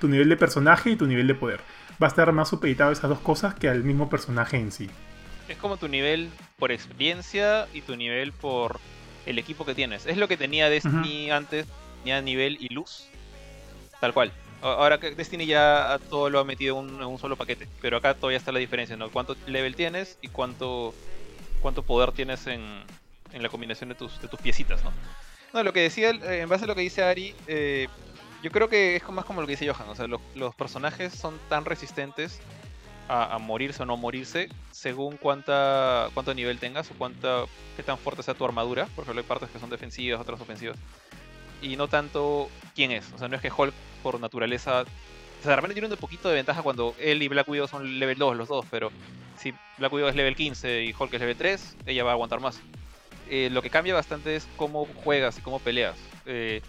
tu nivel de personaje y tu nivel de poder va a estar más supeditado a esas dos cosas que al mismo personaje en sí. Es como tu nivel por experiencia y tu nivel por el equipo que tienes. Es lo que tenía Destiny antes, tenía nivel y luz. Tal cual. Ahora que Destiny ya todo lo ha metido en un, solo paquete. Pero acá todavía está la diferencia, ¿no? Cuánto level tienes y cuánto, cuánto poder tienes en, en la combinación de tus, de tus piecitas, ¿no? No, lo que decía, eh, en base a lo que dice Ari, eh, yo creo que es más como lo que dice Johan, o sea, los, personajes son tan resistentes a, morirse o no morirse según cuánta, cuánto nivel tengas o cuánta, qué tan fuerte sea tu armadura, porque hay partes que son defensivas, otras ofensivas, y no tanto quién es, o sea, no es que Hulk por naturaleza, o sea, de tiene un poquito de ventaja cuando él y Black Widow son level 2 los dos, pero si Black Widow es level 15 y Hulk es level 3, ella va a aguantar más. Eh, lo que cambia bastante es cómo juegas y cómo peleas. Eh,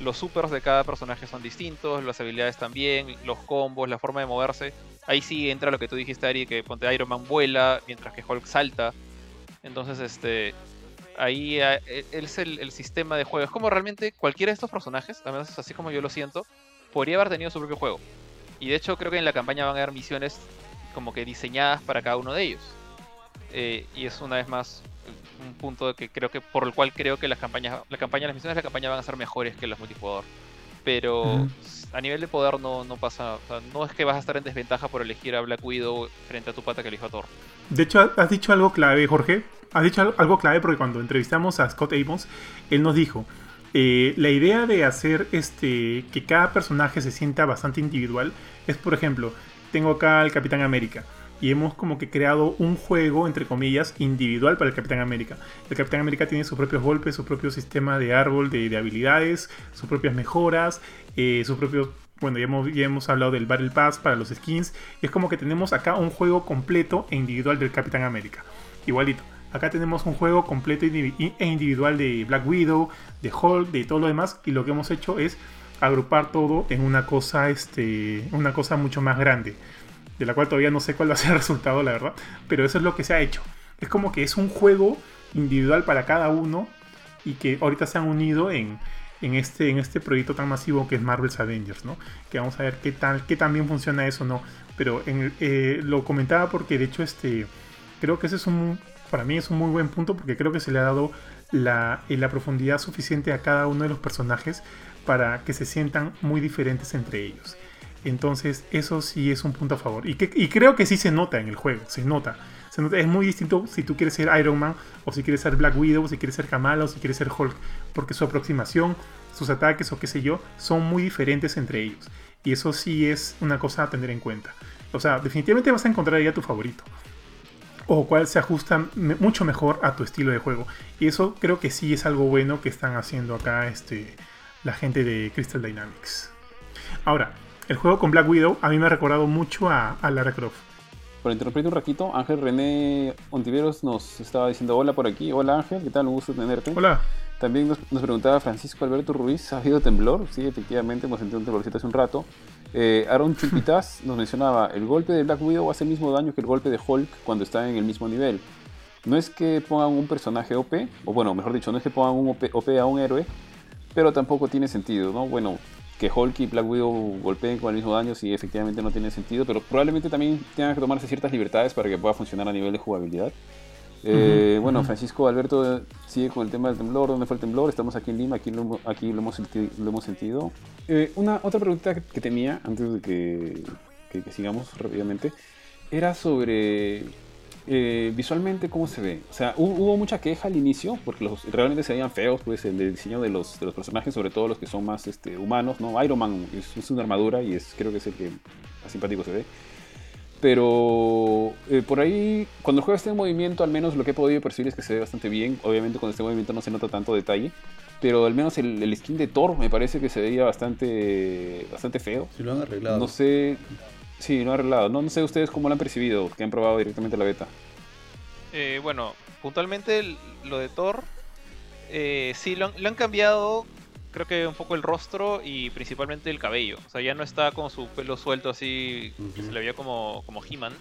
los supers de cada personaje son distintos, las habilidades también, los combos, la forma de moverse. Ahí sí entra lo que tú dijiste, Ari, que ponte Iron Man vuela, mientras que Hulk salta. Entonces, este. Ahí eh, es el, sistema de juego. Es como realmente cualquiera de estos personajes, al menos así como yo lo siento, podría haber tenido su propio juego. Y de hecho, creo que en la campaña van a haber misiones como que diseñadas para cada uno de ellos. Y es una vez más un punto que creo que por el cual creo que las campañas, la campaña, las misiones de la campaña van a ser mejores que las multijugador. Pero a nivel de poder no, no pasa, no es que vas a estar en desventaja por elegir a Black Widow frente a tu pata que elijo a Thor. De hecho, has dicho algo clave, Jorge. Has dicho algo clave porque cuando entrevistamos a Scott Amos, él nos dijo, eh, la idea de hacer este que cada personaje se sienta bastante individual es, por ejemplo, tengo acá al Capitán América y hemos como que creado un juego, entre comillas, individual para el Capitán América. El Capitán América tiene sus propios golpes, su propio sistema de árbol de, habilidades, sus propias mejoras, eh, sus propios... Bueno, ya hemos, ya hemos hablado del Battle Pass para los skins. Y es como que tenemos acá un juego completo e individual del Capitán América. Igualito. Acá tenemos un juego completo e individual de Black Widow, de Hulk, de todo lo demás. Y lo que hemos hecho es agrupar todo en una cosa, este, una cosa mucho más grande de la cual todavía no sé cuál va a ser el resultado, la verdad, pero eso es lo que se ha hecho. Es como que es un juego individual para cada uno y que ahorita se han unido en, este, en este proyecto tan masivo que es Marvel's Avengers, ¿no? Que vamos a ver qué tal, qué tan bien funciona eso, ¿no? Pero eh, lo comentaba porque de hecho este, creo que ese es un, para mí es un muy buen punto porque creo que se le ha dado la, eh, la profundidad suficiente a cada uno de los personajes para que se sientan muy diferentes entre ellos. Entonces, eso sí es un punto a favor. Y, creo que sí se nota en el juego, se nota. se nota. Es muy distinto si tú quieres ser Iron Man, o si quieres ser Black Widow, o si quieres ser Kamala, o si quieres ser Hulk. Porque su aproximación, sus ataques o qué sé yo, son muy diferentes entre ellos. Y eso sí es una cosa a tener en cuenta. O sea, definitivamente vas a encontrar ya tu favorito. O cual se ajusta mucho mejor a tu estilo de juego. Y eso creo que sí es algo bueno que están haciendo acá este, la gente de Crystal Dynamics. Ahora, el juego con Black Widow a mí me ha recordado mucho a, Lara Croft. Por interrumpir un ratito, Ángel René Ontiveros nos estaba diciendo hola por aquí. Hola Ángel, ¿qué tal? Un gusto tenerte. Hola. También nos, preguntaba Francisco Alberto Ruiz, ¿ha habido temblor? Sí, efectivamente, hemos sentido un temblorcito hace un rato. Eh, Aaron Chupitas nos mencionaba, el golpe de Black Widow hace el mismo daño que el golpe de Hulk cuando está en el mismo nivel. No es que pongan un personaje OP, o bueno, mejor dicho, no es que pongan un OP a un héroe, pero tampoco tiene sentido, ¿no? Bueno, que Hulk y Black Widow golpeen con el mismo daño sí efectivamente no tiene sentido, pero probablemente también tengan que tomarse ciertas libertades para que pueda funcionar a nivel de jugabilidad. Eh, bueno, Francisco Alberto sigue con el tema del temblor. ¿Dónde fue el temblor? Estamos aquí en Lima, aquí lo, aquí lo, hemos, lo hemos sentido. Eh, una otra pregunta que tenía antes de que, que sigamos rápidamente era sobre eh, visualmente, ¿cómo se ve? O sea, hubo, mucha queja al inicio, porque los, realmente se veían feos, pues, el, diseño de los, de los personajes, sobre todo los que son más este, humanos, ¿no? Iron Man es, una armadura y es, creo que es el que más simpático se ve. Pero eh, por ahí, cuando el juego está en movimiento, al menos lo que he podido percibir es que se ve bastante bien. Obviamente, con este movimiento no se nota tanto detalle. Pero al menos el, skin de Thor me parece que se veía bastante, bastante feo. Si lo han arreglado. No sé. Sí, no arreglado. No, no sé ustedes cómo lo han percibido, que han probado directamente la beta. Eh, bueno, puntualmente lo de Thor, eh, sí, lo han, cambiado, creo que un poco el rostro y principalmente el cabello. O sea, ya no está con su pelo suelto así, que se le veía como, como He-Man,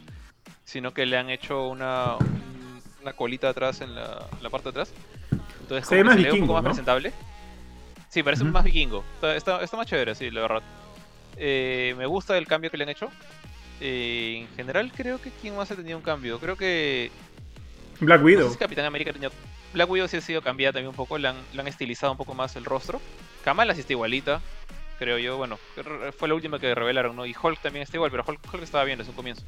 sino que le han hecho una, una colita atrás en la, parte de atrás. Entonces, se, ve un poco más presentable. Sí, parece más vikingo. Está, está, más chévere, sí, la verdad. Eh, me gusta el cambio que le han hecho. Eh, en general creo que quién más ha tenido un cambio. Creo que... Black Widow. Capitán América Black Widow sí ha sido cambiada también un poco. Le han, estilizado un poco más el rostro. Kamala sí está igualita. Creo yo. Bueno, fue la última que revelaron, ¿no? Y Hulk también está igual, pero Hulk, estaba bien desde un comienzo.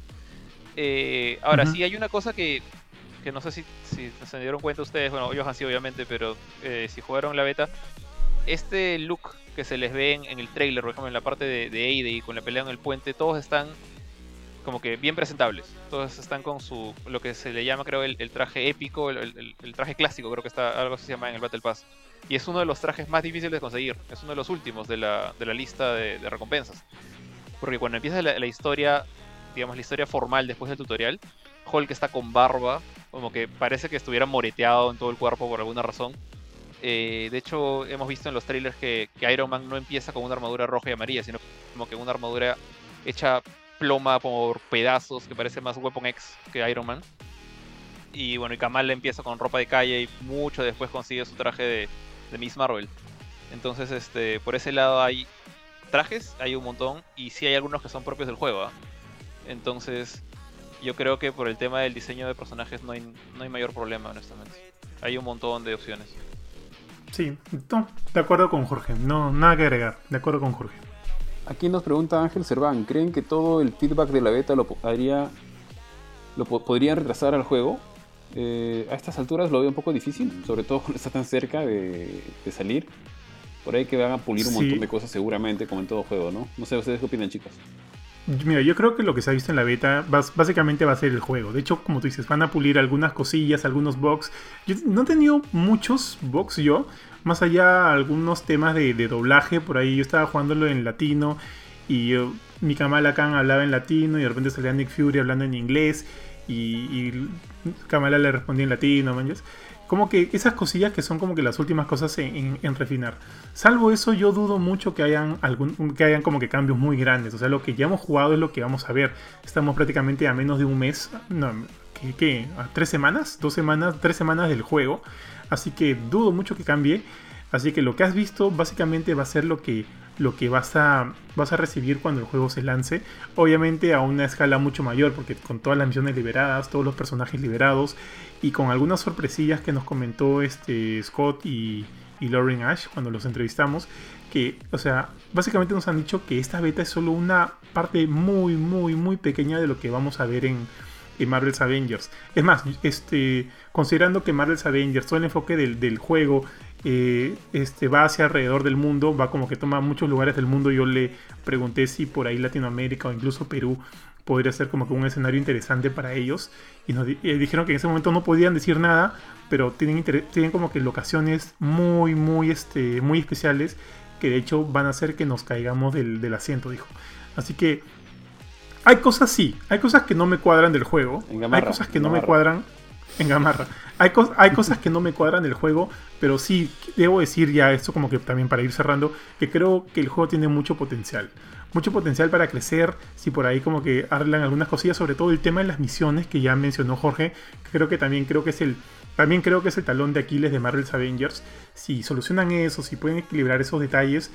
Eh, ahora, sí hay una cosa que, que no sé si, se dieron cuenta ustedes, bueno, ellos han sido obviamente, pero si jugaron la beta, este look que se les ve en, el trailer, por ejemplo, en la parte de, de y con la pelea en el puente, todos están como que bien presentables. Todos están con su, lo que se le llama, creo, el, traje épico, el, traje clásico, creo que está, algo así se llama en el Battle Pass. Y es uno de los trajes más difíciles de conseguir, es uno de los últimos de la, de la lista de, recompensas. Porque cuando empieza la, historia, digamos, la historia formal después del tutorial, Hulk está con barba, como que parece que estuviera moreteado en todo el cuerpo por alguna razón. Eh, de hecho, hemos visto en los trailers que, Iron Man no empieza con una armadura roja y amarilla, sino como que una armadura hecha ploma por pedazos, que parece más Weapon X que Iron Man. Y bueno, y Kamal empieza con ropa de calle y mucho después consigue su traje de, de Miss Marvel. Entonces, este, por ese lado hay trajes, hay un montón, y sí hay algunos que son propios del juego. ¿ah? Entonces, yo creo que por el tema del diseño de personajes no hay, no hay mayor problema, honestamente. Hay un montón de opciones. Sí, de acuerdo con Jorge, no, nada que agregar, de acuerdo con Jorge. Aquí nos pregunta Ángel Cerván, ¿creen que todo el feedback de la beta lo haría, lo podrían retrasar al juego? Eh, a estas alturas lo veo un poco difícil, sobre todo cuando está tan cerca de, salir. Por ahí que van a pulir un montón de cosas seguramente, como en todo juego, ¿no? No sé, ¿ustedes qué opinan, chicos? Mira, yo creo que lo que se ha visto en la beta básicamente va a ser el juego. De hecho, como tú dices, van a pulir algunas cosillas, algunos bugs. Yo no he tenido muchos bugs yo, más allá algunos temas de, doblaje. Por ahí yo estaba jugándolo en latino y mi Kamala Khan hablaba en latino y de repente salía Nick Fury hablando en inglés y, y Kamala le respondía en latino, manches como que esas cosillas que son como que las últimas cosas en, refinar. Salvo eso, yo dudo mucho que hayan, algún, que hayan como que cambios muy grandes. O sea, lo que ya hemos jugado es lo que vamos a ver. Estamos prácticamente a menos de un mes. No, ¿qué? ¿A tres semanas? ¿Dos semanas? ¿Tres semanas del juego? Así que dudo mucho que cambie. Así que lo que has visto básicamente va a ser lo que, lo que vas, a, vas a recibir cuando el juego se lance. Obviamente a una escala mucho mayor, porque con todas las misiones liberadas, todos los personajes liberados y con algunas sorpresillas que nos comentó este Scott y, y Lauren Ash cuando los entrevistamos. Que, o sea, básicamente nos han dicho que esta beta es solo una parte muy, muy, muy pequeña de lo que vamos a ver en, en Marvel's Avengers. Es más, este, considerando que Marvel's Avengers, todo el enfoque del, del juego eh, este, va hacia alrededor del mundo, va como que toma muchos lugares del mundo. Yo le pregunté si por ahí Latinoamérica o incluso Perú podría ser como que un escenario interesante para ellos. Y nos dijeron que en ese momento no podían decir nada, pero tienen, tienen como que locaciones muy, muy, este, muy especiales que de hecho van a hacer que nos caigamos del, del asiento, dijo. Así que hay cosas sí, hay cosas que no me cuadran del juego, hay cosas que no me cuadran en Gamarra. Hay, hay cosas que no me cuadran del juego, pero sí, debo decir ya esto como que también para ir cerrando, que creo que el juego tiene mucho potencial. Mucho potencial para crecer, si por ahí como que arreglan algunas cosillas, sobre todo el tema de las misiones que ya mencionó Jorge, creo que también creo que es el también creo que es el talón de Aquiles de Marvel's Avengers. Si solucionan eso, si pueden equilibrar esos detalles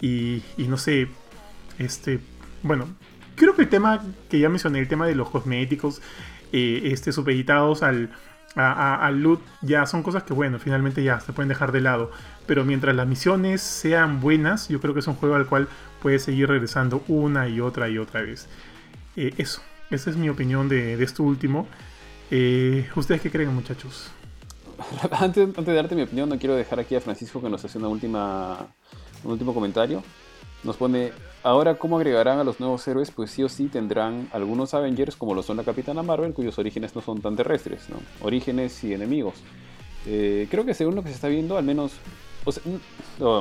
y, y no sé, este, bueno, creo que el tema que ya mencioné, el tema de los cosméticos, eh, este, supeditados al, al loot, ya son cosas que, bueno, finalmente ya se pueden dejar de lado. Pero mientras las misiones sean buenas, yo creo que es un juego al cual puedes seguir regresando una y otra y otra vez. Eh, eso, esa es mi opinión de, esto último. Eh, ¿Ustedes qué creen, muchachos? Antes, antes, de darte mi opinión, no quiero dejar aquí a Francisco que nos hace una última, un último comentario. Nos pone, ahora cómo agregarán a los nuevos héroes, pues sí o sí tendrán algunos Avengers como lo son la Capitana Marvel, cuyos orígenes no son tan terrestres, ¿no? Orígenes y enemigos. Eh, creo que según lo que se está viendo, al menos,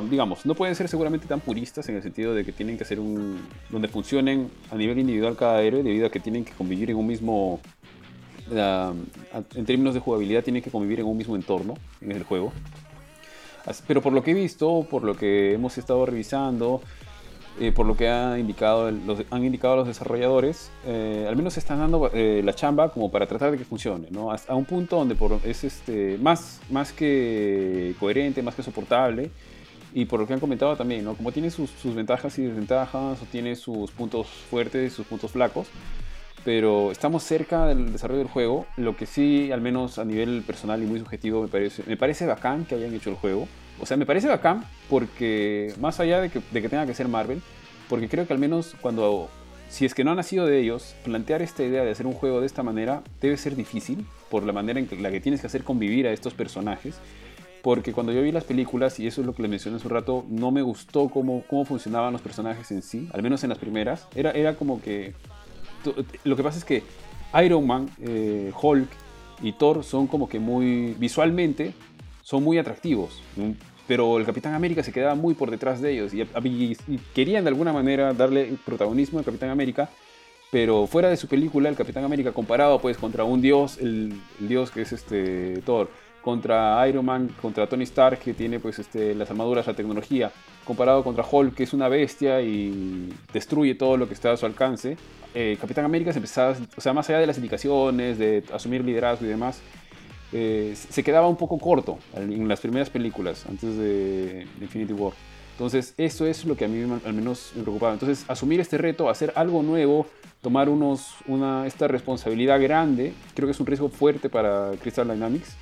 digamos, no pueden ser seguramente tan puristas en el sentido de que tienen que ser un, donde funcionen a nivel individual cada héroe, debido a que tienen que convivir en un mismo, en términos de jugabilidad, tienen que convivir en un mismo entorno en el juego. Pero por lo que he visto, por lo que hemos estado revisando, eh, por lo que ha indicado los, han indicado los desarrolladores, eh, al menos están dando eh, la chamba como para tratar de que funcione, ¿no? Hasta a un punto donde por, es este, más, más que coherente, más que soportable, y por lo que han comentado también, ¿no? Como tiene sus, sus ventajas y desventajas, o tiene sus puntos fuertes y sus puntos flacos, pero estamos cerca del desarrollo del juego, lo que sí, al menos a nivel personal y muy subjetivo, me parece, me parece bacán que hayan hecho el juego. O sea, me parece bacán porque, más allá de que, tenga que ser Marvel, porque creo que al menos cuando, si es que no ha nacido de ellos, plantear esta idea de hacer un juego de esta manera debe ser difícil por la manera en la que tienes que hacer convivir a estos personajes. Porque cuando yo vi las películas, y eso es lo que le mencioné hace un rato, no me gustó cómo, cómo funcionaban los personajes en sí, al menos en las primeras. Era, era como que... Lo que pasa es que Iron Man, eh, Hulk y Thor son como que muy visualmente son muy atractivos. Pero el Capitán América se quedaba muy por detrás de ellos y, querían de alguna manera darle protagonismo al Capitán América, Pero fuera de su película, el Capitán América comparado pues contra un dios, el, dios que es este Thor, contra Iron Man, contra Tony Stark que tiene pues este, las armaduras, la tecnología, comparado contra Hulk que es una bestia y destruye todo lo que está a su alcance. Eh, Capitán América se empezaba, o sea, más allá de las indicaciones, de asumir liderazgo y demás, eh, se quedaba un poco corto en las primeras películas, antes de Infinity War. Entonces, eso es lo que a mí al menos me preocupaba. Entonces, asumir este reto, hacer algo nuevo, tomar unos, una, esta responsabilidad grande, creo que es un riesgo fuerte para Crystal Dynamics.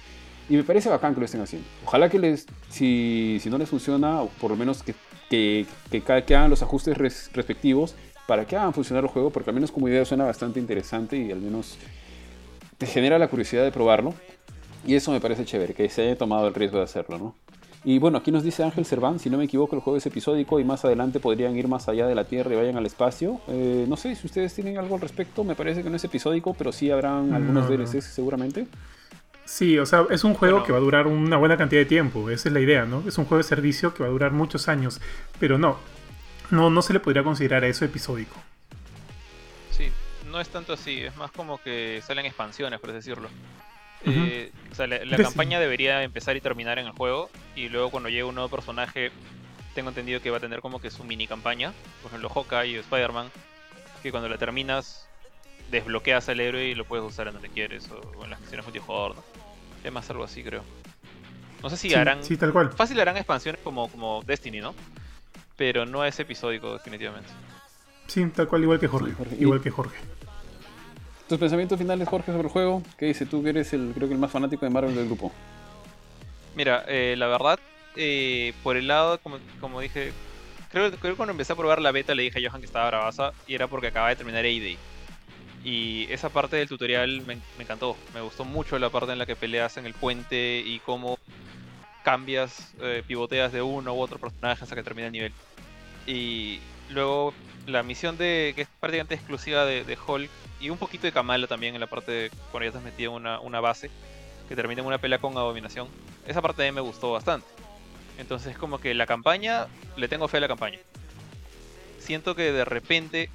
Y me parece bacán que lo estén haciendo. Ojalá que les, si, si no les funciona, por lo menos que, que, que, hagan los ajustes respectivos para que hagan funcionar el juego, porque al menos como idea suena bastante interesante y al menos te genera la curiosidad de probarlo. Y eso me parece chévere, que se haya tomado el riesgo de hacerlo, ¿no? Y bueno, aquí nos dice Ángel Cerván, si no me equivoco, el juego es episódico y más adelante podrían ir más allá de la Tierra y vayan al espacio. Eh, no sé si ustedes tienen algo al respecto, me parece que no es episódico, pero sí habrán algunos DLCs seguramente. Sí, o sea, es un juego que va a durar una buena cantidad de tiempo, esa es la idea, ¿no? Es un juego de servicio que va a durar muchos años, pero no, no, no se le podría considerar a eso episódico. Sí, no es tanto así, es más como que salen expansiones, por decirlo. Eh, o sea, la, campaña debería empezar y terminar en el juego. Y luego cuando llegue un nuevo personaje, tengo entendido que va a tener como que su mini campaña. Por ejemplo, Hawkeye y Spider-Man. Que cuando la terminas, desbloqueas al héroe y lo puedes usar en donde quieres. O, en las misiones multijugador. ¿no? Es más algo así, creo. No sé si harán. Sí, tal cual. Fácil harán expansiones como, como Destiny, ¿no? Pero no es episódico, definitivamente. Sí, tal cual, igual que Jorge. Igual que Jorge. ¿Tus pensamientos finales, Jorge, sobre el juego? ¿Qué dices tú que eres el, creo que el más fanático de Marvel del grupo? Mira, eh, la verdad, eh, por el lado, como, dije, creo, que cuando empecé a probar la beta le dije a Johan que estaba bravaza y era porque acababa de terminar A-Day. Y esa parte del tutorial me, encantó. Me gustó mucho la parte en la que peleas en el puente y cómo cambias, eh, pivoteas de uno u otro personaje hasta que termina el nivel. Y luego la misión de que es prácticamente exclusiva de, Hulk y un poquito de Kamala también en la parte de cuando ya estás metido en una, una base que termina en una pelea con Abominación. Esa parte de mí me gustó bastante. Entonces como que la campaña, le tengo fe a la campaña. Siento que de repente,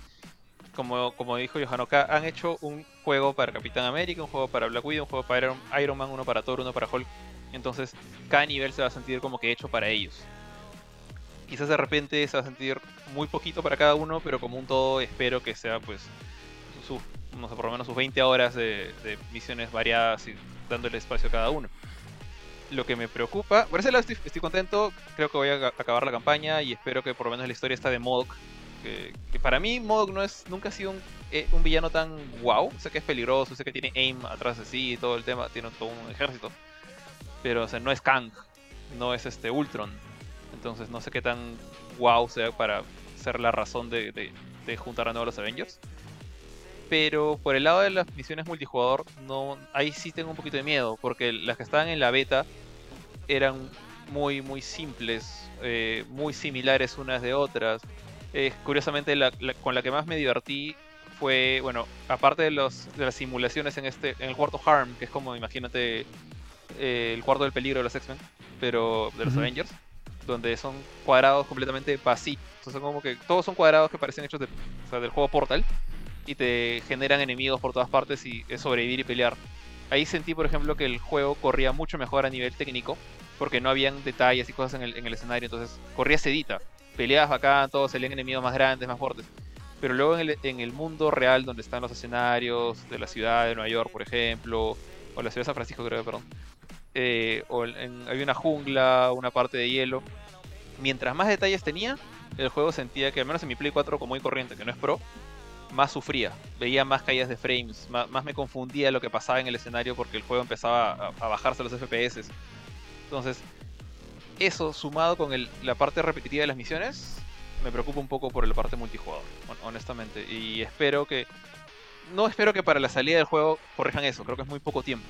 como, como dijo Johanoka, han hecho un juego para Capitán América, un juego para Black Widow, un juego para Iron, Man, uno para Thor, uno para Hulk. Entonces cada nivel se va a sentir como que hecho para ellos. Quizás de repente se va a sentir muy poquito para cada uno, pero como un todo espero que sea pues su no sé, por lo menos sus 20 horas de, misiones variadas y dándole espacio a cada uno. Lo que me preocupa, por ese lado estoy, contento, creo que voy a acabar la campaña y espero que por lo menos la historia está de Modok. Que, para mí Modok no es, nunca ha sido un, eh, un, villano tan wow. Sé que es peligroso, sé que tiene aim atrás de sí y todo el tema, tiene todo un ejército. Pero no es Kang, no es este Ultron. Entonces no sé qué tan wow sea para ser la razón de, de, de juntar a nuevo los Avengers. Pero por el lado de las misiones multijugador, no, ahí sí tengo un poquito de miedo, porque las que estaban en la beta eran muy, muy simples, eh, muy similares unas de otras. curiosamente, la, con la que más me divertí fue, bueno, aparte de, los, de las simulaciones en, este, en el cuarto Harm, que es como, imagínate, eh, el cuarto del peligro de los X-Men, pero de los Avengers, donde son cuadrados completamente vacíos. Son como que todos son cuadrados que parecen hechos de, del juego Portal y te generan enemigos por todas partes y es sobrevivir y pelear. Ahí sentí, por ejemplo, que el juego corría mucho mejor a nivel técnico, porque no habían detalles y cosas en el, en el escenario, entonces corría sedita. Peleabas acá, todos salían enemigos más grandes, más fuertes. Pero luego en el, mundo real, donde están los escenarios de la ciudad de Nueva York, por ejemplo, o la ciudad de San Francisco, creo, perdón, eh, o en, había una jungla, una parte de hielo. Mientras más detalles tenía, el juego sentía que, al menos en mi Play 4, como muy corriente, que no es pro, más sufría, veía más caídas de frames, más, me confundía lo que pasaba en el escenario porque el juego empezaba a, bajarse los FPS. Entonces, eso sumado con la parte repetitiva de las misiones, me preocupa un poco por la parte multijugador, honestamente. Y espero que... No espero que para la salida del juego corrijan eso, creo que es muy poco tiempo.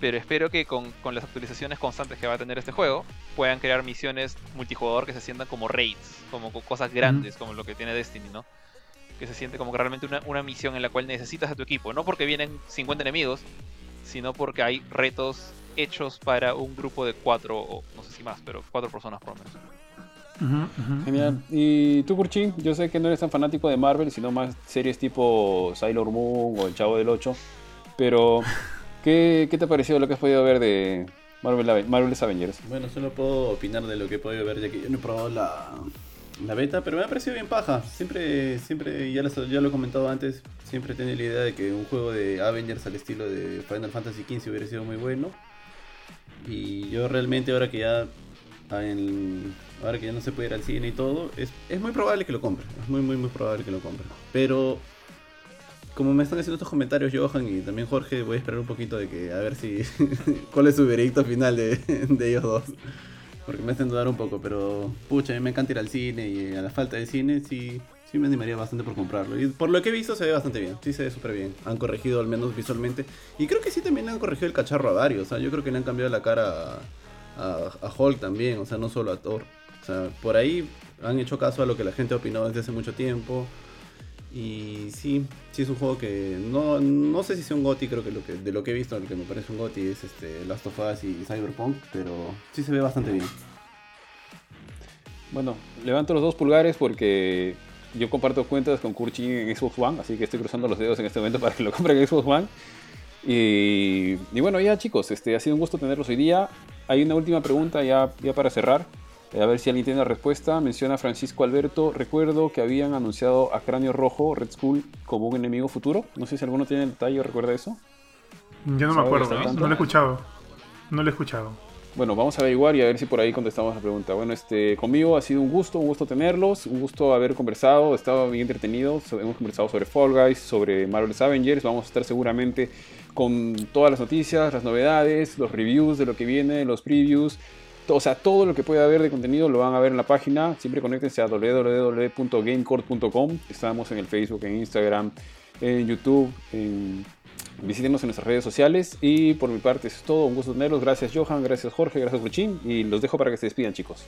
Pero espero que con, las actualizaciones constantes que va a tener este juego, puedan crear misiones multijugador que se sientan como raids, como cosas grandes, como lo que tiene Destiny, ¿no? que se siente como que realmente una, misión en la cual necesitas a tu equipo. No porque vienen 50 enemigos, sino porque hay retos hechos para un grupo de cuatro, o no sé si más, pero cuatro personas por lo menos. Genial. Y tú, Kurchin, yo sé que no eres tan fanático de Marvel, sino más series tipo Sailor Moon o El Chavo del 8. Pero, ¿qué, te ha parecido lo que has podido ver de Marvel, Marvel's Avengers? Bueno, solo puedo opinar de lo que he podido ver, ya que yo no he probado la, la beta, pero me ha parecido bien paja. Siempre, siempre ya, lo, ya lo he comentado antes, siempre tenido la idea de que un juego de Avengers al estilo de Final Fantasy XV hubiera sido muy bueno. Y yo realmente ahora que ya en, ahora que ya no se puede ir al cine y todo, es, es muy probable que lo compre. Es muy, muy, muy probable que lo compre. Pero como me están haciendo estos comentarios Johan y también Jorge, voy a esperar un poquito de que a ver si cuál es su veredicto final de, ellos dos. Porque me hacen dudar un poco, pero pucha, a mí me encanta ir al cine y a la falta de cine sí, sí me animaría bastante por comprarlo. Y por lo que he visto se ve bastante bien, sí se ve súper bien. Han corregido al menos visualmente. Y creo que sí también han corregido el cacharro a varios. O sea, yo creo que le han cambiado la cara a, a, Hulk también, o sea, no solo a Thor. O sea, por ahí han hecho caso a lo que la gente opinado desde hace mucho tiempo. Y sí, sí es un juego que no, no sé si sea un GOTI, creo que, de lo que he visto, lo que me parece un GOTI es este Last of Us y Cyberpunk, pero sí se ve bastante bien. Bueno, levanto los dos pulgares porque yo comparto cuentas con Kurchi en Xbox One, así que estoy cruzando los dedos en este momento para que lo compren en Xbox One. Y, y, bueno, ya chicos, este, ha sido un gusto tenerlos hoy día. Hay una última pregunta ya, ya para cerrar. A ver si alguien tiene la respuesta. Menciona Francisco Alberto. Recuerdo que habían anunciado a Cráneo Rojo, Red Skull, como un enemigo futuro. No sé si alguno tiene el detalle o recuerda eso. Yo no me acuerdo, no, lo he escuchado. No lo he escuchado. Bueno, vamos a averiguar y a ver si por ahí contestamos la pregunta. Bueno, este, conmigo ha sido un gusto, un gusto tenerlos, un gusto haber conversado, he estado bien entretenido. Hemos conversado sobre Fall Guys, sobre Marvel's Avengers. Vamos a estar seguramente con todas las noticias, las novedades, los reviews de lo que viene, los previews o sea, todo lo que pueda haber de contenido lo van a ver en la página. Siempre conéctense a www.gamecourt.com. Estamos en el Facebook, en Instagram, en YouTube. En... Visítenos en nuestras redes sociales. Y por mi parte, es todo. Un gusto tenerlos. Gracias, Johan. Gracias, Jorge. Gracias, Luchín. Y los dejo para que se despidan, chicos.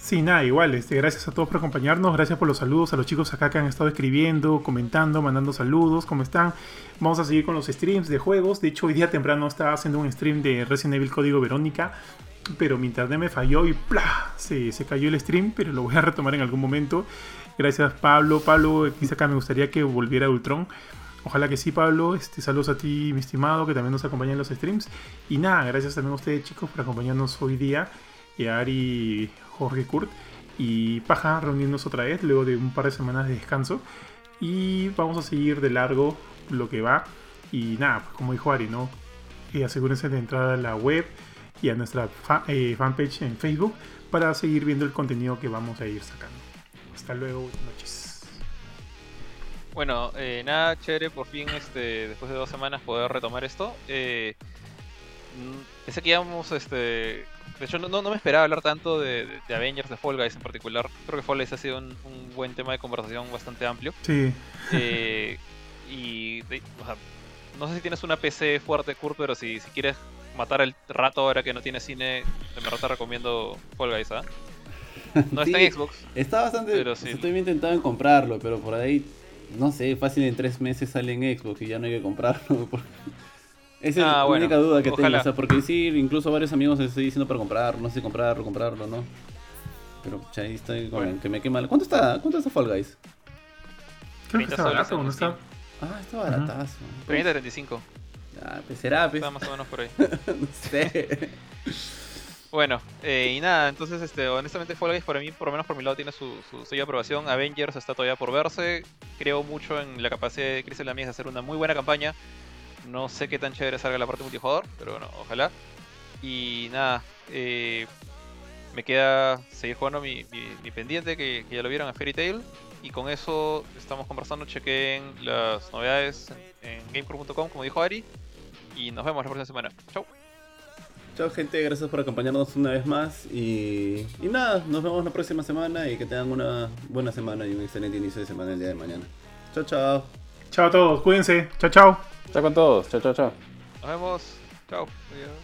Sí, nada, igual, este, gracias a todos por acompañarnos, gracias por los saludos a los chicos acá que han estado escribiendo, comentando, mandando saludos, ¿cómo están? Vamos a seguir con los streams de juegos, de hecho hoy día temprano estaba haciendo un stream de Resident Evil Código Verónica, pero mi internet me falló y ¡plá! Se, se cayó el stream, pero lo voy a retomar en algún momento. Gracias Pablo. Pablo, quizá acá me gustaría que volviera Ultron. Ojalá que sí, Pablo. Este, saludos a ti, mi estimado, que también nos acompaña en los streams. Y nada, gracias también a ustedes, chicos, por acompañarnos hoy día. Y a Ari, Jorge Kurt. Y Paja, reunirnos otra vez luego de un par de semanas de descanso. Y vamos a seguir de largo lo que va. Y nada, pues como dijo Ari, ¿no? Y asegúrense de entrar a la web y a nuestra eh, fanpage en Facebook para seguir viendo el contenido que vamos a ir sacando. Hasta luego, buenas noches. Bueno, eh, nada, chévere, por fin, este, después de dos semanas poder retomar esto. Eh, pensé que íbamos, este, de hecho no, no, me esperaba hablar tanto de, Avengers, de Fall Guys en particular. Creo que Fall Guys ha sido un, buen tema de conversación bastante amplio. Sí. y, no sé si tienes una PC fuerte, Kurt, pero si, si quieres matar el rato ahora que no tiene cine, de verdad te recomiendo Fall Guys, ¿ah? No está en Xbox. Está bastante. Pero sí. Estoy bien tentado en comprarlo, pero por ahí, no sé, fácil en tres meses sale en Xbox y ya no hay que comprarlo. Esa es ah, la única duda que tengo. O sea, porque sí, incluso varios amigos me estoy diciendo para comprarlo, no sé si comprarlo, comprarlo, ¿no? Pero ya ahí estoy con que me quema. ¿Cuánto está, ¿Cuánto está Fall Guys? Creo que está barato, ¿no está? Ah, está baratazo. 30, 35. Ah, pues será, pues. Está más o menos por ahí. no sé. Bueno, eh, y nada, entonces, este, honestamente, Fall Guys para mí, por lo menos por mi lado, tiene su, su sello de aprobación. Avengers está todavía por verse. Creo mucho en la capacidad de Chris Lamia de hacer una muy buena campaña. No sé qué tan chévere salga la parte multijugador, pero bueno, ojalá. Y nada, eh, me queda seguir jugando mi, mi, pendiente, que, ya lo vieron a Fairy Tail. Y con eso estamos conversando, chequen las novedades en, en como dijo Ari y nos vemos la próxima semana. Chau. Chao gente, gracias por acompañarnos una vez más y, y nada, nos vemos la próxima semana y que tengan una buena semana y un excelente inicio de semana el día de mañana. Chao, chao. Chao a todos, cuídense. Chao, chao. Chao con todos. Chao, chao, chao. Nos vemos. Chao. Adiós.